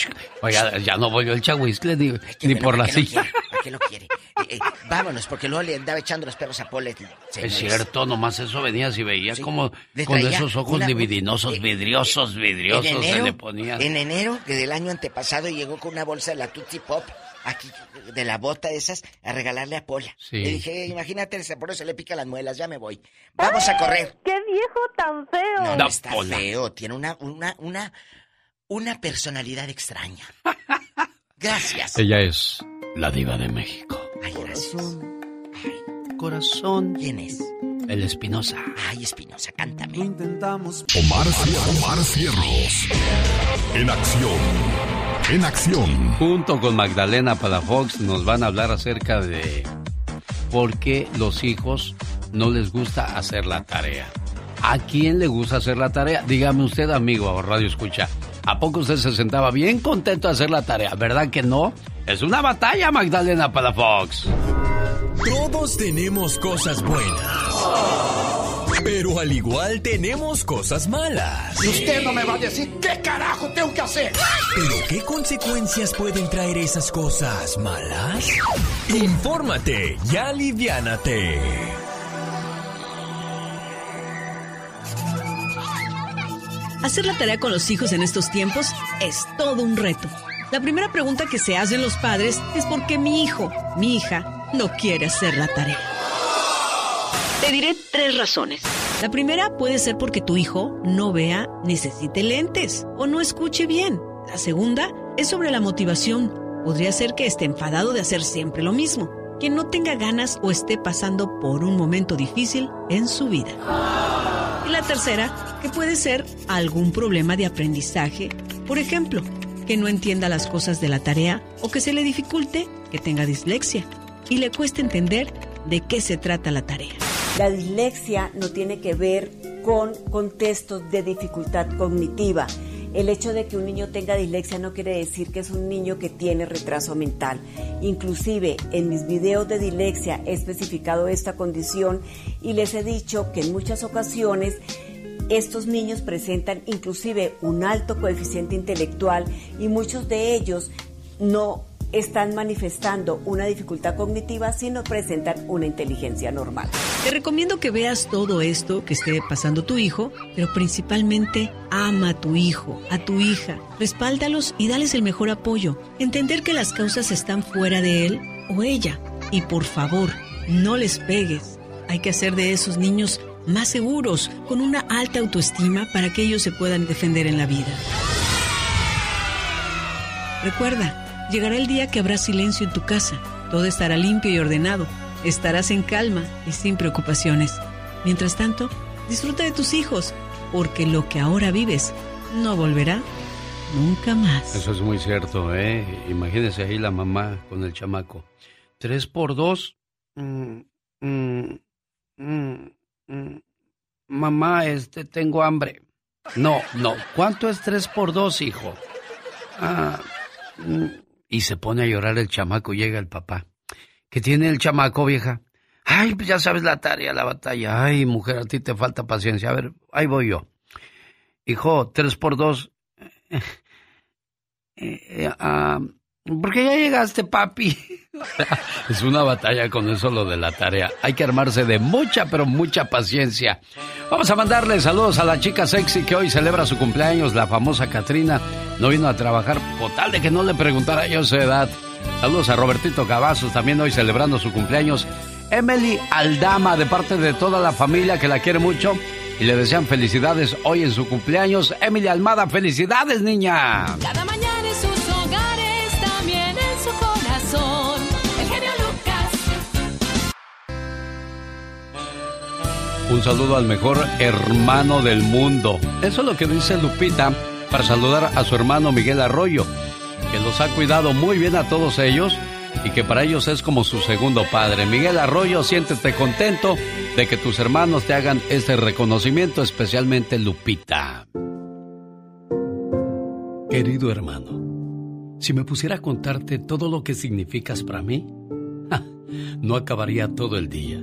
oiga, ya no voy yo el Chahuizcle ni, por la ¿para qué lo silla. ¿Para qué lo quiere? Eh, eh, vámonos, porque luego le andaba echando los perros a Polet. Es cierto, nomás eso venías y veías como Le con esos ojos una- libidinosos, vidriosos, vidriosos en se enero, le ponían. En enero que del año antepasado llegó con una bolsa de la Tootsie Pop, aquí, de la bota de esas, a regalarle a Pola. Sí. Le dije, imagínate, ese por se le pica las muelas, ya me voy. Vamos a correr. ¡Qué viejo tan feo! No, no Da está Pola. feo, tiene una, una, una, una personalidad extraña. Gracias. Ella es la diva de México. Ay, gracias. Corazón. ¿Quién es? El Espinosa. Ay, Espinosa, cántame. Intentamos. Omar, Omar Cierros. En acción. En acción. Junto con Magdalena Palafox nos van a hablar acerca de por qué los hijos no les gusta hacer la tarea. ¿A quién le gusta hacer la tarea? Dígame usted, amigo o Radio Escucha. ¿A poco usted se sentaba bien contento de hacer la tarea? ¿Verdad que no? Es una batalla, Magdalena Palafox. Todos tenemos cosas buenas. Pero al igual tenemos cosas malas. Y usted no me va a decir qué carajo tengo que hacer. ¿Pero qué consecuencias pueden traer esas cosas malas? Infórmate y aliviánate. Hacer la tarea con los hijos en estos tiempos es todo un reto. La primera pregunta que se hacen los padres es por qué mi hijo, mi hija, no quiere hacer la tarea. Te diré tres razones. La primera puede ser porque tu hijo no vea, necesite lentes o no escuche bien. La segunda es sobre la motivación. Podría ser que esté enfadado de hacer siempre lo mismo, que no tenga ganas o esté pasando por un momento difícil en su vida. Y la tercera, que puede ser algún problema de aprendizaje, por ejemplo, que no entienda las cosas de la tarea o que se le dificulte que tenga dislexia y le cueste entender de qué se trata la tarea. La dislexia no tiene que ver con contextos de dificultad cognitiva. El hecho de que un niño tenga dislexia no quiere decir que es un niño que tiene retraso mental. Inclusive en mis videos de dislexia he especificado esta condición y les he dicho que en muchas ocasiones estos niños presentan inclusive un alto coeficiente intelectual y muchos de ellos no están manifestando una dificultad cognitiva, sino presentan una inteligencia normal. Te recomiendo que veas todo esto que esté pasando tu hijo, pero principalmente ama a tu hijo, a tu hija, respáldalos y dales el mejor apoyo. Entender que las causas están fuera de él o ella. Y por favor, no les pegues. Hay que hacer de esos niños más seguros, con una alta autoestima para que ellos se puedan defender en la vida. Recuerda, llegará el día que habrá silencio en tu casa, todo estará limpio y ordenado, estarás en calma y sin preocupaciones. Mientras tanto, disfruta de tus hijos, porque lo que ahora vives no volverá nunca más. Eso es muy cierto, ¿eh? Imagínese ahí la mamá con el chamaco. Tres por dos. Mm, mm, mm. Mamá, este, tengo hambre. No, no. ¿Cuánto es tres por dos, hijo? Ah. Y se pone a llorar el chamaco. Llega el papá. ¿Qué tiene el chamaco, vieja? Ay, pues ya sabes la tarea, la batalla. Ay, mujer, a ti te falta paciencia. A ver, ahí voy yo. Hijo, tres por dos. Eh, eh, ah, ¿Por qué ya llegaste, papi? es una batalla con eso lo de la tarea. Hay que armarse de mucha, pero mucha paciencia. Vamos a mandarle saludos a la chica sexy que hoy celebra su cumpleaños, la famosa Katrina. No vino a trabajar por tal de que no le preguntara yo su edad. Saludos a Robertito Cavazos, también hoy celebrando su cumpleaños. Emily Aldama, de parte de toda la familia que la quiere mucho. y le desean felicidades hoy en su cumpleaños. Emily Almada, felicidades, niña. Cada mañana en sus hogares, también en su corazón. Un saludo al mejor hermano del mundo. Eso es lo que dice Lupita para saludar a su hermano Miguel Arroyo, que los ha cuidado muy bien a todos ellos y que para ellos es como su segundo padre. Miguel Arroyo, siéntete contento de que tus hermanos te hagan este reconocimiento, especialmente Lupita. Querido hermano, si me pusiera a contarte todo lo que significas para mí, no acabaría todo el día.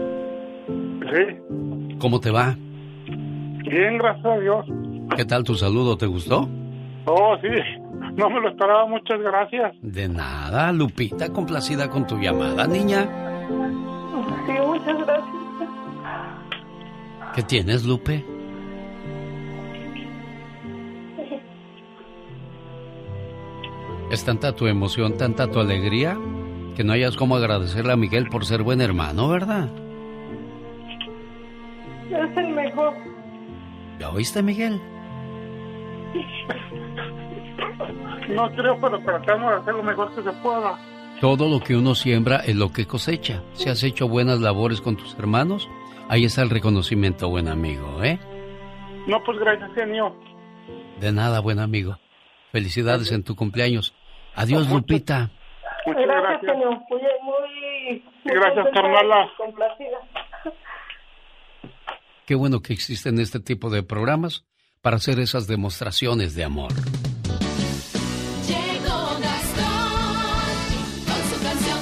Sí, ¿Cómo te va? bien, gracias a Dios. ¿Qué tal tu saludo? ¿Te gustó? Oh, sí, no me lo esperaba, muchas gracias. De nada, Lupita, complacida con tu llamada, niña. Sí, muchas gracias. ¿Qué tienes, Lupe? Es tanta tu emoción, tanta tu alegría, que no hayas como agradecerle a Miguel por ser buen hermano, ¿verdad? Es el mejor. ¿Ya oíste, Miguel? No creo, pero tratamos de hacer lo mejor que se pueda. Todo lo que uno siembra es lo que cosecha. Si has hecho buenas labores con tus hermanos, ahí está el reconocimiento, buen amigo, ¿eh? No, pues gracias, genio. De nada, buen amigo. Felicidades en tu cumpleaños. Adiós, Lupita. Muchas gracias, genio. Muy, muy, muy Gracias, contenta carnala. y Complacida. Qué bueno que existen este tipo de programas para hacer esas demostraciones de amor. Llegó Gastón con su canción.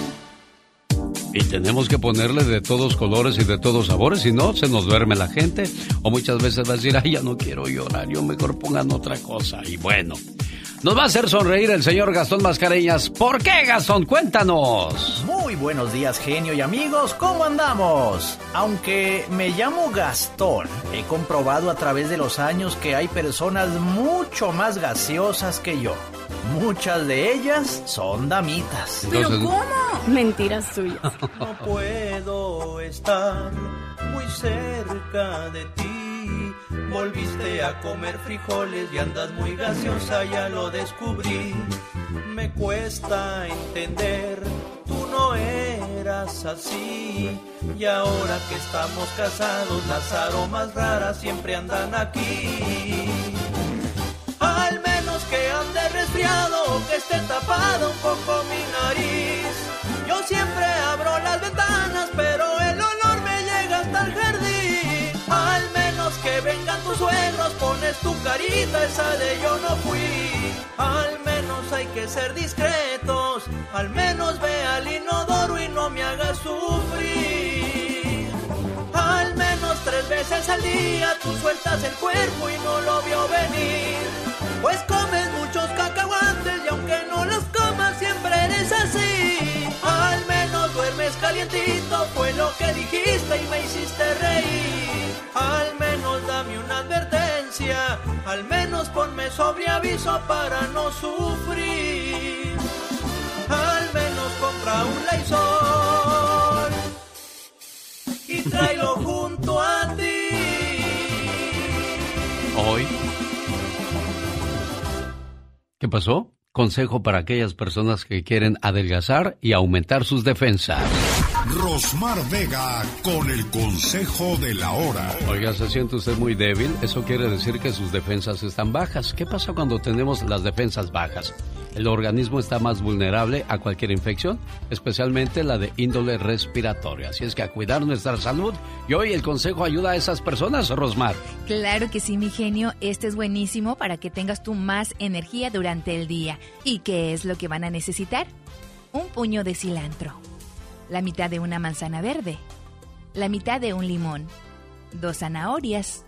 Y tenemos que ponerle de todos colores y de todos sabores, si no, se nos duerme la gente. O muchas veces va a decir, ay, ya no quiero llorar, yo mejor pongan otra cosa. Y bueno, nos va a hacer sonreír el señor Gastón Mascareñas. ¿Por qué, Gastón? Cuéntanos. Muy buenos días, genio y amigos, ¿cómo andamos? Aunque me llamo Gastón, he comprobado a través de los años que hay personas mucho más gaseosas que yo. Muchas de ellas son damitas. Entonces- ¿Cómo? Mentiras suyas. No puedo estar muy cerca de ti. Volviste a comer frijoles y andas muy gaseosa, ya lo descubrí. Me cuesta entender, tú no eras así. Y ahora que estamos casados, las aromas raras siempre andan aquí. Al menos que ande resfriado o que esté tapado un poco mi nariz. Yo siempre abro las ventanas, pero tu carita, esa de yo no fui. Al menos hay que ser discretos, al menos ve al inodoro y no me hagas sufrir. Al menos tres veces al día tú sueltas el cuerpo y no lo vio venir. Pues comes muchos cacahuantes y aunque no los comas siempre eres así. Al menos duermes calientito, fue lo que dijiste y me hiciste reír. Al menos dame una advertencia, al menos ponme sobre aviso para no sufrir. Al menos compra un Lysol y tráelo junto a ti. Hoy. ¿Qué pasó? Consejo para aquellas personas que quieren adelgazar y aumentar sus defensas. Rosmar Vega con el consejo de la hora. Oiga, ¿se siente usted muy débil? Eso quiere decir que sus defensas están bajas. ¿Qué pasa cuando tenemos las defensas bajas? El organismo está más vulnerable a cualquier infección, especialmente la de índole respiratoria. Así es que a cuidar nuestra salud. Y hoy el consejo ayuda a esas personas, Rosmar. Claro que sí, mi genio. Este es buenísimo para que tengas tú más energía durante el día. ¿Y qué es lo que van a necesitar? Un puño de cilantro, la mitad de una manzana verde, la mitad de un limón, dos zanahorias,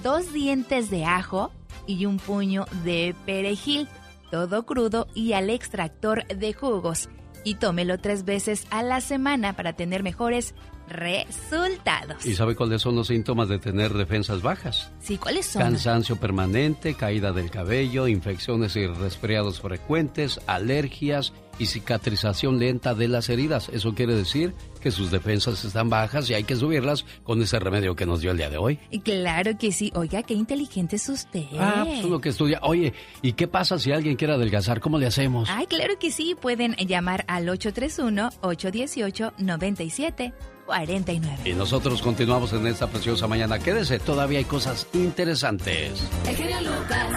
dos dientes de ajo y un puño de perejil, todo crudo y al extractor de jugos. Y tómelo tres veces a la semana para tener mejores resultados. ¿Y sabe cuáles son los síntomas de tener defensas bajas? Sí, ¿cuáles son? Cansancio permanente, caída del cabello, infecciones y resfriados frecuentes, alergias y cicatrización lenta de las heridas. Eso quiere decir que sus defensas están bajas y hay que subirlas con ese remedio que nos dio el día de hoy. Y Claro que sí. Oiga, qué inteligente es usted. Ah, pues es lo que estudia. Oye, ¿y qué pasa si alguien quiere adelgazar? ¿Cómo le hacemos? Ay, claro que sí. Pueden llamar al 831-818-97. 49. Y nosotros continuamos en esta preciosa mañana. Quédese, todavía hay cosas interesantes. El genio Lucas.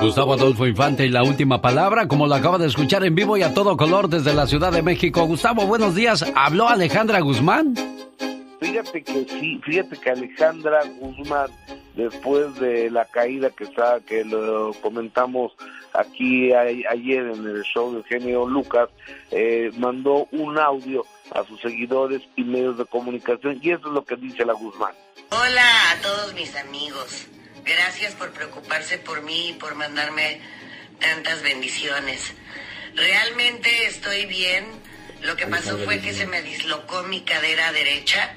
Gustavo Adolfo Infante y la última palabra, como lo acaba de escuchar en vivo y a todo color desde la Ciudad de México. Gustavo, buenos días. ¿Habló Alejandra Guzmán? Fíjate que sí, fíjate que Alejandra Guzmán, después de la caída que está, que lo comentamos aquí ayer en el show del genio Lucas, eh, mandó un audio a sus seguidores y medios de comunicación y eso es lo que dice la Guzmán. Hola a todos mis amigos. Gracias por preocuparse por mí y por mandarme tantas bendiciones. Realmente estoy bien. Lo que pasó fue que se me dislocó mi cadera derecha.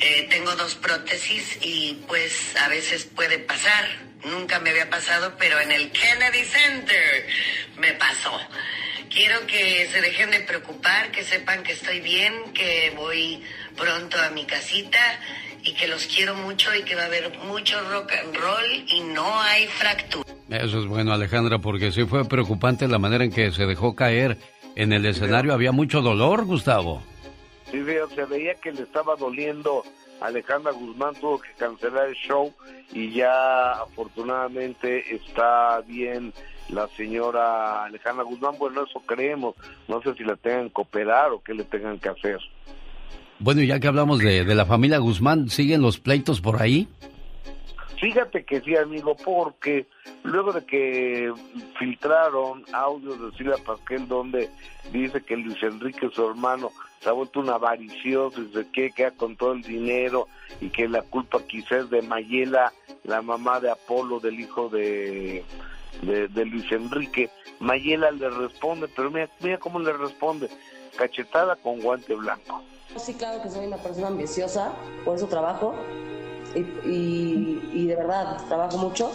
Eh, tengo dos prótesis y pues a veces puede pasar. Nunca me había pasado, pero en el Kennedy Center me pasó. Quiero que se dejen de preocupar, que sepan que estoy bien, que voy pronto a mi casita y que los quiero mucho y que va a haber mucho rock and roll y no hay fractura. Eso es bueno, Alejandra, porque sí fue preocupante la manera en que se dejó caer en el escenario. Había mucho dolor, Gustavo. Sí, se veía que le estaba doliendo. Alejandra Guzmán tuvo que cancelar el show y ya afortunadamente está bien la señora Alejandra Guzmán. Bueno, eso creemos. No sé si la tengan que operar o qué le tengan que hacer. Bueno, ya que hablamos de, de la familia Guzmán, ¿siguen los pleitos por ahí? Fíjate que sí, amigo, porque luego de que filtraron audios de Silvia Pasquel donde dice que Luis Enrique, su hermano, se ha vuelto un avaricioso y se quiere quedar con todo el dinero y que la culpa quizás de Mayela, la mamá de Apolo, del hijo de, de, de Luis Enrique. Mayela le responde, pero mira, mira cómo le responde, cachetada con guante blanco. Sí, claro que soy una persona ambiciosa, por eso trabajo y, de verdad trabajo mucho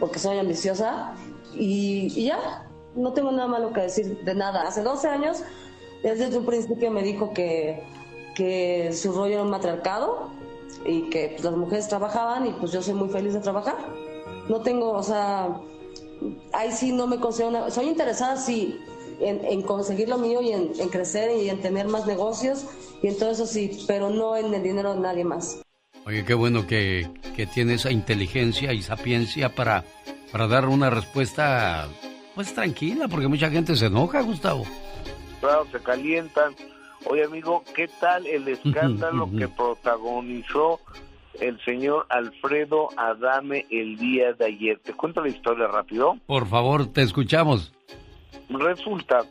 porque soy ambiciosa y, y, ya, no tengo nada malo que decir de nada. Hace 12 años, desde un principio me dijo que, que su rollo era un matriarcado y que pues, las mujeres trabajaban y pues yo soy muy feliz de trabajar. No tengo, o sea, ahí sí no me considero una... Soy interesada, sí, en, conseguir lo mío y en, crecer y en tener más negocios y en todo eso sí, pero no en el dinero de nadie más. Oye, qué bueno que, que tiene esa inteligencia y sapiencia para, para dar una respuesta pues tranquila, porque mucha gente se enoja, Gustavo. Claro, se calientan. Oye, amigo, ¿qué tal el escándalo que protagonizó el señor Alfredo Adame el día de ayer? ¿Te cuento la historia rápido? Por favor, te escuchamos. Resulta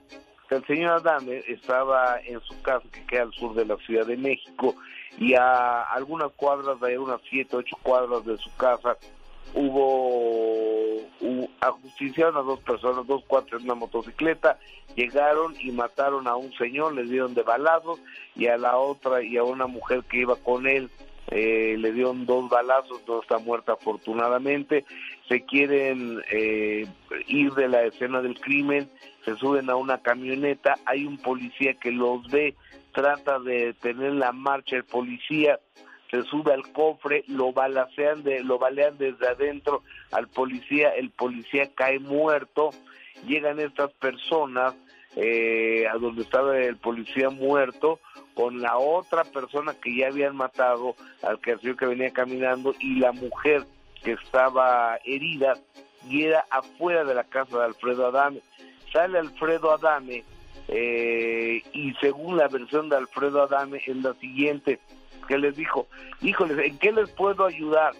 que el señor Adame estaba en su casa que queda al sur de la Ciudad de México y a algunas cuadras, de unas siete, ocho cuadras de su casa, hubo, hubo ajusticiaron a dos personas, dos cuatro en una motocicleta, llegaron y mataron a un señor, le dieron de balazos y a la otra y a una mujer que iba con él eh, le dieron dos balazos, no está muerta afortunadamente, se quieren eh, ir de la escena del crimen, se suben a una camioneta, hay un policía que los ve, trata de tener la marcha el policía, se sube al cofre, lo balacean de, lo balean desde adentro al policía, el policía cae muerto, llegan estas personas eh, a donde estaba el policía muerto, con la otra persona que ya habían matado al que que venía caminando y la mujer que estaba herida y era afuera de la casa de Alfredo Adame. Sale Alfredo Adame eh, y según la versión de Alfredo Adame es la siguiente, que les dijo, híjoles, ¿en qué les puedo ayudar?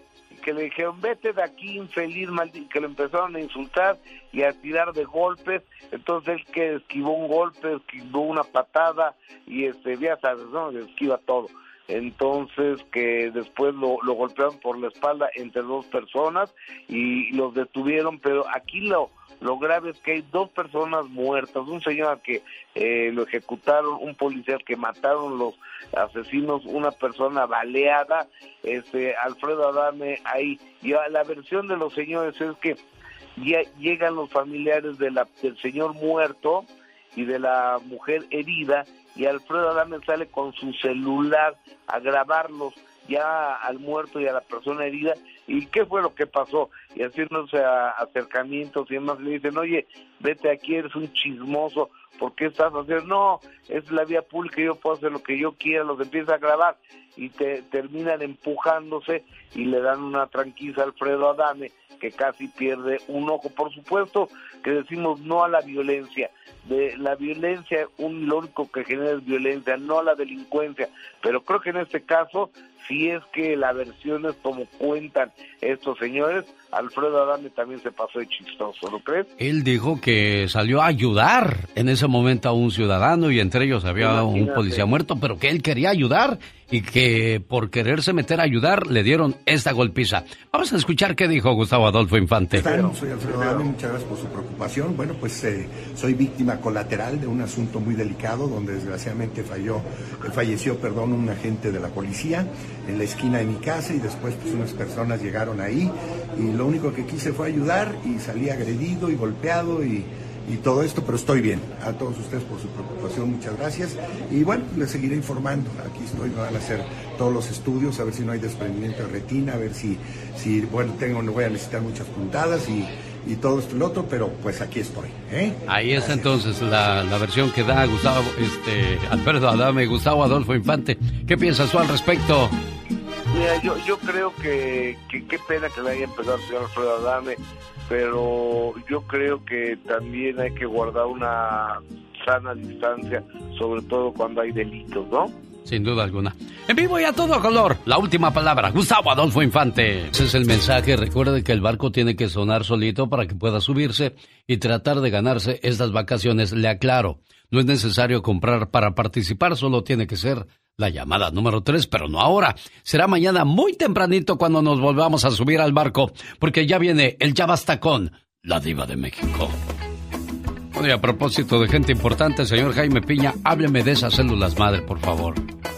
Que le dijeron, vete de aquí, infeliz, maldito, que le empezaron a insultar y a tirar de golpes, entonces él que esquivó un golpe, esquivó una patada, y este, ya sabes, ¿no? Esquiva todo entonces que después lo, lo golpearon por la espalda entre dos personas y los detuvieron, pero aquí lo, lo grave es que hay dos personas muertas, un señor que eh, lo ejecutaron, un policía que mataron los asesinos, una persona baleada, este Alfredo Adame ahí. Y la versión de los señores es que ya llegan los familiares de la, del señor muerto y de la mujer herida y Alfredo Adame sale con su celular a grabarlos ya al muerto y a la persona herida y qué fue lo que pasó y haciéndose acercamientos y demás le dicen oye vete aquí eres un chismoso ¿por qué estás haciendo? no es la vía pública yo puedo hacer lo que yo quiera los empieza a grabar y te terminan empujándose y le dan una tranquila a Alfredo Adame que casi pierde un ojo por supuesto que decimos no a la violencia de la violencia, un, lo único que genera es violencia, no la delincuencia. Pero creo que en este caso, si es que la versión es como cuentan estos señores, Alfredo Adame también se pasó de chistoso, ¿no crees? Él dijo que salió a ayudar en ese momento a un ciudadano y entre ellos había un policía muerto, pero que él quería ayudar y que por quererse meter a ayudar le dieron esta golpiza. Vamos a escuchar qué dijo Gustavo Adolfo Infante. Soy Alfredo Adame, muchas gracias por su preocupación. Bueno, pues eh, soy víctima colateral de un asunto muy delicado donde desgraciadamente falló, eh, falleció perdón, un agente de la policía en la esquina de mi casa y después pues unas personas llegaron ahí y lo único que quise fue ayudar y salí agredido y golpeado y, todo esto, pero estoy bien. A todos ustedes por su preocupación, muchas gracias. Y bueno, les seguiré informando. Aquí estoy, me van a hacer todos los estudios, a ver si no hay desprendimiento de retina, a ver si, si bueno, tengo, no voy a necesitar muchas puntadas y, todo esto y lo otro, pero pues aquí estoy. ¿eh? Ahí está entonces la, versión que da Gustavo, este, Alberto Adame, Gustavo Adolfo Infante. ¿Qué piensas tú al respecto? Mira, yo, yo creo que, qué pena que le haya empezado el señor Alfredo Adame, pero yo creo que también hay que guardar una sana distancia, sobre todo cuando hay delitos, ¿no? Sin duda alguna. En vivo y a todo color, la última palabra, Gustavo Adolfo Infante. Ese es el mensaje. Recuerde que el barco tiene que sonar solito para que pueda subirse y tratar de ganarse estas vacaciones. Le aclaro, no es necesario comprar para participar, solo tiene que ser la llamada número 3, pero no ahora. Será mañana muy tempranito cuando nos volvamos a subir al barco, porque ya viene el Ya Basta con la Diva de México. Bueno, a propósito de gente importante, señor Jaime Piña, hábleme de esas células madre, por favor.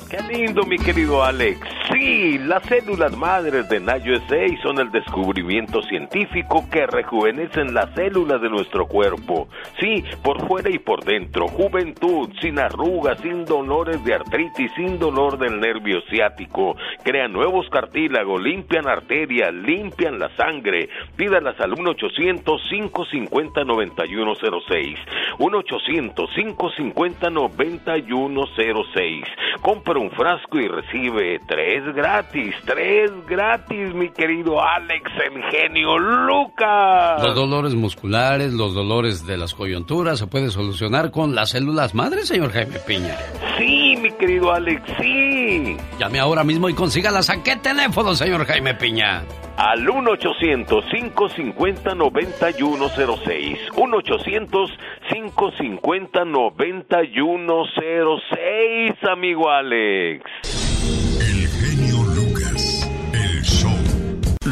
Qué lindo, mi querido Alex. Sí, las células madres de Nayo S.A. son el descubrimiento científico que rejuvenecen las células de nuestro cuerpo. Sí, por fuera y por dentro. Juventud, sin arrugas, sin dolores de artritis, sin dolor del nervio ciático. Crean nuevos cartílagos, limpian arterias, limpian la sangre. Pídalas al 1-800-550-9106. 1-800-550-9106. Un frasco y recibe tres gratis, tres gratis, mi querido Alex, el genio Lucas. Los dolores musculares, los dolores de las coyunturas se puede solucionar con las células madres, señor Jaime Piña. Sí, mi querido Alex, sí. Llame ahora mismo y consígalas. ¿A qué teléfono, señor Jaime Piña? Al 1-800-550-9106. 1-800-550-9106, amigo Alex. El genio Lucas. El show.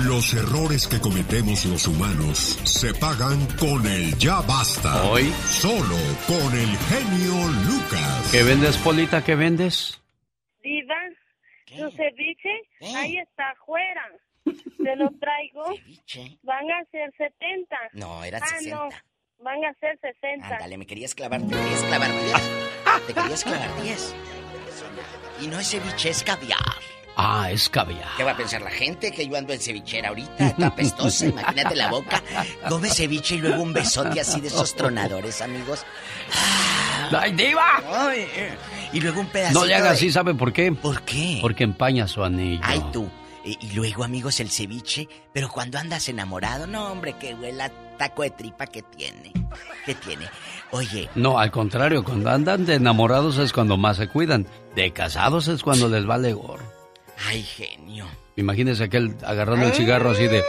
Los errores que cometemos los humanos se pagan con el ya basta. Hoy. Solo con el genio Lucas. ¿Qué vendes, Polita? ¿Qué vendes? Diva, su ceviche ahí está afuera. Se lo traigo. Van a ser 70. No, era ah, 60. No, van a ser 60. Ándale, me querías clavar, te querías clavar 10. Te querías clavar 10. Y no es ceviche, es caviar. Ah, es caviar. ¿Qué va a pensar la gente? Que yo ando en cevichera ahorita, está apestosa, imagínate la boca. Come ceviche y luego un besote así de esos tronadores, amigos. ¡Ay, diva! y luego un pedacito No le haga así, ¿sabe por qué? ¿Por qué? Porque empaña su anillo. Ay, tú. Y, luego, amigos, el ceviche. Pero cuando andas enamorado, no, hombre, que huela taco de tripa que tiene. ¿Qué tiene? Oye. No, al contrario, cuando andan de enamorados es cuando más se cuidan. De casados es cuando les vale gorro. Ay, genio. Imagínese aquel agarrando el cigarro así de...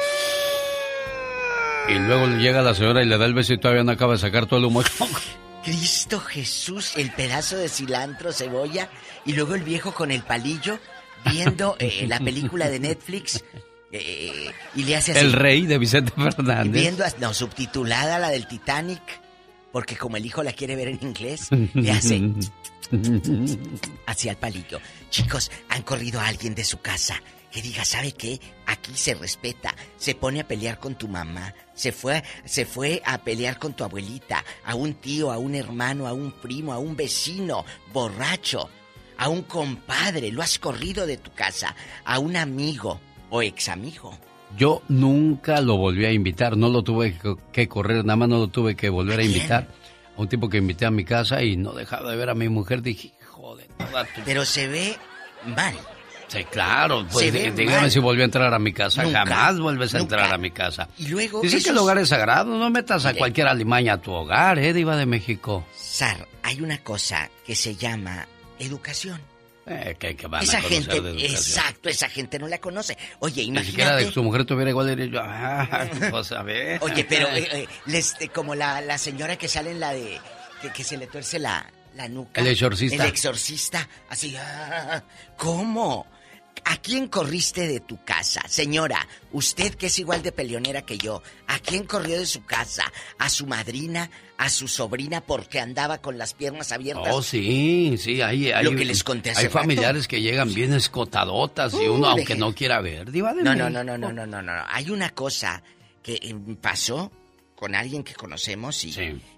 Y luego llega la señora y le da el beso y todavía no acaba de sacar todo el humo. Cristo Jesús, el pedazo de cilantro, cebolla, y luego el viejo con el palillo viendo eh, la película de Netflix eh, y le hace así. El rey de Vicente Fernández. Viendo, no, subtitulada la del Titanic, porque como el hijo la quiere ver en inglés, le hace hacia el palillo. Chicos, han corrido a alguien de su casa que diga, ¿sabe qué? Aquí se respeta. Se pone a pelear con tu mamá. Se fue, se fue a pelear con tu abuelita, a un tío, a un hermano, a un primo, a un vecino, borracho, a un compadre. Lo has corrido de tu casa, a un amigo o ex amigo. Yo nunca lo volví a invitar, no lo tuve que correr, nada más no lo tuve que volver a, invitar. A un tipo que invité a mi casa y no dejaba de ver a mi mujer, dije, joder, Pero se ve mal. Sí, claro. Pues, dígame si volvió a entrar a mi casa. Jamás vuelves a entrar a mi casa. Y luego. Dice que el hogar es sagrado. No metas a cualquier alimaña a tu hogar, ¿eh, Diva de México? Sar, hay una cosa que se llama educación. Eh, que, van esa a gente, de educación. exacto, esa gente no la conoce. Oye, imagínate. Ni siquiera de su mujer tuviera igual derecho. Ah, pues a ver. Oye, pero eh, eh, les, como la, la, señora que sale en la de. que, que se le tuerce la, la nuca. El exorcista. El exorcista. Así. Ah, ¿Cómo? ¿A quién corriste de tu casa? Señora, usted que es igual de peleonera que yo, ¿a quién corrió de su casa? ¿A su madrina? ¿A su sobrina porque andaba con las piernas abiertas? Oh, sí, sí, hay, hay, Lo que les conté hace hay familiares que llegan bien escotadotas y uno, aunque no quiera ver, diva de no, no, no, no, no, no, no, no. Hay una cosa que eh, pasó con alguien que conocemos y,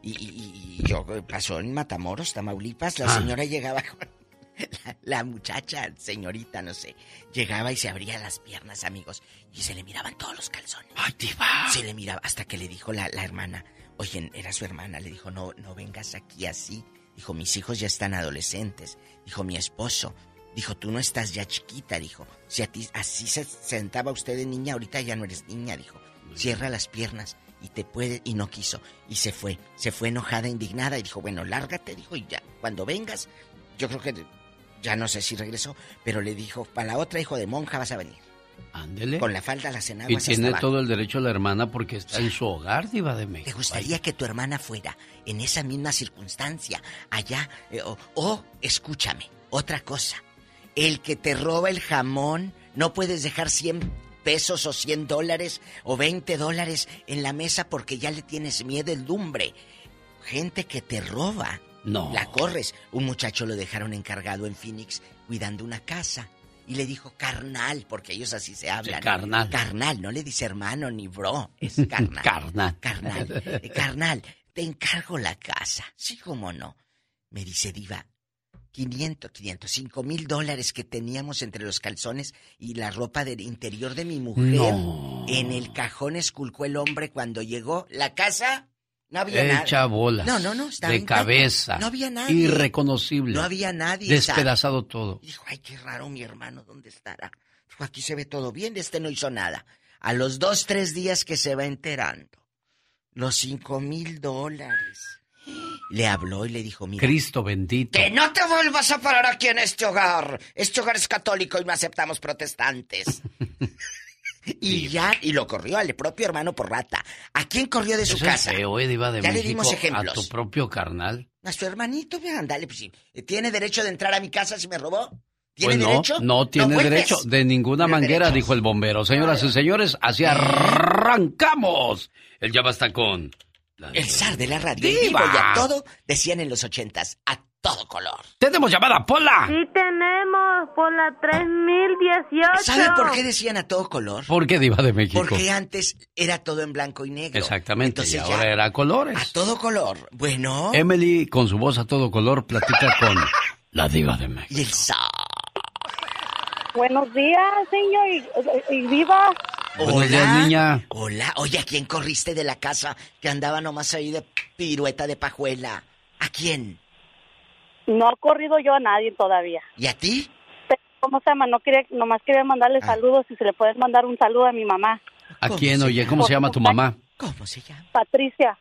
y, y, yo pasó en Matamoros, Tamaulipas. La ah. señora llegaba con la, muchacha, señorita, no sé, llegaba y se abría las piernas, amigos, y se le miraban todos los calzones. ¡Ay, diva! Se le miraba, hasta que le dijo la, la hermana, oye, era su hermana, le dijo, no, no vengas aquí así. Dijo, mis hijos ya están adolescentes. Dijo, mi esposo. Dijo, tú no estás ya chiquita, dijo. Si a ti así se sentaba usted de niña, ahorita ya no eres niña, dijo. Cierra las piernas y te puede y no quiso y se fue, se fue enojada, indignada y dijo, "Bueno, lárgate", dijo, "y ya, cuando vengas, yo creo que ya no sé si regresó, pero le dijo, para la otra hijo de monja vas a venir. Ándele. Con la falda, las enaguas Y tiene todo el derecho la hermana porque está en su hogar, diva de México. ¿Te gustaría que tu hermana fuera en esa misma circunstancia allá? Eh, o, escúchame, otra cosa. El que te roba el jamón, no puedes dejar 100 pesos o 100 dólares o 20 dólares en la mesa porque ya le tienes miedo el lumbre. Gente que te roba no. La corres. Un muchacho lo dejaron encargado en Phoenix cuidando una casa. Y le dijo carnal, porque ellos así se hablan. carnal. Carnal, no le dice hermano ni bro, es carnal. carnal. Carnal. Eh, carnal, te encargo la casa. Sí, como no. Me dice Diva, 500, 500, 5 mil dólares que teníamos entre los calzones y la ropa del interior de mi mujer. En el cajón esculcó el hombre cuando llegó. La casa no había Hecha bolas. No, no, no. de cabeza. No había nadie. Irreconocible. No había nadie. Despedazado todo. Dijo, ay, qué raro mi hermano, ¿dónde estará? Dijo, aquí se ve todo bien, este no hizo nada. A los dos, tres días que se va enterando, los cinco mil dólares. Le habló y le dijo, mira. Cristo bendito. Que no te vuelvas a parar aquí en este hogar. Este hogar es católico y no aceptamos protestantes. Y ya, y lo corrió al propio hermano por rata. ¿A quién corrió de su casa? Eh, ya le dimos ejemplos. A tu propio carnal. A su hermanito, vean, dale, pues ¿Tiene derecho de entrar a mi casa si me robó? ¿Tiene pues no, derecho? No tiene derecho de ninguna manguera, dijo el bombero. Señoras y señores, así arrancamos. Él ya basta con... El zar de la radio. Y a todo, decían en los ochentas. A todo color. ¡Tenemos llamada, Pola! Sí, tenemos, Pola 3018. ¿Sabe por qué decían a todo color? ¿Por qué, Diva de México? Porque antes era todo en blanco y negro. Exactamente, y ahora era a colores. A todo color. Bueno. Emily, con su voz a todo color, platica con la Diva de México. Y el Buenos días, señor, y, viva. Hola, niña. Hola. Oye, ¿a quién corriste de la casa que andaba nomás ahí de pirueta de pajuela? ¿A quién? No he corrido yo a nadie todavía. ¿Y a ti? ¿Cómo se llama? No quería, nomás quería mandarle ah. saludos y si le puedes mandar un saludo a mi mamá. ¿A quién, oye? ¿Cómo se llama tu mamá? ¿Cómo se llama? Patricia.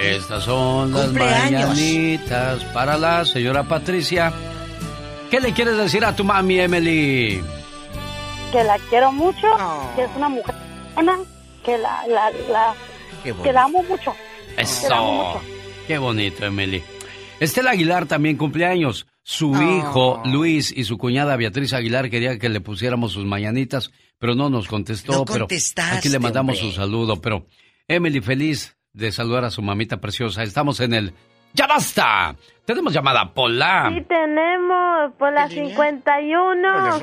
Estas son las mañanitas para la señora Patricia. ¿Qué le quieres decir a tu mami, Emily? Que la quiero mucho, que es una mujer buena, que la, la, la, que la amo mucho. Que la amo Eso. mucho. Qué bonito, Emily. Estela Aguilar también cumpleaños. Su Oh. hijo Luis y su cuñada Beatriz Aguilar querían que le pusiéramos sus mañanitas, pero no nos contestó. No pero contestaste, aquí le mandamos hombre. su saludo. Pero Emily, feliz de saludar a su mamita preciosa. Estamos en el ¡Ya basta! Tenemos llamada Pola. Sí tenemos, por la 51.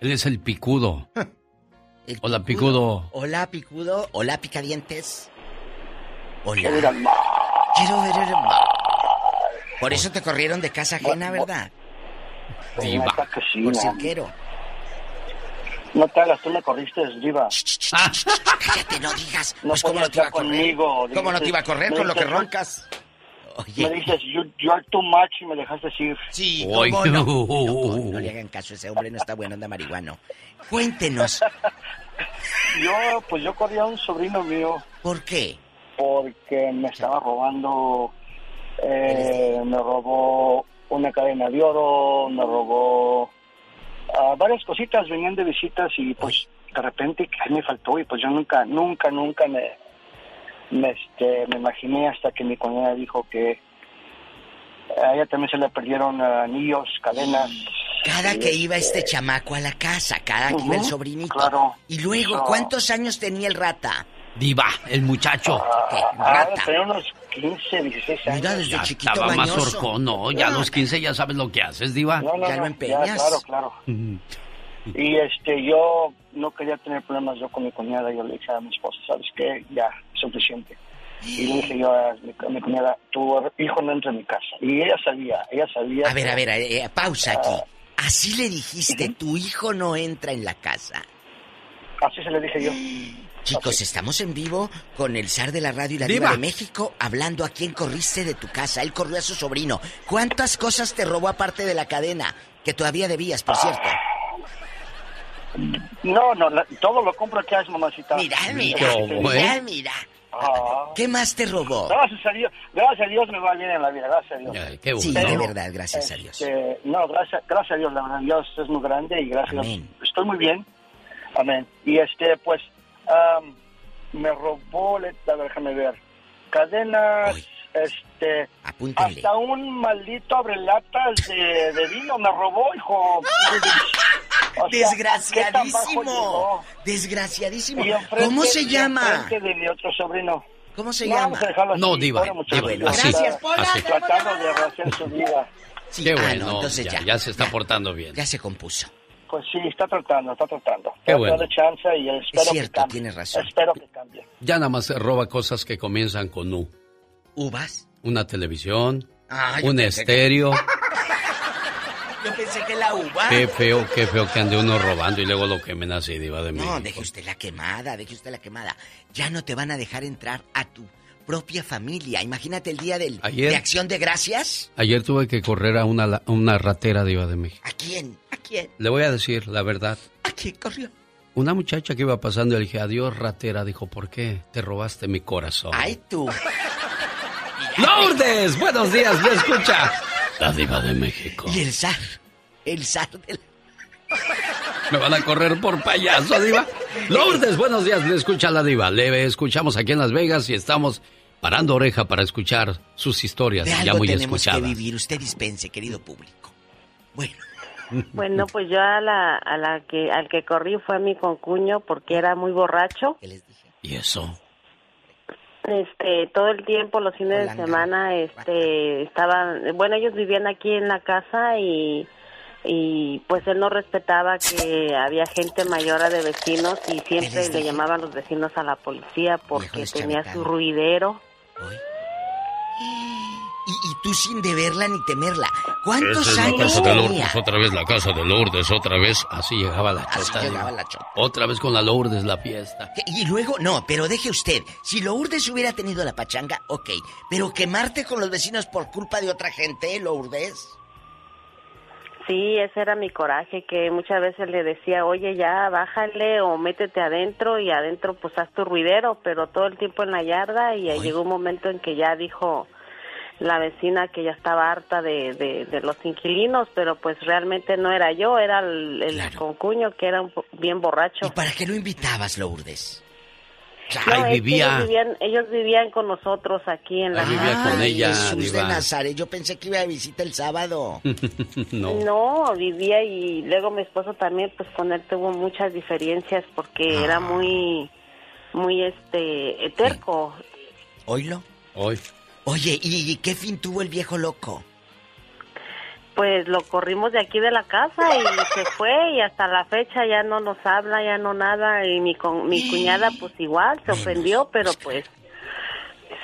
Él es el picudo. Hola, picudo. Hola, picudo. Hola, picadientes. Hola. Quiero ver al Quiero ver el mar. Por eso te corrieron de casa ajena, ¿verdad? Diva. Por cirquero. No te hagas, tú me corriste, Diva. Cállate, no digas. No Pues, ¿cómo no te iba a correr? conmigo, ¿Cómo no te iba a correr con lo que roncas? Me dices, you, you are too much y me dejaste ir. Sí, ¿cómo no? No, no le hagan caso, ese hombre no está bueno, anda marihuano. Cuéntenos. Yo, pues yo corrí a un sobrino mío. ¿Por qué? Porque me estaba robando, eh, me robó una cadena de oro, me robó ah, varias cositas, venían de visitas y pues de repente que me faltó y pues yo nunca, nunca, nunca me, me, este, me imaginé hasta que mi cuñada dijo que a ella también se le perdieron anillos, cadenas. Cada y, que iba este este, chamaco a la casa, cada que iba el sobrinito. claro. Y luego. ¿cuántos años tenía el rata? Diva, el muchacho. Ah, tenía unos 15, 16 años. Mira, desde Ya chiquito estaba más horcón, ¿no? Ya a los 15 ya sabes lo que haces, Diva. No, no, Ya lo no, empeñas. claro, claro. Y este, yo no quería tener problemas yo con mi cuñada. Yo le dije a mi esposa, ¿sabes qué? Ya, suficiente. Y le dije yo a mi, a mi cuñada, tu hijo no entra en mi casa. Y ella sabía, ella sabía. A ver, a ver, eh, pausa aquí. Ah. Así le dijiste, tu hijo no entra en la casa. Así se le dije yo. Chicos, estamos en vivo con el zar de la radio y la Diva. diva de México hablando a quién corriste de tu casa. Él corrió a su sobrino. ¿Cuántas cosas te robó aparte de la cadena? Que todavía debías, por cierto. No, no, la- todo lo compro aquí, mamacita. Mira, mira, Este, mira, mira. ah. ¿Qué más te robó? Gracias a Dios, gracias a Dios me va bien en la vida, gracias a Dios. qué Sí, Pero, de verdad, gracias a Dios. este, no, gracias, gracias a Dios, la verdad, Dios es muy grande y gracias a Dios, estoy muy bien. Amén. Y este, pues, am, me robó, a ver, déjame ver, cadenas, este, Apúntenle. hasta un maldito abrelatas de, de vino me robó, hijo. O sea, ¿qué Desgraciadísimo. Desgraciadísimo. Enfrente- ¿Cómo se llama? de mi otro sobrino. ¿Cómo se No, llama? vamos a No, diva, Gracias, Pola, así. Tratando de rehacer su vida. Sí, Qué ah, bueno, no, entonces ya, ya. ya se está portando bien. Ya se compuso. Pues sí, está tratando, está tratando. Qué bueno. chance y espero Es cierto, que cambie. tienes razón. Espero que cambie. Ya nada más roba cosas que comienzan con U. ¿Uvas? Una televisión, Ah, un pensé que- estéreo. Yo pensé que la uva. Qué feo, qué feo que ande uno robando y luego lo quemen así, Diva de México. No, deje usted la quemada, deje usted la quemada. Ya no te van a dejar entrar a tu propia familia. Imagínate el día del, Ayer- de acción de gracias. Ayer tuve que correr a una, la- una ratera Diva de México. ¿A quién? ¿A quién? Le voy a decir la verdad. ¿A quién corrió? Una muchacha que iba pasando, le dije, adiós ratera. Dijo, ¿por qué? Te robaste mi corazón. Ay, tú. Lourdes, buenos días, me escucha. La Diva de México. Y el zar. El zar del... Me van a correr por payaso, Diva. Lourdes, buenos días, le escucha la Diva. Le escuchamos aquí en Las Vegas y estamos parando oreja para escuchar sus historias De ya muy tenemos que escuchadas. vivir. Usted dispense, querido público. Bueno, pues yo a la, a la que, al que corrí fue a mi concuño porque era muy borracho. ¿Y eso? Este, todo el tiempo, los fines de semana, este, estaban, bueno, ellos vivían aquí en la casa y, y pues él no respetaba que había gente mayor de vecinos y siempre le llamaban los vecinos a la policía porque tenía su ruidero. Y, y tú sin deberla ni temerla. ¿Cuántos Esa es la años casa de tenía? Lourdes, otra vez la casa de Lourdes, otra vez. Así llegaba la Así chota. llegaba Diva. la chota. Otra vez con la Lourdes la fiesta. Y luego, no, pero deje usted. Si Lourdes hubiera tenido la pachanga, ok. Pero quemarte con los vecinos por culpa de otra gente, Lourdes. Sí, ese era mi coraje, que muchas veces le decía, oye, ya bájale o métete adentro y adentro pues haz tu ruidero, pero todo el tiempo en la yarda y llegó un momento en que ya dijo, la vecina que ya estaba harta de, de, de los inquilinos, pero pues realmente no era yo, era el, el concuño que era un bien borracho. ¿Para qué lo invitabas, Lourdes? No, vivía. Ellos vivían, ellos vivían con nosotros aquí en la vivía con ella, Jesús de. Nazaret, yo pensé que iba de visita el sábado. no. No, vivía y luego mi esposo también, pues con él tuvo muchas diferencias porque Ah. era muy, muy este, terco. ¿Oílo? Hoy. Oye, ¿y, y qué fin tuvo el viejo loco? Pues lo corrimos de aquí de la casa y se fue y hasta la fecha ya no nos habla, ya no nada y mi, con, mi cuñada pues igual se ofendió, pero pues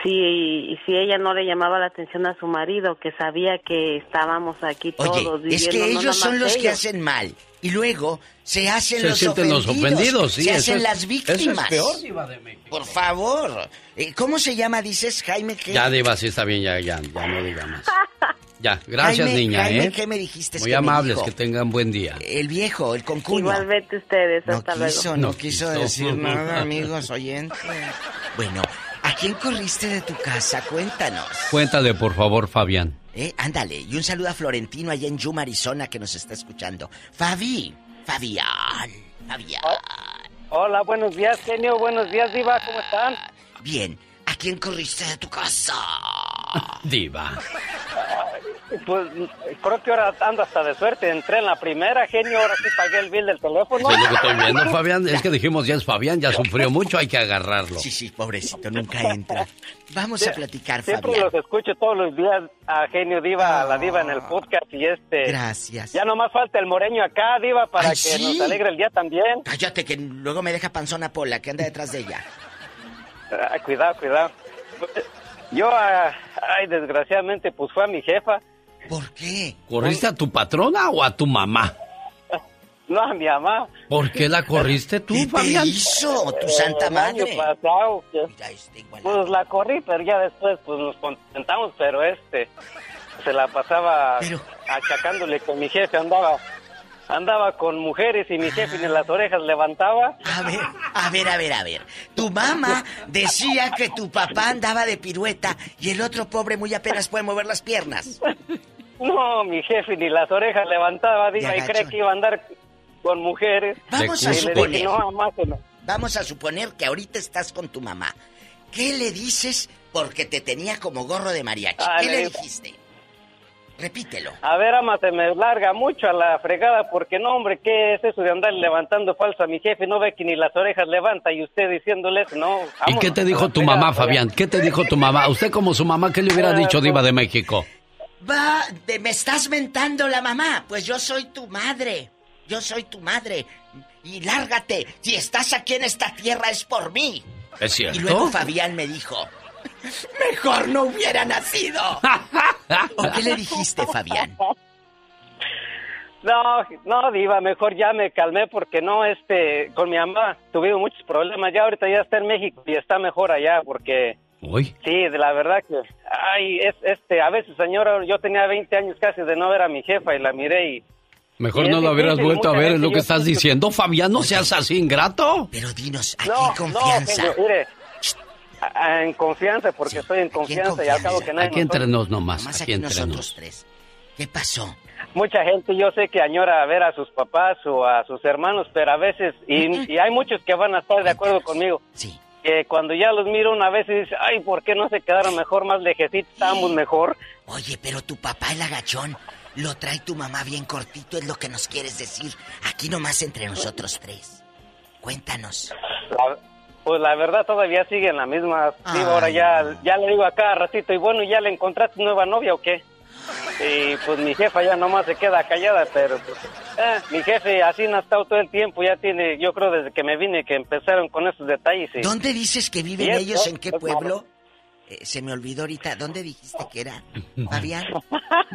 sí, y si ella no le llamaba la atención a su marido, que sabía que estábamos aquí Oye, todos es viviendo, que ellos son los que hacen mal. Y luego se hacen Se los sienten los ofendidos. ofendidos, sí, Se hacen es- las eso es víctimas. peor, Diva de Por favor. Eh, ¿Cómo se llama, dices, Jaime? ¿qué? Ya, Diva, sí está bien, ya, ya, ya no diga más. Ya, gracias, Jaime, niña, Jaime, ¿eh? ¿qué me dijiste? Muy que me amables, dijo? que tengan buen día. El viejo, el concuño. Igualmente ustedes, No hasta quiso, luego. no quiso decir nada, amigos oyentes. Bueno, ¿a quién corriste de tu casa? Cuéntanos. Cuéntale, por favor, Fabián. Eh, ándale, y un saludo a Florentino allá en Yuma, Arizona, que nos está escuchando. Fabi, Fabián, Fabián. Hola, buenos días, genio. Buenos días, Diva. ¿Cómo están? Bien, ¿a quién corriste de tu casa? Diva. Pues creo que ahora ando hasta de suerte. Entré en la primera, genio. Ahora sí pagué el bill del teléfono. Es lo que estoy viendo, Fabián. Es que dijimos, ya es Fabián, ya sufrió mucho, hay que agarrarlo. Sí, sí, pobrecito, nunca entra. Vamos a platicar, Siempre Fabián. los escucho todos los días a Genio Diva, a la Diva en el podcast y este. Gracias. Ya nomás falta el moreño acá, Diva, para Ay, que sí. nos alegre el día también. Cállate, que luego me deja panzona Pola, que anda detrás de ella. Ay, cuidado, cuidado. Yo, ah, ay, desgraciadamente, pues fue a mi jefa. ¿Por qué? ¿Corriste a tu patrona o a tu mamá? No, a mi mamá. ¿Por qué la corriste tú, Fabián? hizo tu santa El año madre? pasado, que- pues la corrí, pero ya después pues nos contentamos, pero este se la pasaba achacándole con mi jefe, andaba andaba con mujeres y mi jefe ni las orejas levantaba. A ver, a ver, a ver, a ver. Tu mamá decía que tu papá andaba de pirueta y el otro pobre muy apenas puede mover las piernas. No, mi jefe ni las orejas levantaba, diga, y cree que iba a andar con mujeres. Vamos a dije, suponer. no, mamá, no. Vamos a suponer que ahorita estás con tu mamá. ¿Qué le dices porque te tenía como gorro de mariachi? Ah, ¿Qué le dijiste? Repítelo. A ver, ama, se me larga mucho a la fregada porque no, hombre, ¿qué es eso de andar levantando falso a mi jefe? No ve que ni las orejas levanta y usted diciéndole eso, no. ¿Y qué te dijo tu mamá, Fabián? ¿Qué te dijo tu mamá? Usted como su mamá, ¿qué le hubiera dicho, Diva de México? Va, te- me estás mentando la mamá. Pues yo soy tu madre. Yo soy tu madre. Y lárgate. Si estás aquí en esta tierra es por mí. ¿Es Y luego cierto? Fabián me dijo, mejor no hubiera nacido. ¿O qué le dijiste, Fabián? No, no, Diva, mejor ya me calmé porque no, este, con mi mamá tuvimos muchos problemas. Ya ahorita ya está en México y está mejor allá porque... Uy. Sí, de la verdad que... Ay, es, este, a veces, señora, yo tenía 20 años casi de no ver a mi jefa y la miré y... Mejor Y no lo hubieras vuelto a ver, es lo que estás diciendo, Fabián, no seas así ingrato. Pero dinos, No, confianza. No, genio, mire, a- a- en confianza, porque estoy en confianza y al cabo que nadie Aquí entre nos nomás, Nomás aquí aquí entre nosotros nos. tres. ¿Qué pasó? Mucha gente yo sé que añora ver a sus papás o a sus hermanos, pero a veces, y, y hay muchos que van a estar de acuerdo conmigo, sí. que cuando ya los miro una vez y dice, ay, ¿por qué no se quedaron mejor, más lejecitos, estábamos mejor? Oye, pero tu papá el agachón lo trae tu mamá bien cortito, es lo que nos quieres decir. Aquí nomás entre nosotros tres. Cuéntanos. La- pues la verdad todavía sigue en la misma, digo, ahora ya, ya le digo a cada ratito, y bueno, ¿ya le encontraste nueva novia o qué? Y pues mi jefa ya nomás se queda callada, pero pues, eh, mi jefe así no ha estado todo el tiempo, ya tiene, yo creo desde que me vine que empezaron con esos detalles. y- ¿Dónde dices que viven ellos? ¿En qué es pueblo? Eh, se me olvidó ahorita. ¿Dónde dijiste que era? Fabián.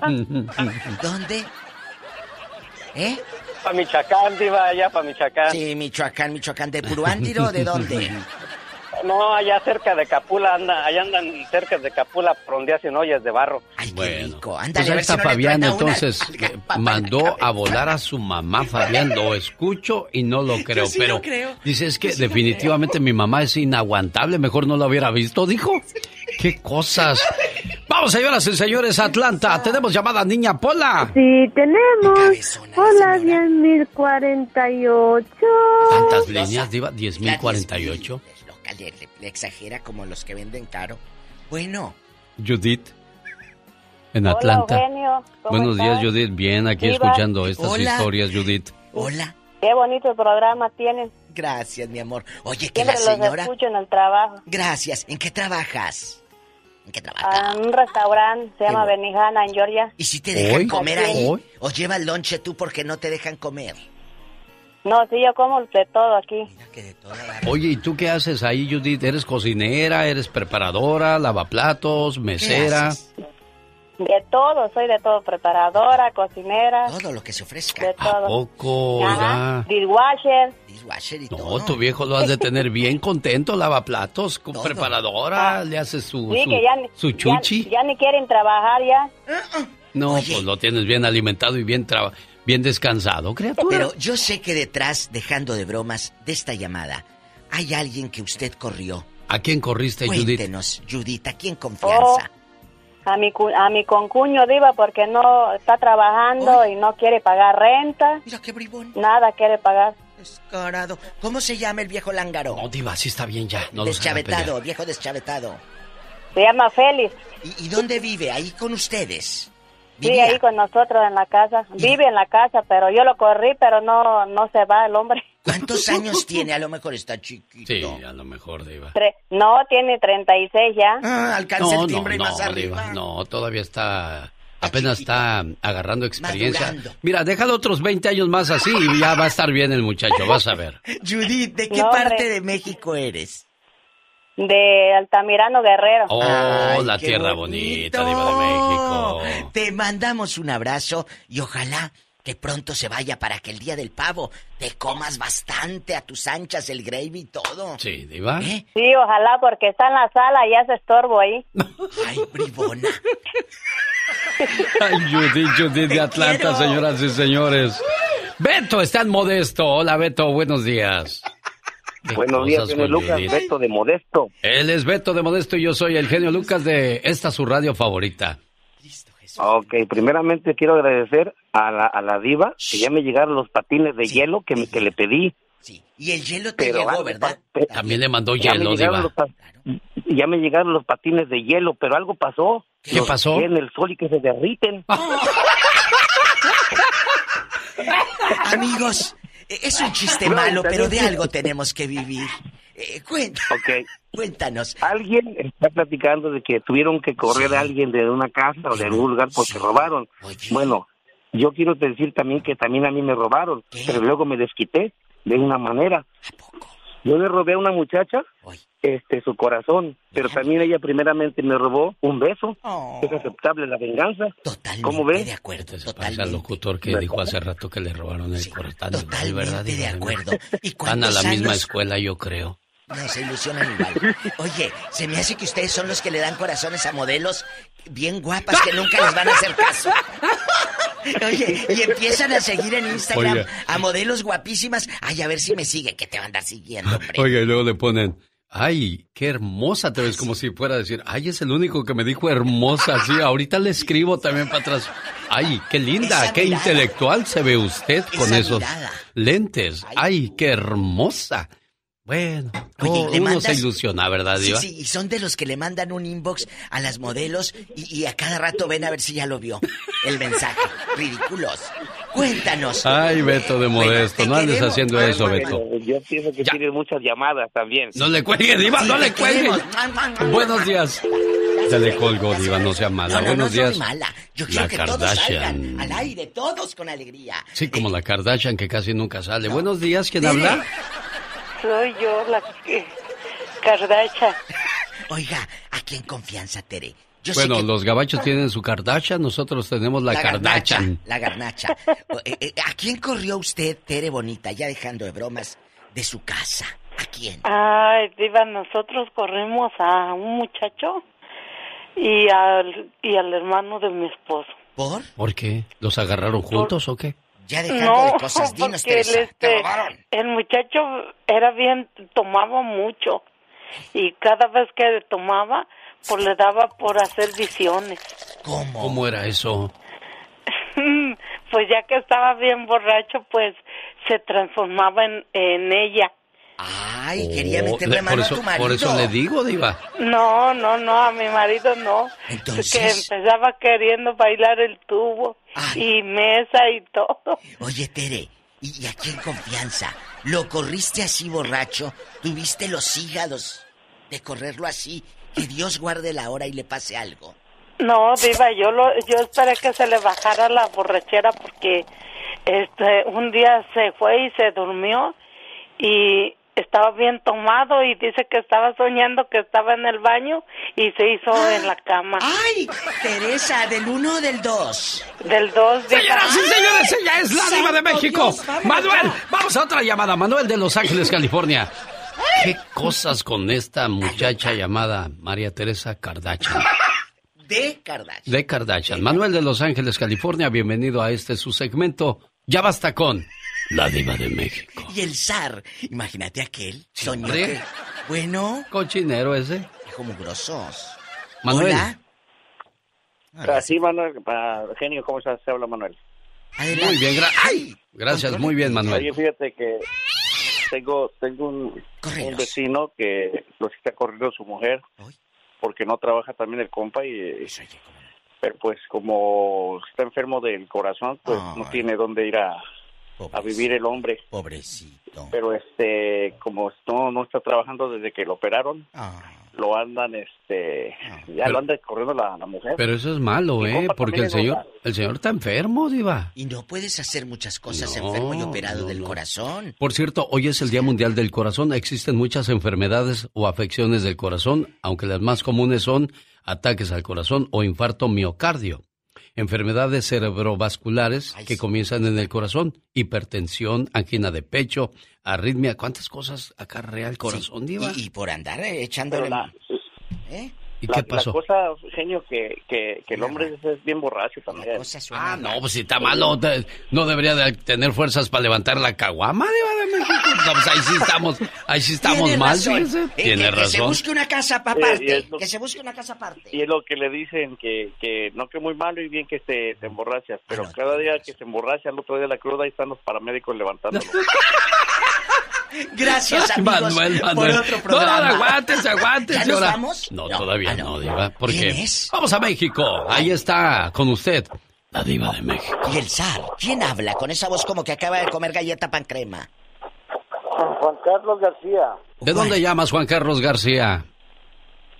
¿Dónde? ¿Eh? Para Michoacán, diva, allá para Michoacán. Sí, Michoacán, Michoacán. ¿De Puruándiro o de dónde? No, allá cerca de Capula, anda, allá andan cerca de Capula, por donde hacen ollas de barro. Bueno, Ándale, pues a ahí ver si está no Fabián, entonces mandó a volar a su mamá, Fabián, lo escucho y no lo creo, sí pero lo creo. dice es que definitivamente mi mamá es inaguantable, mejor no lo hubiera visto, dijo. ¿Qué cosas? Vamos señoras y señores, Atlanta. Tenemos llamada Niña Pola. Sí, tenemos. Hola, 10.048. ¿Cuántas líneas, Diva? 10.048. Le, le- le exagera como los que venden caro. Bueno, Judith. En Hola, Atlanta. Eugenio. ¿Cómo Buenos días, estás? Judith. Bien, aquí Diva. escuchando estas Hola. historias, Judith. hola. Qué bonito programa tienen. Gracias, mi amor. Oye, que la Siempre los señora... escucho en el trabajo. Gracias. ¿En qué trabajas? ¿En qué trabajas? A un restaurante, se llama Benihana en Georgia. ¿Y si te dejan ¿Hoy? comer ¿Hoy? ahí? ¿O lleva el lonche tú porque no te dejan comer? No, sí, yo como de todo aquí. Oye, ¿y tú qué haces ahí, Judith? ¿Eres cocinera? ¿Eres preparadora? ¿Lavaplatos? ¿Mesera? De todo, soy de todo, preparadora, cocinera. Todo lo que se ofrezca. De todo. Poco, Ajá, dishwasher. Dishwasher y No, tu viejo lo has de tener bien contento, lavaplatos, con preparadora, le haces su, Sí, su, que ya, ni- su ya, chuchi. ya ni quieren trabajar ya. No, pues lo tienes bien alimentado y bien, traba- bien descansado, criatura. Pero yo sé que detrás, dejando de bromas, de esta llamada, hay alguien que usted corrió. ¿A quién corriste, Judith? Cuéntenos, Judith, ¿a quién confianza? A mi, cu- a mi concuño diva porque no está trabajando y no quiere pagar renta. Mira qué bribón. Nada quiere pagar. Descarado. ¿Cómo se llama el viejo lángaro? No, diva, sí está bien ya. No deschavetado, viejo deschavetado. Se llama Félix. ¿Y, y dónde vive? ¿Ahí con ustedes? Sí, ¿Vivía? ahí con nosotros en la casa. Vive en la casa, pero yo lo corrí, pero no no se va el hombre. ¿Cuántos años tiene? A lo mejor está chiquito. Sí, a lo mejor, diva. Tre- no, tiene 36 ya. Ah, alcanza el timbre y más no, arriba. Diva, no, todavía está, apenas está agarrando experiencia. Madurando. Mira, déjalo otros 20 años más así y ya va a estar bien el muchacho, vas a ver. Judith, ¿de qué No, parte de México eres? De Altamirano Guerrero. Oh, Ay, la tierra bonito. bonita, diva de México. Te mandamos un abrazo y ojalá que pronto se vaya para que el día del pavo te comas bastante a tus anchas el gravy y todo. Sí, diva. ¿Eh? Sí, ojalá, porque está en la sala y hace estorbo ahí. Ay, bribona. Ay, Judith, Judith de Atlanta, señoras y señores. Beto está en Modesto. Hola, Beto, buenos días. Qué Buenos días, genio Lucas, Judith. Beto de Modesto. Él es Beto de Modesto y yo soy el genio Lucas de esta su radio favorita. Ok, primeramente quiero agradecer a la, a la diva que ya me llegaron los patines de hielo que, me- que le pedí. Y el hielo te Pero llegó, ¿verdad? También le mandó ya hielo, diva. los Ya me llegaron los patines de hielo, pero algo pasó. ¿Qué Los pasó? en el sol y que se derriten. Amigos, es un chiste No, malo, pero de algo tenemos que vivir. Eh, cuenta- Ok. Cuéntanos. Alguien está platicando de que tuvieron que correr a alguien de una casa o de algún lugar porque robaron. Bueno, yo quiero decir también que también a mí me robaron, pero luego me desquité de una manera. Yo le robé a una muchacha este su corazón, pero también ella primeramente me robó un beso. Es aceptable la venganza. ¿Cómo ven? de acuerdo, Pasa al locutor que dijo hace rato que le robaron el corazón. Totalmente ¿verdad? de acuerdo. ¿Y Van a la misma escuela, yo creo. No, se ilusionan igual. Oye, se me hace que ustedes son los que le dan corazones a modelos bien guapas que nunca les van a hacer caso. Oye, y empiezan a seguir en Instagram Oiga. a modelos guapísimas. Ay, a ver si me sigue, que te va a andar siguiendo, hombre. Oiga, y luego le ponen, ay, qué hermosa te ves, como si fuera a decir, ay, es el único que me dijo hermosa, sí, ahorita le escribo también para atrás. Ay, qué linda, qué intelectual se ve usted con Esa esos mirada. lentes. Ay, qué hermosa. Bueno, Oye, ¿le uno mandas? se ilusiona, ¿verdad, Sí, Diva? sí, y son de los que le mandan un inbox a las modelos y, y a cada rato ven a ver si ya lo vio el mensaje. Ridículos. Cuéntanos. Ay, Beto de Modesto, no andes haciendo eso, Beto. Yo pienso que tienes muchas llamadas también. No le cuelgue, Diva, Sí, no le cuelgue. Buenos días. Se le colgó, Diva, no sea mala. No, no, Buenos no días. soy mala. Yo quiero La que todos Kardashian. salgan al aire, todos con alegría. Sí, como la Kardashian que casi nunca sale. Buenos días, ¿quién habla? Soy yo, la. Kardashian. Oiga, aquí en confianza, Tere. Yo bueno, que los gabachos tienen su Kardashian, nosotros tenemos la, Kardashian. La garnacha. Eh, eh, ¿A quién corrió usted, Tere Bonita, ya dejando de bromas, de su casa? ¿A quién? Ay, Diva, nosotros corrimos a un muchacho y al, y al hermano de mi esposo. ¿Por? ¿Por qué? ¿Los agarraron juntos o qué? Ya no, porque el, este, el muchacho era bien, tomaba mucho y cada vez que tomaba, pues le daba por hacer visiones. ¿Cómo? ¿Cómo era eso? pues ya que estaba bien borracho, pues se transformaba en, en ella. Ay, quería Oh, meterle le- mano por a eso, tu marido. Por eso le digo, Diva. No, no, no, a mi marido no. Entonces- Que empezaba queriendo bailar el tubo y mesa y todo. Oye, Tere, y, y aquí en confianza, ¿lo corriste así borracho? ¿Tuviste los hígados de correrlo así? Que Dios guarde la hora y le pase algo. No, Diva, yo lo, yo esperé que se le bajara la borrachera porque este un día se fue y se durmió y estaba bien tomado y dice que estaba soñando que estaba en el baño y se hizo en la cama. ¡Ay! Teresa, ¿del uno o del dos? Del dos, Diva. Señoras y señores, ella es la diva de México. Manuel, vamos a otra llamada. Manuel de Los Ángeles, California. ¿Qué cosas con esta muchacha llamada María Teresa Kardashian? De Kardashian. De Kardashian. Manuel de Los Ángeles, California, bienvenido a este su segmento. Ya basta con la diva de México. Y el zar, imagínate aquel, soñó hombre. que... Bueno... Cochinero ese. Dijo mugrosos. Manuel. Hola. Así, Manuel, para genio, ¿cómo estás? Se habla Manuel. Muy bien, gra- gracias, muy bien, Manuel. Oye, fíjate que tengo tengo un, un vecino que lo está corriendo su mujer porque no trabaja también el compa y pero pues como está enfermo del corazón pues no tiene dónde ir a, a vivir el hombre. pobrecito. Pero este como no no está trabajando desde que lo operaron lo andan este ya Pero- lo anda corriendo la, la mujer Pero eso es malo, ¿eh? Porque el señor, normal. el señor está enfermo, diva. Y no puedes hacer muchas cosas No, enfermo y operado no, del no. corazón. Por cierto, hoy es el Día Mundial del Corazón. Existen muchas enfermedades o afecciones del corazón, aunque las más comunes son ataques al corazón o infarto miocardio. Enfermedades cerebrovasculares que comienzan en el corazón, hipertensión, angina de pecho, arritmia. ¿Cuántas cosas acarrea el corazón, diva? Y, y por andar eh, echándole... La- ¿Eh? ¿Y la, qué pasó? la cosa genio que, que, que el hombre es, es bien borracho también Ah, no, pues si está malo, no debería de tener fuerzas para levantar la caguama, diva de México. No, pues ahí sí estamos, ahí sí estamos Tiene mal, razón. fíjese. Eh, Tiene que- Que se razón. busque una casa Eh, aparte. lo- Que se busque una casa aparte. y es lo que le dicen que, que no que muy malo y bien que te, te emborrachas Ah, pero cada día que se emborracha al otro día de la cruda ahí están los paramédicos levantándolo Gracias, amigos, Manuel, por Manuel. otro No, programa. no, aguántese, aguántese. ¿Ya nos ahora. vamos? No, No. todavía Ah, no, diva. Porque ¿Quién es? vamos a México. Ahí está con usted, la diva de México. Y el zar, ¿quién habla con esa voz como que acaba de comer galleta pan crema? Juan Carlos García, ¿De dónde llamas, Juan Carlos García?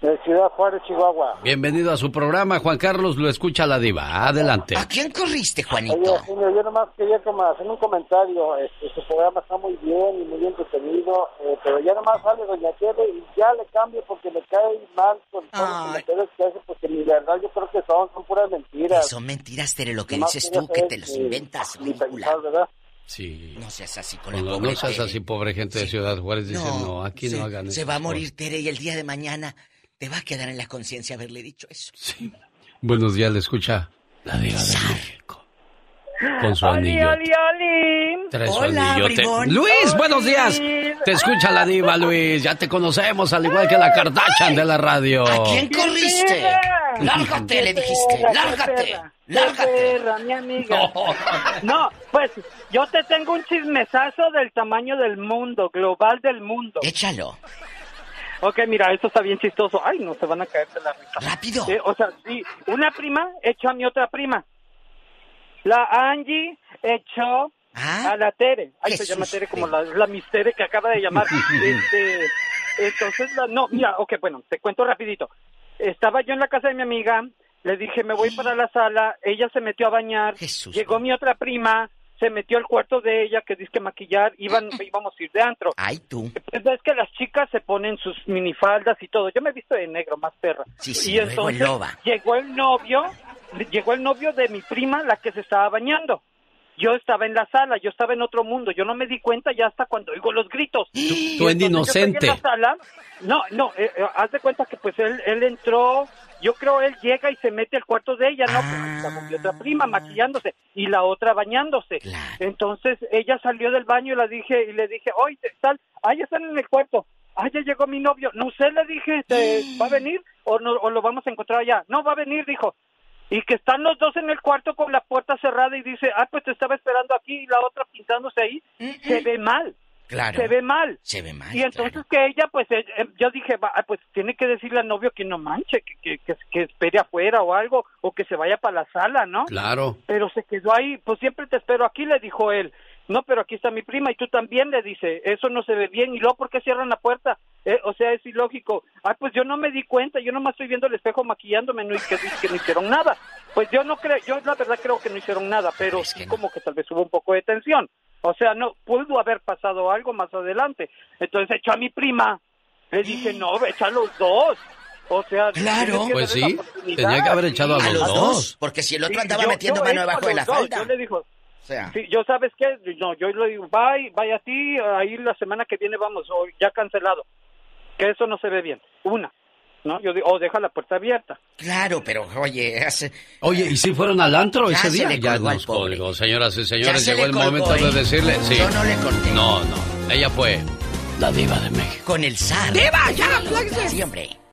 De Ciudad Juárez, Chihuahua. Bienvenido a su programa, Juan Carlos, lo escucha la diva. Adelante. ¿A quién corriste, Oye, Genio, yo nomás quería como hacer un comentario. Este, su programa está muy bien y muy bien entretenido, eh, pero ya nomás sale Doña Tere y ya le cambio porque me cae mal con todos los comentarios que hace, porque mi verdad yo creo que son, son puras mentiras. Son mentiras, Tere, lo que Nomás dices tú, que te los inventas, mi ridícula. pensar, ¿verdad? Sí. No seas así con la No, no, pobre no seas así, pobre gente de Ciudad Juárez. Dicen, no, aquí se, no hagan eso. Se va a morir Tere y el día de mañana te va a quedar en la conciencia haberle dicho eso. Buenos días, le escucha la diva de México. Con su ¡Oli, anillo. oli, oli! Trae su anillote. Luis, buenos días. Te escucha la diva, Luis. Ya te conocemos, al igual que la Kardashian de la radio. ¿A quién corriste? Lárgate, le dijiste. Lárgate. Lárgate. mi amiga. No, pues yo te tengo un chismesazo del tamaño del mundo, global del mundo. Échalo. Ok, mira, esto está bien chistoso. Ay, no se van a caer de la risa. Rápido. Eh, o sea, sí, una prima echó a mi otra prima. La Angie echó a la Tere. Ay, se Jesús, llama Tere como la, la Miss Tere que acaba de llamar. este, entonces, la- no, mira, ok, bueno, te cuento rapidito. Estaba yo en la casa de mi amiga, le dije, me voy para la sala, ella se metió a bañar, llegó mi otra prima, se metió al cuarto de ella, que dice que maquillar, iban, íbamos a ir de antro. Ay, tú. Pues ves que las chicas se ponen sus minifaldas y todo. Yo me he visto de negro, más perra. Sí, sí, y entonces loba. llegó el novio, llegó el novio de mi prima, la que se estaba bañando. Yo estaba en la sala, yo estaba en otro mundo, yo no me di cuenta ya hasta cuando oigo los gritos. Y tú en yo inocente. estoy en la sala, no, no, eh, eh, haz de cuenta que pues él, él entró, yo creo él llega y se mete al cuarto de ella, ¿no? Pues mi otra prima maquillándose y la otra bañándose. Entonces ella salió del baño y la dije y le dije, oye, tal, ah, ya están en el cuarto. ah, ya llegó mi novio. No sé, le dije, ¿te- ¿va a venir o, no, o lo vamos a encontrar allá? No, va a venir, dijo. Y que están los dos en el cuarto con la puerta cerrada y dice, ah, pues te estaba esperando aquí y la otra pintándose ahí. Se ve mal. Claro. Se ve mal. Se ve mal. Y entonces que ella, pues, eh, eh, yo dije, va, pues tiene que decirle al novio que no manche, que, que, que, que espere afuera o algo, o que se vaya para la sala, ¿no? Claro. Pero se quedó ahí, pues siempre te espero aquí, le dijo él. No, pero aquí está mi prima y tú también le dice, eso no se ve bien. Y luego, ¿por qué cierran la puerta? Eh, o sea, es ilógico. Ah, pues yo no me di cuenta, yo nomás estoy viendo el espejo maquillándome no, y que, que no hicieron nada. Pues yo no creo, yo la verdad creo que no hicieron nada, pero sí como que tal vez hubo un poco de tensión. O sea, no, pudo haber pasado algo más adelante. Entonces echó a mi prima. Le dije, no, echa a los dos. O sea, Claro. Pues sí, tenía que haber echado a A los dos. dos. Porque si el otro Sí, andaba yo- metiendo yo mano debajo de la dos. falda. Yo le digo, O sea, sí, yo sabes qué, no, yo le digo, bye, vaya a ti, ahí la semana que viene vamos, o ya cancelado. Que eso no se ve bien. Una, ¿no? Yo digo, o deja la puerta abierta. claro, pero oye, hace... Oye, ¿y si fueron al antro Ya ese se día? le Ya nos colgó, señoras y señores. se Llegó le el colgó, momento ¿eh? de decirle. Sí. Yo no le corté. No, no. Ella fue la diva de México. Con el zar. ¡Diva, ya, hombre.